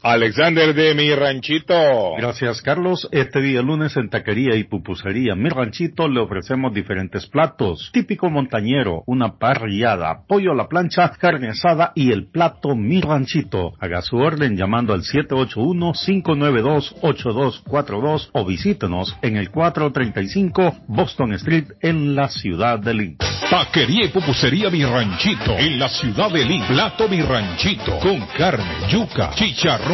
Alexander de mi ranchito. Gracias, Carlos. Este día lunes en Taquería y Pupusería Mi Ranchito le ofrecemos diferentes platos. Típico montañero, una parrillada, pollo a la plancha, carne asada y el plato Mi Ranchito. Haga su orden llamando al 781-592-8242 o visítenos en el 435 Boston Street en la ciudad de Lynn. Taquería y pupusería Mi Ranchito en la ciudad de Lynn. Plato Mi Ranchito con carne, yuca, chicharrón,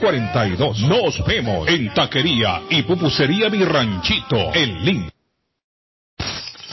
781-592-8242. Nos vemos en Taquería y Pupusería Mi Ranchito en Lynn.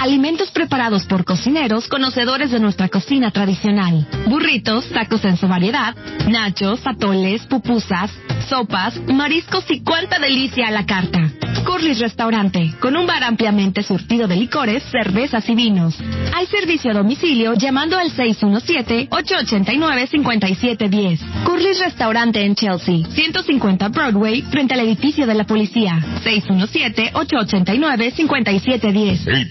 Alimentos preparados por cocineros conocedores de nuestra cocina tradicional. Burritos, tacos en su variedad, nachos, atoles, pupusas, sopas, mariscos y cuánta delicia a la carta. Curly's Restaurante, con un bar ampliamente surtido de licores, cervezas y vinos. Hay servicio a domicilio llamando al 617-889-5710. Curly's Restaurante en Chelsea, 150 Broadway, frente al edificio de la policía. 617-889-5710.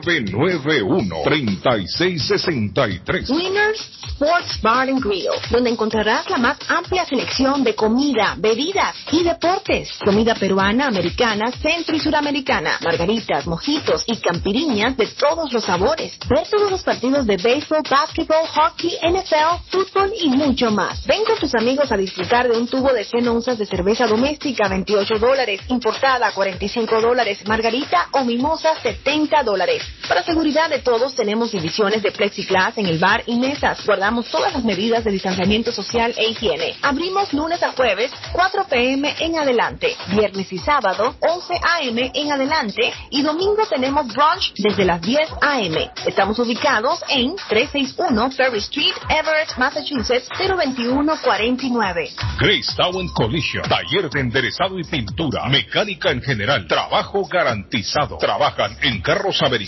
857-991-3663. Winners Sports Bar and Grill, donde encontrarás la más amplia selección de comida, bebidas y deportes. Comida peruana, americana, centro y suramericana, margaritas, mojitos y campiriñas de todos los sabores. Ver todos los partidos de béisbol, básquetbol, hockey, NFL, fútbol y mucho más. Ven con tus amigos a disfrutar de un tubo de 100 onzas de cerveza doméstica, 28 dólares, importada, 45 dólares, margarita o mimosa, 70 dólares. Para seguridad de todos, tenemos divisiones de plexiglas en el bar y mesas. Guardamos todas las medidas de distanciamiento social e higiene. Abrimos lunes a jueves, 4 4 pm en adelante. Viernes y sábado, 11 am en adelante. Y domingo tenemos brunch desde las 10 am. Estamos ubicados en 361 Ferry Street, Everett, Massachusetts, 02149. Grace Town Collision, taller de enderezado y pintura, mecánica en general, trabajo garantizado. Trabajan en carros americanos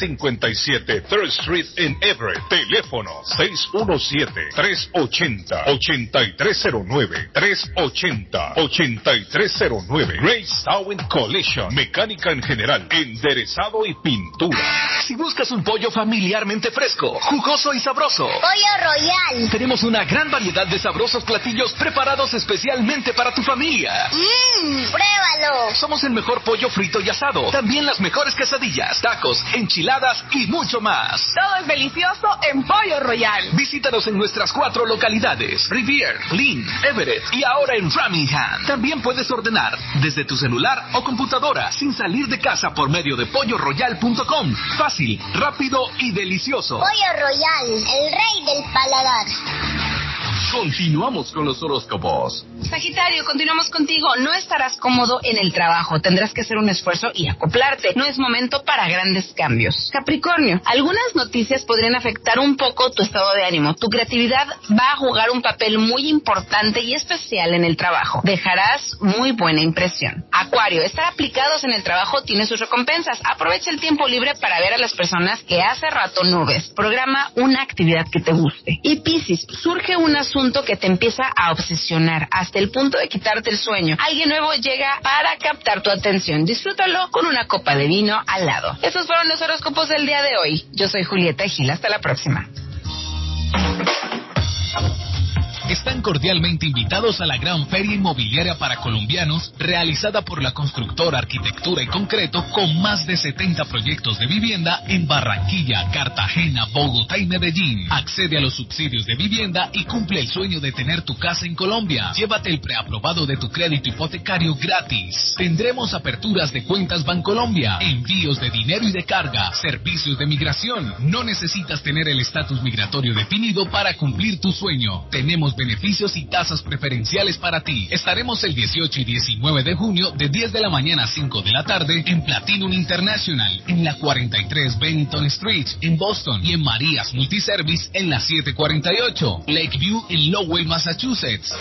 357 Third Street en Everett. Teléfono 617-380-8309. 380-8309. Grace Town Collision. Mecánica en general. Enderezado y pintura. Si buscas un pollo familiarmente fresco, jugoso y sabroso. Pollo Royal. Tenemos una gran variedad de sabrosos platillos preparados especialmente para tu familia. Mmm, pruébalo. Somos el mejor pollo frito y asado. También las mejores quesadillas, tacos, enchiladas y mucho más. Todo es delicioso en Pollo Royal. Visítanos en nuestras cuatro localidades: Rivier, Lynn, Everett y ahora en Framingham. También puedes ordenar desde tu celular o computadora sin salir de casa por medio de polloroyal.com. Fácil, rápido y delicioso. Pollo Royal, el rey del paladar. Continuamos con los horóscopos. Sagitario, continuamos contigo. No estarás cómodo en el trabajo. Tendrás que hacer un esfuerzo y acoplarte. No es momento para grandes cambios. Capricornio, algunas noticias podrían afectar un poco tu estado de ánimo. Tu creatividad va a jugar un papel muy importante y especial en el trabajo. Dejarás muy buena impresión. Acuario, estar aplicados en el trabajo tiene sus recompensas. Aprovecha el tiempo libre para ver a las personas que hace rato no ves. Programa una actividad que te guste. Y Piscis, surge un asunto que te empieza a obsesionar hasta el punto de quitarte el sueño. Alguien nuevo llega para captar tu atención. Disfrútalo con una copa de vino al lado. Estos fueron los horóscopos del día de hoy. Yo soy Julieta Gil. Hasta la próxima. Están cordialmente invitados a la gran feria inmobiliaria para colombianos realizada por la constructora Arquitectura y Concreto con más de 70 proyectos de vivienda en Barranquilla, Cartagena, Bogotá y Medellín. Accede a los subsidios de vivienda y cumple el sueño de tener tu casa en Colombia. Llévate el preaprobado de tu crédito hipotecario gratis. Tendremos aperturas de cuentas Bancolombia, envíos de dinero y de carga, servicios de migración. No necesitas tener el estatus migratorio definido para cumplir tu sueño. Tenemos beneficios y tasas preferenciales para ti. Estaremos el 18 y 19 de junio de 10 de la mañana a 5 de la tarde en Platinum International, en la 43 Bennington Street, en Boston, y en Marías Multiservice en la 748, Lakeview en Lowell, Massachusetts.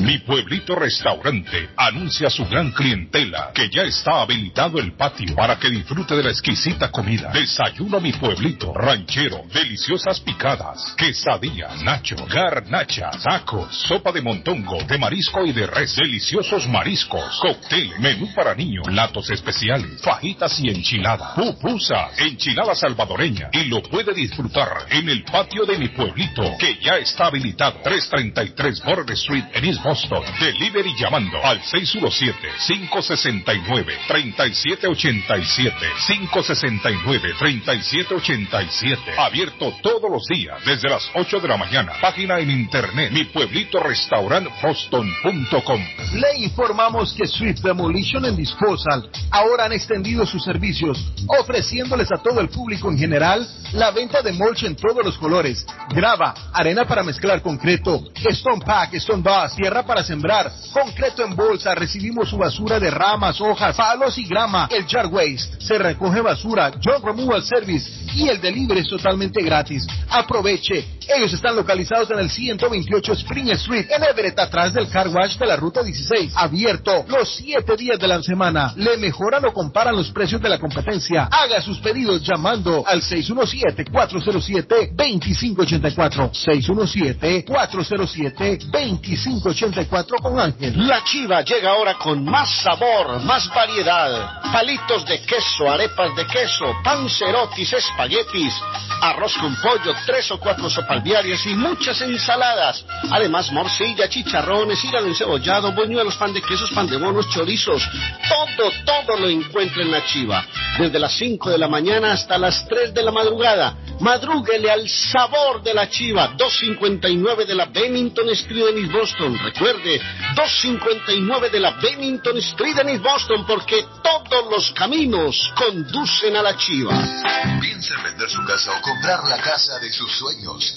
Mi pueblito restaurante anuncia a su gran clientela que ya está habilitado el patio para que disfrute de la exquisita comida. Desayuno mi pueblito ranchero, deliciosas picadas, quesadillas, nacho, garnacha, tacos, sopa de montongo, de marisco y de res, deliciosos mariscos, cóctel, menú para niños, platos especiales, fajitas y enchiladas, pupusa, enchilada salvadoreña. Y lo puede disfrutar en el patio de mi pueblito que ya está habilitado. 333 Border Street en East Boston. Delivery llamando al 617-569-3787. 569-3787. Abierto todos los días desde las 8 de la mañana. Página en internet mi pueblito restaurant boston.com. Le informamos que Swift Demolition and Disposal ahora han extendido sus servicios, ofreciéndoles a todo el público en general la venta de mulch en todos los colores, grava, arena para mezclar concreto, stone pack, stone bus, tierra para sembrar, concreto en bolsa, recibimos su basura de ramas, hojas, palos y grama, el jar waste, se recoge basura, John Removal Service y el delivery es totalmente gratis. Aproveche, ellos están localizados en el 128 Spring Street, en Everett, atrás del car wash de la ruta 16, abierto los 7 días de la semana. Le mejoran o comparan los precios de la competencia. Haga sus pedidos llamando al 617-407-2584. 617-407-2584 con Ángel. La chiva llega ahora con más sabor, más variedad. Palitos de queso, arepas de queso, pancerotis, espaguetis arroz con pollo, tres o cuatro sopalviarias y muchas ensaladas. Además, morcilla, chicharrones, hígado encebollado, buñuelos, pan de quesos, pan de bonos, chorizos. Todo, todo lo encuentra en la chiva. Desde las 5 de la mañana hasta las 3 de la madrugada. Madrúguele al sabor de la chiva. 259 de la Bennington Street en East Boston. Recuerde, 259 de la Bennington Street en East Boston porque todos los caminos conducen a la chiva. Piensa en vender su casa o comprar la casa de sus sueños.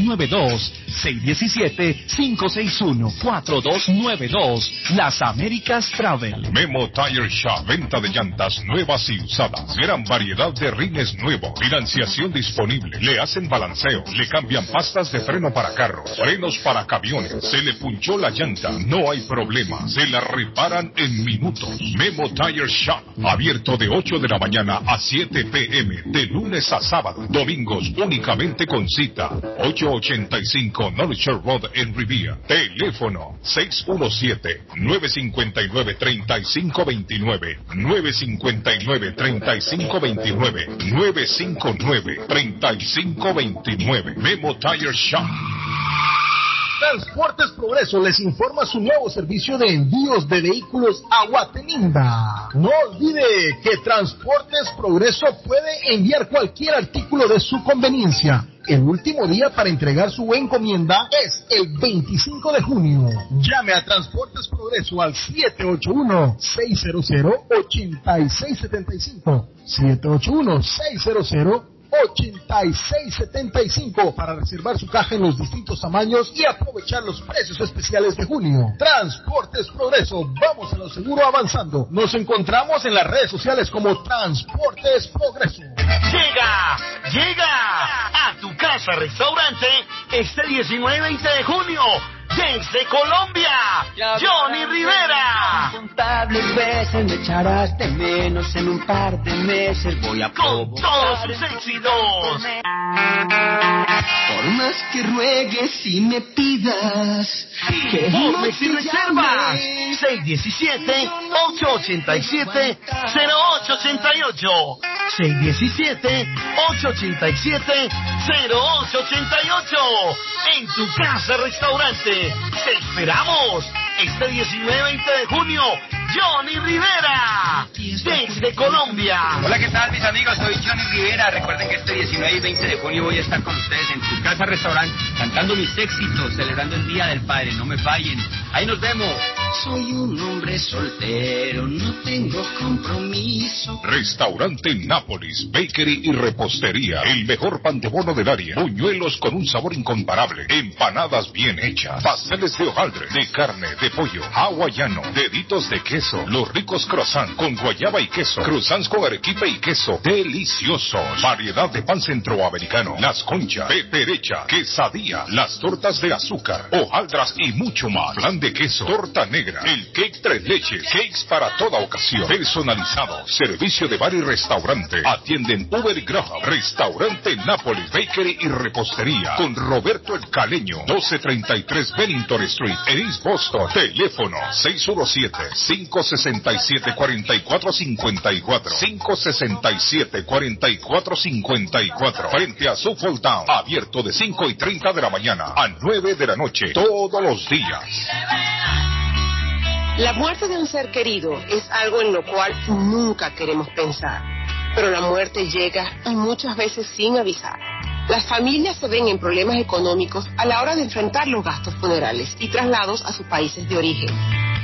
617-561-4292. Las Américas Travel. Memo Tire Shop, venta de llantas nuevas y usadas. Gran variedad de rines nuevos. Financiación disponible. Le hacen balanceo. Le cambian pastas de freno para carros. Frenos para camiones. Se le punchó la llanta. No hay problema. Se la reparan en minutos. Memo Tire Shop. Abierto de 8 de la mañana a 7 pm. De lunes a sábado. Domingos únicamente con cita. 885 Knowledge Road en Rivia. Teléfono 617-959-3529. 959-3529. 959-3529. Memo Tire Shop. Transportes Progreso les informa su nuevo servicio de envíos de vehículos a Guatemala. No olvide que Transportes Progreso puede enviar cualquier artículo de su conveniencia. El último día para entregar su encomienda es el 25 de junio. Llame a Transportes Progreso al 781-600-8675. 781-600 8675 para reservar su caja en los distintos tamaños y aprovechar los precios especiales de junio. Transportes Progreso, vamos a lo seguro avanzando. Nos encontramos en las redes sociales como Transportes Progreso. Llega, llega a tu casa restaurante este 19 y 20 de junio. Desde Colombia, Johnny Rivera. Contables veces me echarás de menos en un par de meses. Voy a Con todos sus éxitos. Por más que ruegues y me pidas que no Postmex y reservas. llame. 617-887-0888. 617-887-0888. En tu casa restaurante. Te esperamos. Este 19-20 de junio. Johnny Rivera. Desde Colombia. Hola, ¿qué tal mis amigos? Soy Johnny Rivera. Recuerden que este 19 y 20 de junio voy a estar con ustedes en su casa restaurante cantando mis éxitos, celebrando el Día del Padre. No me fallen. Ahí nos vemos. Soy un hombre soltero, no tengo compromiso. Restaurante Nápoles, Bakery y Repostería. El mejor pan de bono del área. Buñuelos con un sabor incomparable. Empanadas bien hechas. Pasteles de hojaldre, de carne, de pollo, hawaiano, deditos de queso. Los ricos croissants con guayaba y queso. Croissants con arequipe y queso. Deliciosos. Variedad de pan centroamericano. Las conchas, peperecha, quesadilla, las tortas de azúcar, hojaldras y mucho más. Plan de queso, torta negra, el cake tres leches, cakes para toda ocasión. Personalizado. Servicio de bar y restaurante. Atienden Uber Graham. Restaurante Nápoles, Bakery y Repostería. Con Roberto El Caleño. 1233 Bennington Street. East Boston. Teléfono 617-567-4454. 567-4454. Frente a Suffolk Town. Abierto de 5 y 30 de la mañana a 9 de la noche. Todos los días. La muerte de un ser querido es algo en lo cual nunca queremos pensar, pero la muerte llega y muchas veces sin avisar. Las familias se ven en problemas económicos a la hora de enfrentar los gastos funerales y traslados a sus países de origen.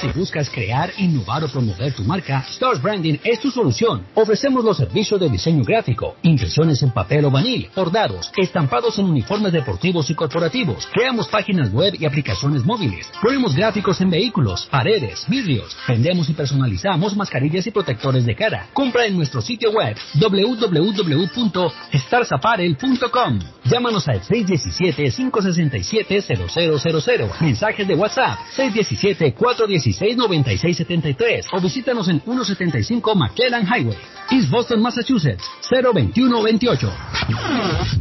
Si buscas crear, innovar o promover tu marca, Stars Branding es tu solución. Ofrecemos los servicios de diseño gráfico, impresiones en papel o vanil, bordados, estampados en uniformes deportivos y corporativos. Creamos páginas web y aplicaciones móviles. Ponemos gráficos en vehículos, paredes, vidrios. Vendemos y personalizamos mascarillas y protectores de cara. Compra en nuestro sitio web www.starsaparel.com. Llámanos al 617-567-0000. Mensajes de WhatsApp 617 417 169673 o visítanos en 175 McLellan Highway, East Boston, Massachusetts, 02128.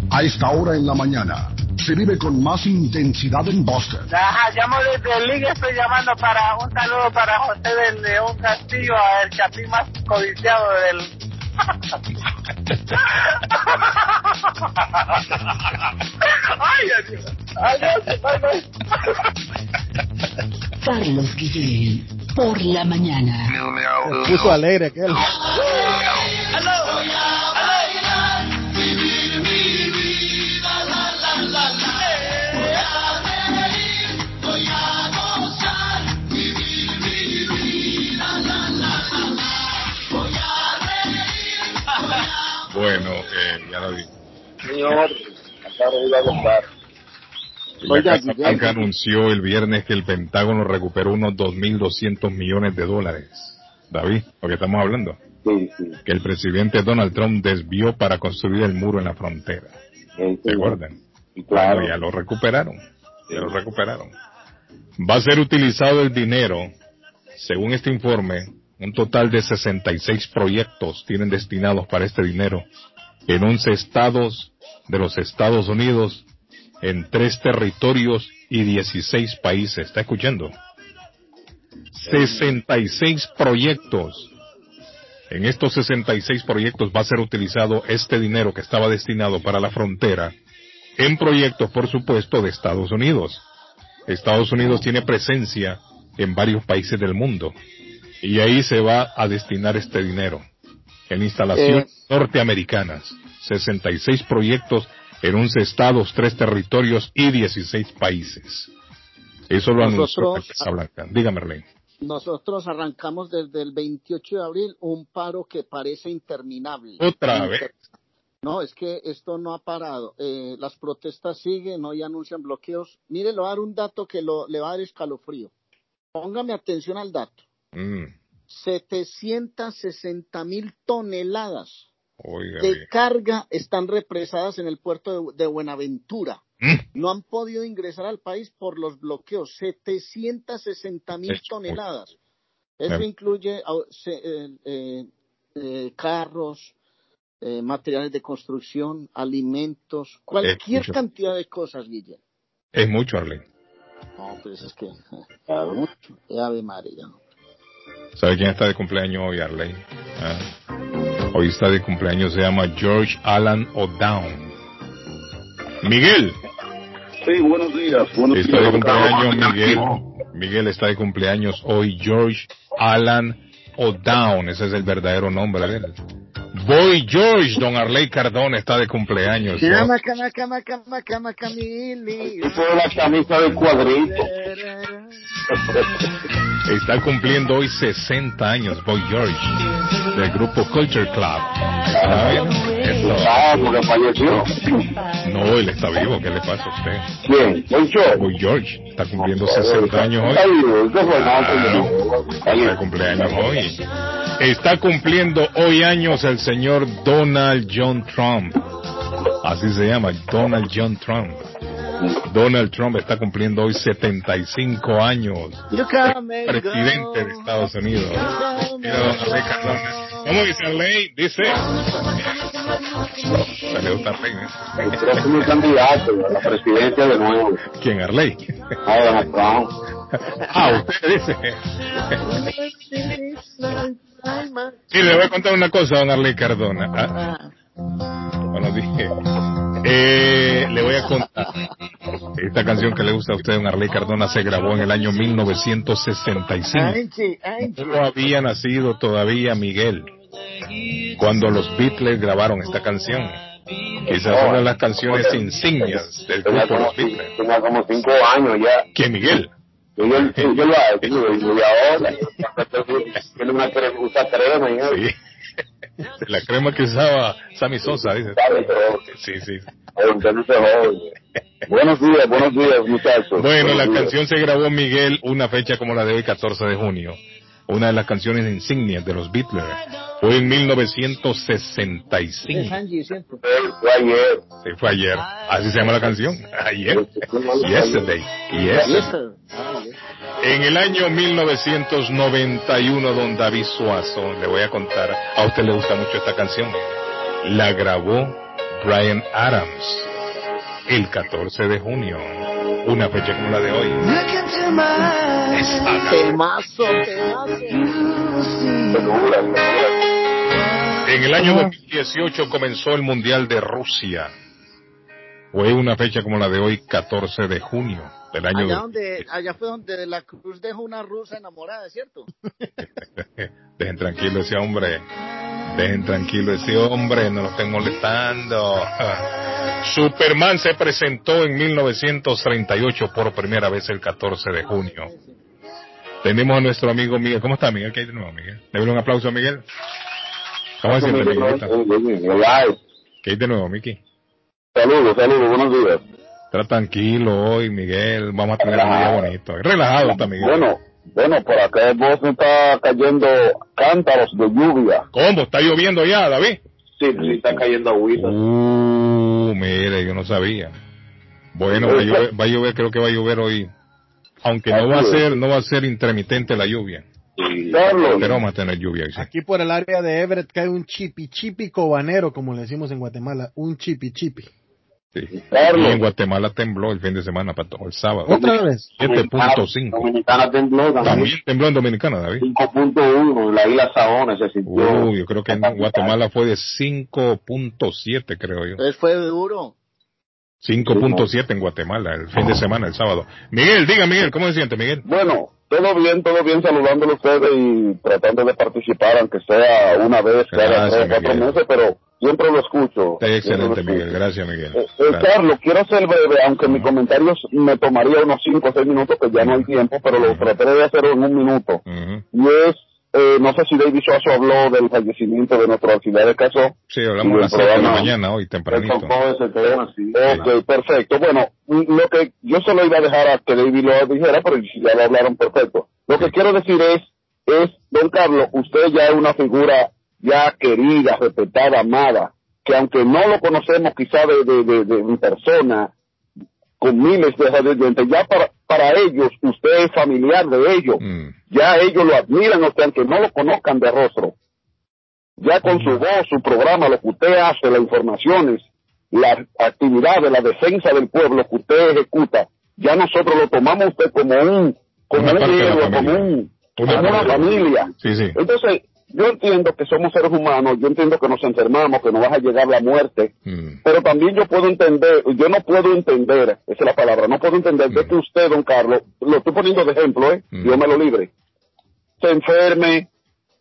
A esta hora en la mañana se vive con más intensidad en Boston. Ajá, llamo desde el Liga, estoy llamando para un saludo para José del León Castillo, el chapín más codiciado del... <laughs> Ay, adiós. Adiós, bye, bye. Carlos Guillén, por la mañana. Se puso alegre aquel. Bueno, eh, ya lo vi. Señor, acá iba a contar. La Oiga, Casa Guillermo. Blanca anunció el viernes que el Pentágono recuperó unos 2.200 millones de dólares. David, lo que estamos hablando. Sí, sí. Que el presidente Donald Trump desvió para construir el muro en la frontera. ¿Se acuerdan? Claro. Bueno, ya lo recuperaron. Ya lo recuperaron. Va a ser utilizado el dinero, según este informe, un total de 66 proyectos tienen destinados para este dinero en 11 estados de los Estados Unidos, en tres territorios y 16 países. ¿Está escuchando? 66 proyectos. En estos 66 proyectos va a ser utilizado este dinero que estaba destinado para la frontera en proyectos, por supuesto, de Estados Unidos. Estados Unidos tiene presencia en varios países del mundo y ahí se va a destinar este dinero en instalaciones norteamericanas. 66 proyectos en 11 estados, 3 territorios y 16 países. Eso lo anunció Casa Blanca. Dígame, Arlene. Nosotros arrancamos desde el 28 de abril un paro que parece interminable. Otra vez. No, es que esto no ha parado. Eh, las protestas siguen, hoy anuncian bloqueos. Mire, le voy a dar un dato que lo, le va a dar escalofrío. Póngame atención al dato. Mm, 760 mil toneladas de carga están represadas en el puerto de, de Buenaventura. Mm. No han podido ingresar al país por los bloqueos. 760 mil Es toneladas. Eso Me- incluye se- eh, eh, eh, carros, materiales de construcción, alimentos, cualquier cantidad de cosas, Guille. Es mucho, Arlene. No, pues es que mucho. Eh, Ave María. ¿Sabe quién está de cumpleaños hoy, Arlene? Ah. Hoy está de cumpleaños, se llama George Alan O'Down. Miguel. Sí, buenos días. Buenos Está de días, cumpleaños Carlos. Miguel. Miguel está de cumpleaños hoy, George Alan O'Down. Ese es el verdadero nombre de él. Boy George, don Arley Cardona está de cumpleaños. ¿no? Cama, cama, cama, cama, cama, camili. La camisa de cuadrito. <laughs> Está cumpliendo hoy 60 años, Boy George, del grupo Culture Club. ¿Está bien? Eso. Ah, porque falleció. No, él está vivo. ¿Qué le pasa a usted? ¿Quién? Boy George. Boy George está cumpliendo 60 años hoy. Ah, señor. está de cumpleaños hoy. Está cumpliendo hoy años el señor Donald John Trump. Así se llama, Donald John Trump. Donald Trump está cumpliendo hoy 75 años. Presidente de Estados Unidos. ¿Cómo dice ley? Dice. ¿eh? El próximo candidato a la presidencia de nuevo. ¿Quién, Arley? No, Donald Trump. <laughs> Ah, usted dice. <laughs> Sí, le voy a contar una cosa a don Arley Cardona. Ah, Bueno, dije. Eh, le voy a contar. Esta canción que le gusta a usted, don Arley Cardona, se grabó en el año 1965. Anchi, Anchi. No había nacido todavía Miguel cuando los Beatles grabaron esta canción. Quizás una de las canciones insignias del grupo Los Beatles. tenía como cinco años ya. ¿Quién, Miguel? Yo, yo, yo, yo lo hago, y y ahora. Tiene una crema, usa crema y. Sí. <laughs> La crema que usaba Sammy Sosa, dice. Sí, sí. Buenos días, buenos días, muchachos. Bueno, la Buenos días. canción se grabó Miguel una fecha como la de hoy, 14 de junio. Una de las canciones insignias de los Beatles. Fue en 1965. Angie, siento. Fue ayer. Sí, fue ayer. Así se llama la canción. Ayer. Yesterday. Yesterday. En el año 1991, don David Suazo, le voy a contar, a usted le gusta mucho esta canción, la grabó Brian Adams el 14 de junio, una fecha como la de hoy. Temazo, temazo. En el año 2018 comenzó el Mundial de Rusia. Fue una fecha como la de hoy, 14 de junio del año Allá, donde, allá fue donde la cruz dejó una rusa enamorada, ¿cierto? <laughs> Dejen tranquilo ese hombre. Dejen tranquilo ese hombre, no lo estén molestando. <laughs> Superman se presentó en 1938 por primera vez el 14 de junio. Tenemos a nuestro amigo Miguel. ¿Cómo está Miguel? ¿Qué hay de nuevo, Miguel? Debe un aplauso a Miguel. ¿Cómo se siente, Miguelito? ¿Qué hay de nuevo, Miki? Saludos, saludos, buenos días. Está tranquilo hoy, Miguel. Vamos a tener un día bonito. Relajado está, Miguel. Bueno, bueno, por acá en Boston está cayendo cántaros de lluvia. ¿Cómo? ¿Está lloviendo ya, David? Sí, sí, está cayendo agüita. Uh, mire, yo no sabía. Bueno, va a llover, va a llover, creo que va a llover hoy. Aunque no va a ser, no va a ser intermitente la lluvia. Carlos. Pero vamos a tener lluvia sí. Aquí por el área de Everett cae un chipi chipi cobanero, como le decimos en Guatemala, un chipi chipi. Sí. En Guatemala tembló el fin de semana, pato, el sábado. Otra vez. 7.5. Dominicana tembló también. También tembló en Dominicana, David. 5.1 en la isla Saona se sintió. Uh, yo creo que en Guatemala fue de 5.7, creo yo. Entonces fue duro. 5.7 en Guatemala, el fin de semana, el sábado. Miguel, diga Miguel, ¿cómo se siente Miguel? Bueno, todo bien, todo bien, saludándole a ustedes y tratando de participar, aunque sea una vez cada tres o cuatro meses, pero siempre lo escucho. Está excelente lo Miguel, escucho. gracias Miguel. Eh, eh. Carlos, quiero ser breve, aunque mi comentario me tomaría unos 5 o 6 minutos, que ya no hay tiempo, pero lo trataré de hacer en un minuto. Y es, eh, no sé si David Suazo habló del fallecimiento de nuestro auxiliar de caso. Sí, hablamos a las Sí, 7 de la mañana hoy, tempranito. Ok, perfecto. Bueno, lo que yo solo iba a dejar a que David lo dijera, pero ya lo hablaron perfecto. Lo que quiero decir es, es, don Carlos, usted ya es una figura ya querida, respetada, amada, que aunque no lo conocemos quizá de, de, de, de persona, con miles de radioyentes, ya para, para ellos usted es familiar de ellos, Mm. Ya ellos lo admiran, o sea, aunque no lo conozcan de rostro. Ya con su voz, su programa, lo que usted hace, las informaciones, las actividades, la defensa del pueblo que usted ejecuta, ya nosotros lo tomamos usted como un, como Una un héroe, como un, Una como una parte. familia. Sí, sí. Entonces, yo entiendo que somos seres humanos, yo entiendo que nos enfermamos, que nos va a llegar la muerte, Mm. pero también yo puedo entender, yo no puedo entender, esa es la palabra, no puedo entender de que usted, don Carlos, lo estoy poniendo de ejemplo, ¿eh? Mm. Dios me lo libre, se enferme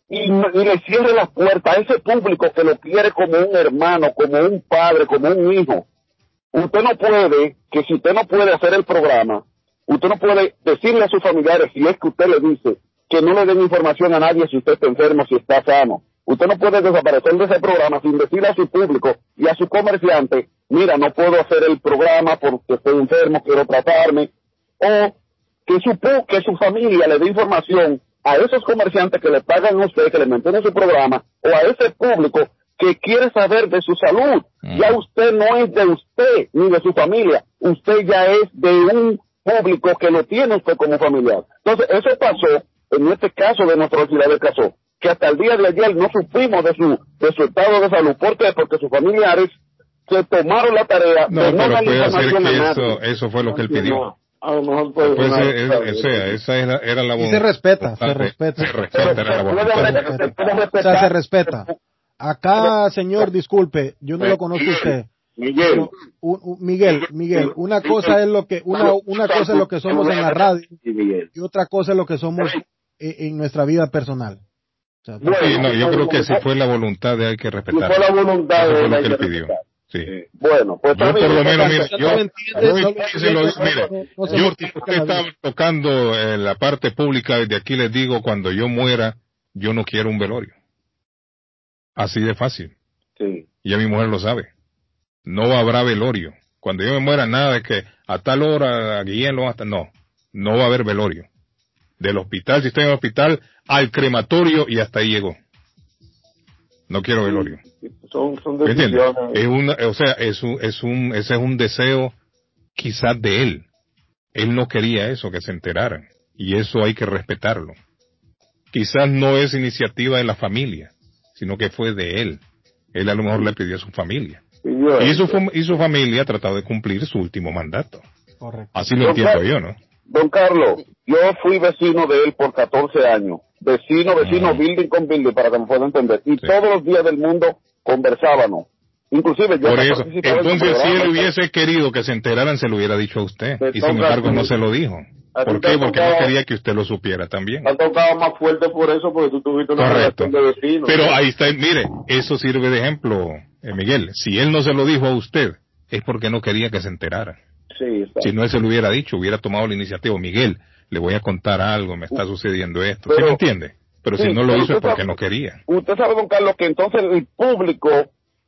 y, y le cierre las puertas a ese público que lo quiere como un hermano, como un padre, como un hijo. Usted no puede, que si usted no puede hacer el programa, usted no puede decirle a sus familiares, si es que usted le dice, que no le den información a nadie si usted está enfermo, si está sano. Usted no puede desaparecer de ese programa sin decirle a su público y a su comerciante, mira, no puedo hacer el programa porque estoy enfermo, quiero tratarme. O que su, que su familia le dé información a esos comerciantes que le pagan a usted, que le mantienen su programa, o a ese público que quiere saber de su salud. Ya usted no es de usted ni de su familia, usted ya es de un público que lo tiene usted como familiar. Entonces, eso pasó, en este caso de nuestra ciudad de Caso, que hasta el día de ayer no supimos de su, de su estado de salud. ¿Por qué? Porque sus familiares se tomaron la tarea No, de no pero puede hacer que eso fue lo que él pidió. A lo mejor puede Pues, o sea, esa era, era la Y voluntad. se respeta, se respeta. Se respeta, era la voluntad. O sea, se respeta. Acá, señor, disculpe, yo no lo conozco a usted. Miguel. Miguel, Miguel, una cosa es lo que una una cosa es lo que somos en la radio y otra cosa es lo que somos en, en nuestra vida personal. O sea, Sí, no, yo creo que si fue la voluntad de hay que respetar. Si fue la voluntad de él, hay que pidió. Sí. Bueno, pues Yo por lo menos, mire, no yo, yo usted vida. tocando en la parte pública, desde aquí les digo, cuando yo muera, yo no quiero un velorio. Así de fácil. Sí. Y ya mi mujer lo sabe. No habrá velorio. Cuando yo me muera, nada de que a tal hora, a Guillén lo hasta, no. No va a haber velorio. Del hospital, si estoy en el hospital, al crematorio y hasta ahí llegó. No quiero velorio. Son, son ¿Me entiendes? decisiones. Es un, o sea, es un, es un, ese es un deseo quizás de él. Él no quería eso, que se enteraran. Y eso hay que respetarlo. Quizás no es iniciativa de la familia, sino que fue de él. Él a lo mejor le pidió a su familia. Y su, y su familia ha tratado de cumplir su último mandato. Correcto. Así lo entiendo yo, ¿no? Don Carlos, yo fui vecino de él por 14 años. Vecino, vecino, building con building, para que me pueda entender. Y todos los días del mundo conversábamos. Inclusive yo Por eso. Entonces, si él hubiese querido que se enteraran, se lo hubiera dicho a usted. Te Y sin embargo, no se lo dijo. ¿Por qué? Porque no quería que usted lo supiera también. Te ha tocado más fuerte por eso, porque tú tuviste una Correcto. relación de vecino. Pero ahí está, mire, eso sirve de ejemplo, eh, Miguel. Si él no se lo dijo a usted, es porque no quería que se enterara. Sí, está. Si no, él se lo hubiera dicho, hubiera tomado la iniciativa. Miguel, le voy a contar algo, me está sucediendo esto. ¿Sí Pero- me entiende? Pero si Sí, no lo hizo es porque sabe- no quería. Usted sabe, don Carlos, que entonces el público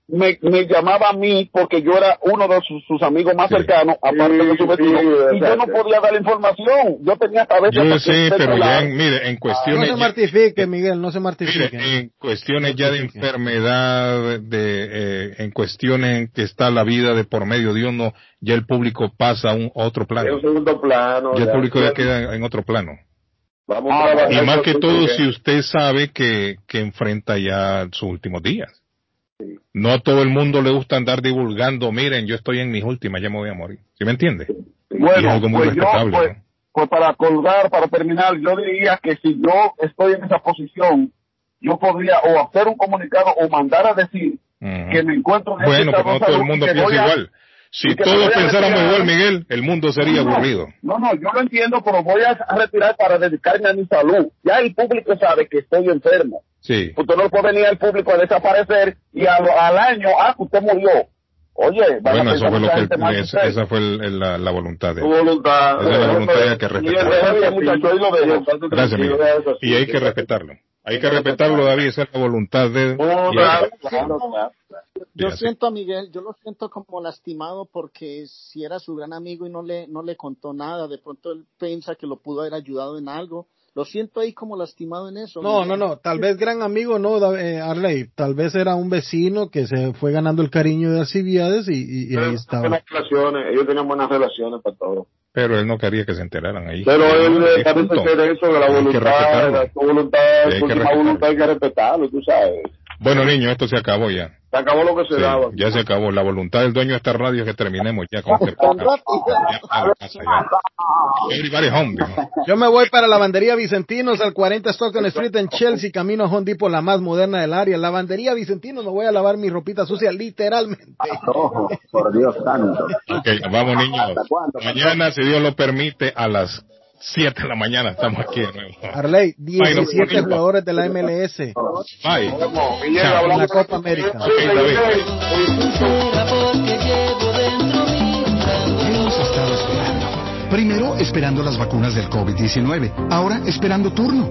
me, me llamaba a mí porque yo era uno de sus, sus amigos más cercanos, aparte de su vecino, y yo no podía dar la información. Yo tenía cabeza Yo sé, pero ya, en- mire, en No cuestiones... se ya- mortifique, Miguel, no se mortifique. en cuestiones ya de enfermedad, de, eh, en cuestiones en que está la vida de por medio de uno, ya el público pasa a un a otro plano. En segundo plano. Ya el ya. público ya queda en, en otro plano. Vamos a trabajar Y más que todo bien. si usted sabe que, que enfrenta ya sus últimos días. No a todo el mundo le gusta andar divulgando, miren, yo estoy en mis últimas, ya me voy a morir. ¿Sí me entiende? es Bueno, algo muy pues yo, pues, ¿no? pues para colgar, para terminar, yo diría que si yo estoy en esa posición, yo podría o hacer un comunicado o mandar a decir que me encuentro en Bueno, pero no estado de todo el mundo piensa igual. Si todos pensáramos igual, Miguel, el mundo sería No, aburrido. No, no, yo lo entiendo, pero voy a retirar para dedicarme a mi salud. Ya el público sabe que estoy enfermo. Sí. Usted no puede venir al público a desaparecer y a lo- al año, ah, usted murió. Oye, Bueno, eso fue lo que de esa, esa fue el- el- la, la voluntad de él. voluntad. Esa es la voluntad y hay que dejo. Gracias, Miguel. Y hay que respetarlo. Hay que respetarlo, David, esa es la voluntad de. Oh, que- claro, claro. Yo siento a Miguel, yo lo siento como lastimado porque si era su gran amigo y no le, no le contó nada, de pronto él piensa que lo pudo haber ayudado en algo. Lo siento ahí como lastimado en eso. No, no, no, tal vez gran amigo no, Da- eh, Arley, tal vez era un vecino que se fue ganando el cariño de Alcibiades y, y- y ahí estaba. Buenas relaciones, ellos tenían buenas relaciones para todo. Pero él no quería que se enteraran ahí. Pero él Sí, eh, también punto. se de eso, de la voluntad, la voluntad, hay que voluntad hay que respetarlo, tú sabes. Bueno, niño, esto se acabó ya. Se acabó lo que se Sí, daba. ya se acabó. La voluntad del dueño de esta radio es que terminemos ya con este viejo. Yo me voy para Lavandería Vicentinos al 40 Stockton Street en Chelsea, camino a Home Depot, la más moderna del área. Lavandería Vicentinos, me voy a lavar mi ropita sucia literalmente. <laughs> por Dios santo. Ok, vamos niños. Mañana, si Dios lo permite, a las 7 de la mañana estamos aquí de nuevo. Arley, Bye, nos 17 vemos. jugadores de la MLS Bye. en la Copa América. Ok, David. Hemos estado esperando. Primero esperando las vacunas del COVID-19, ahora esperando turno.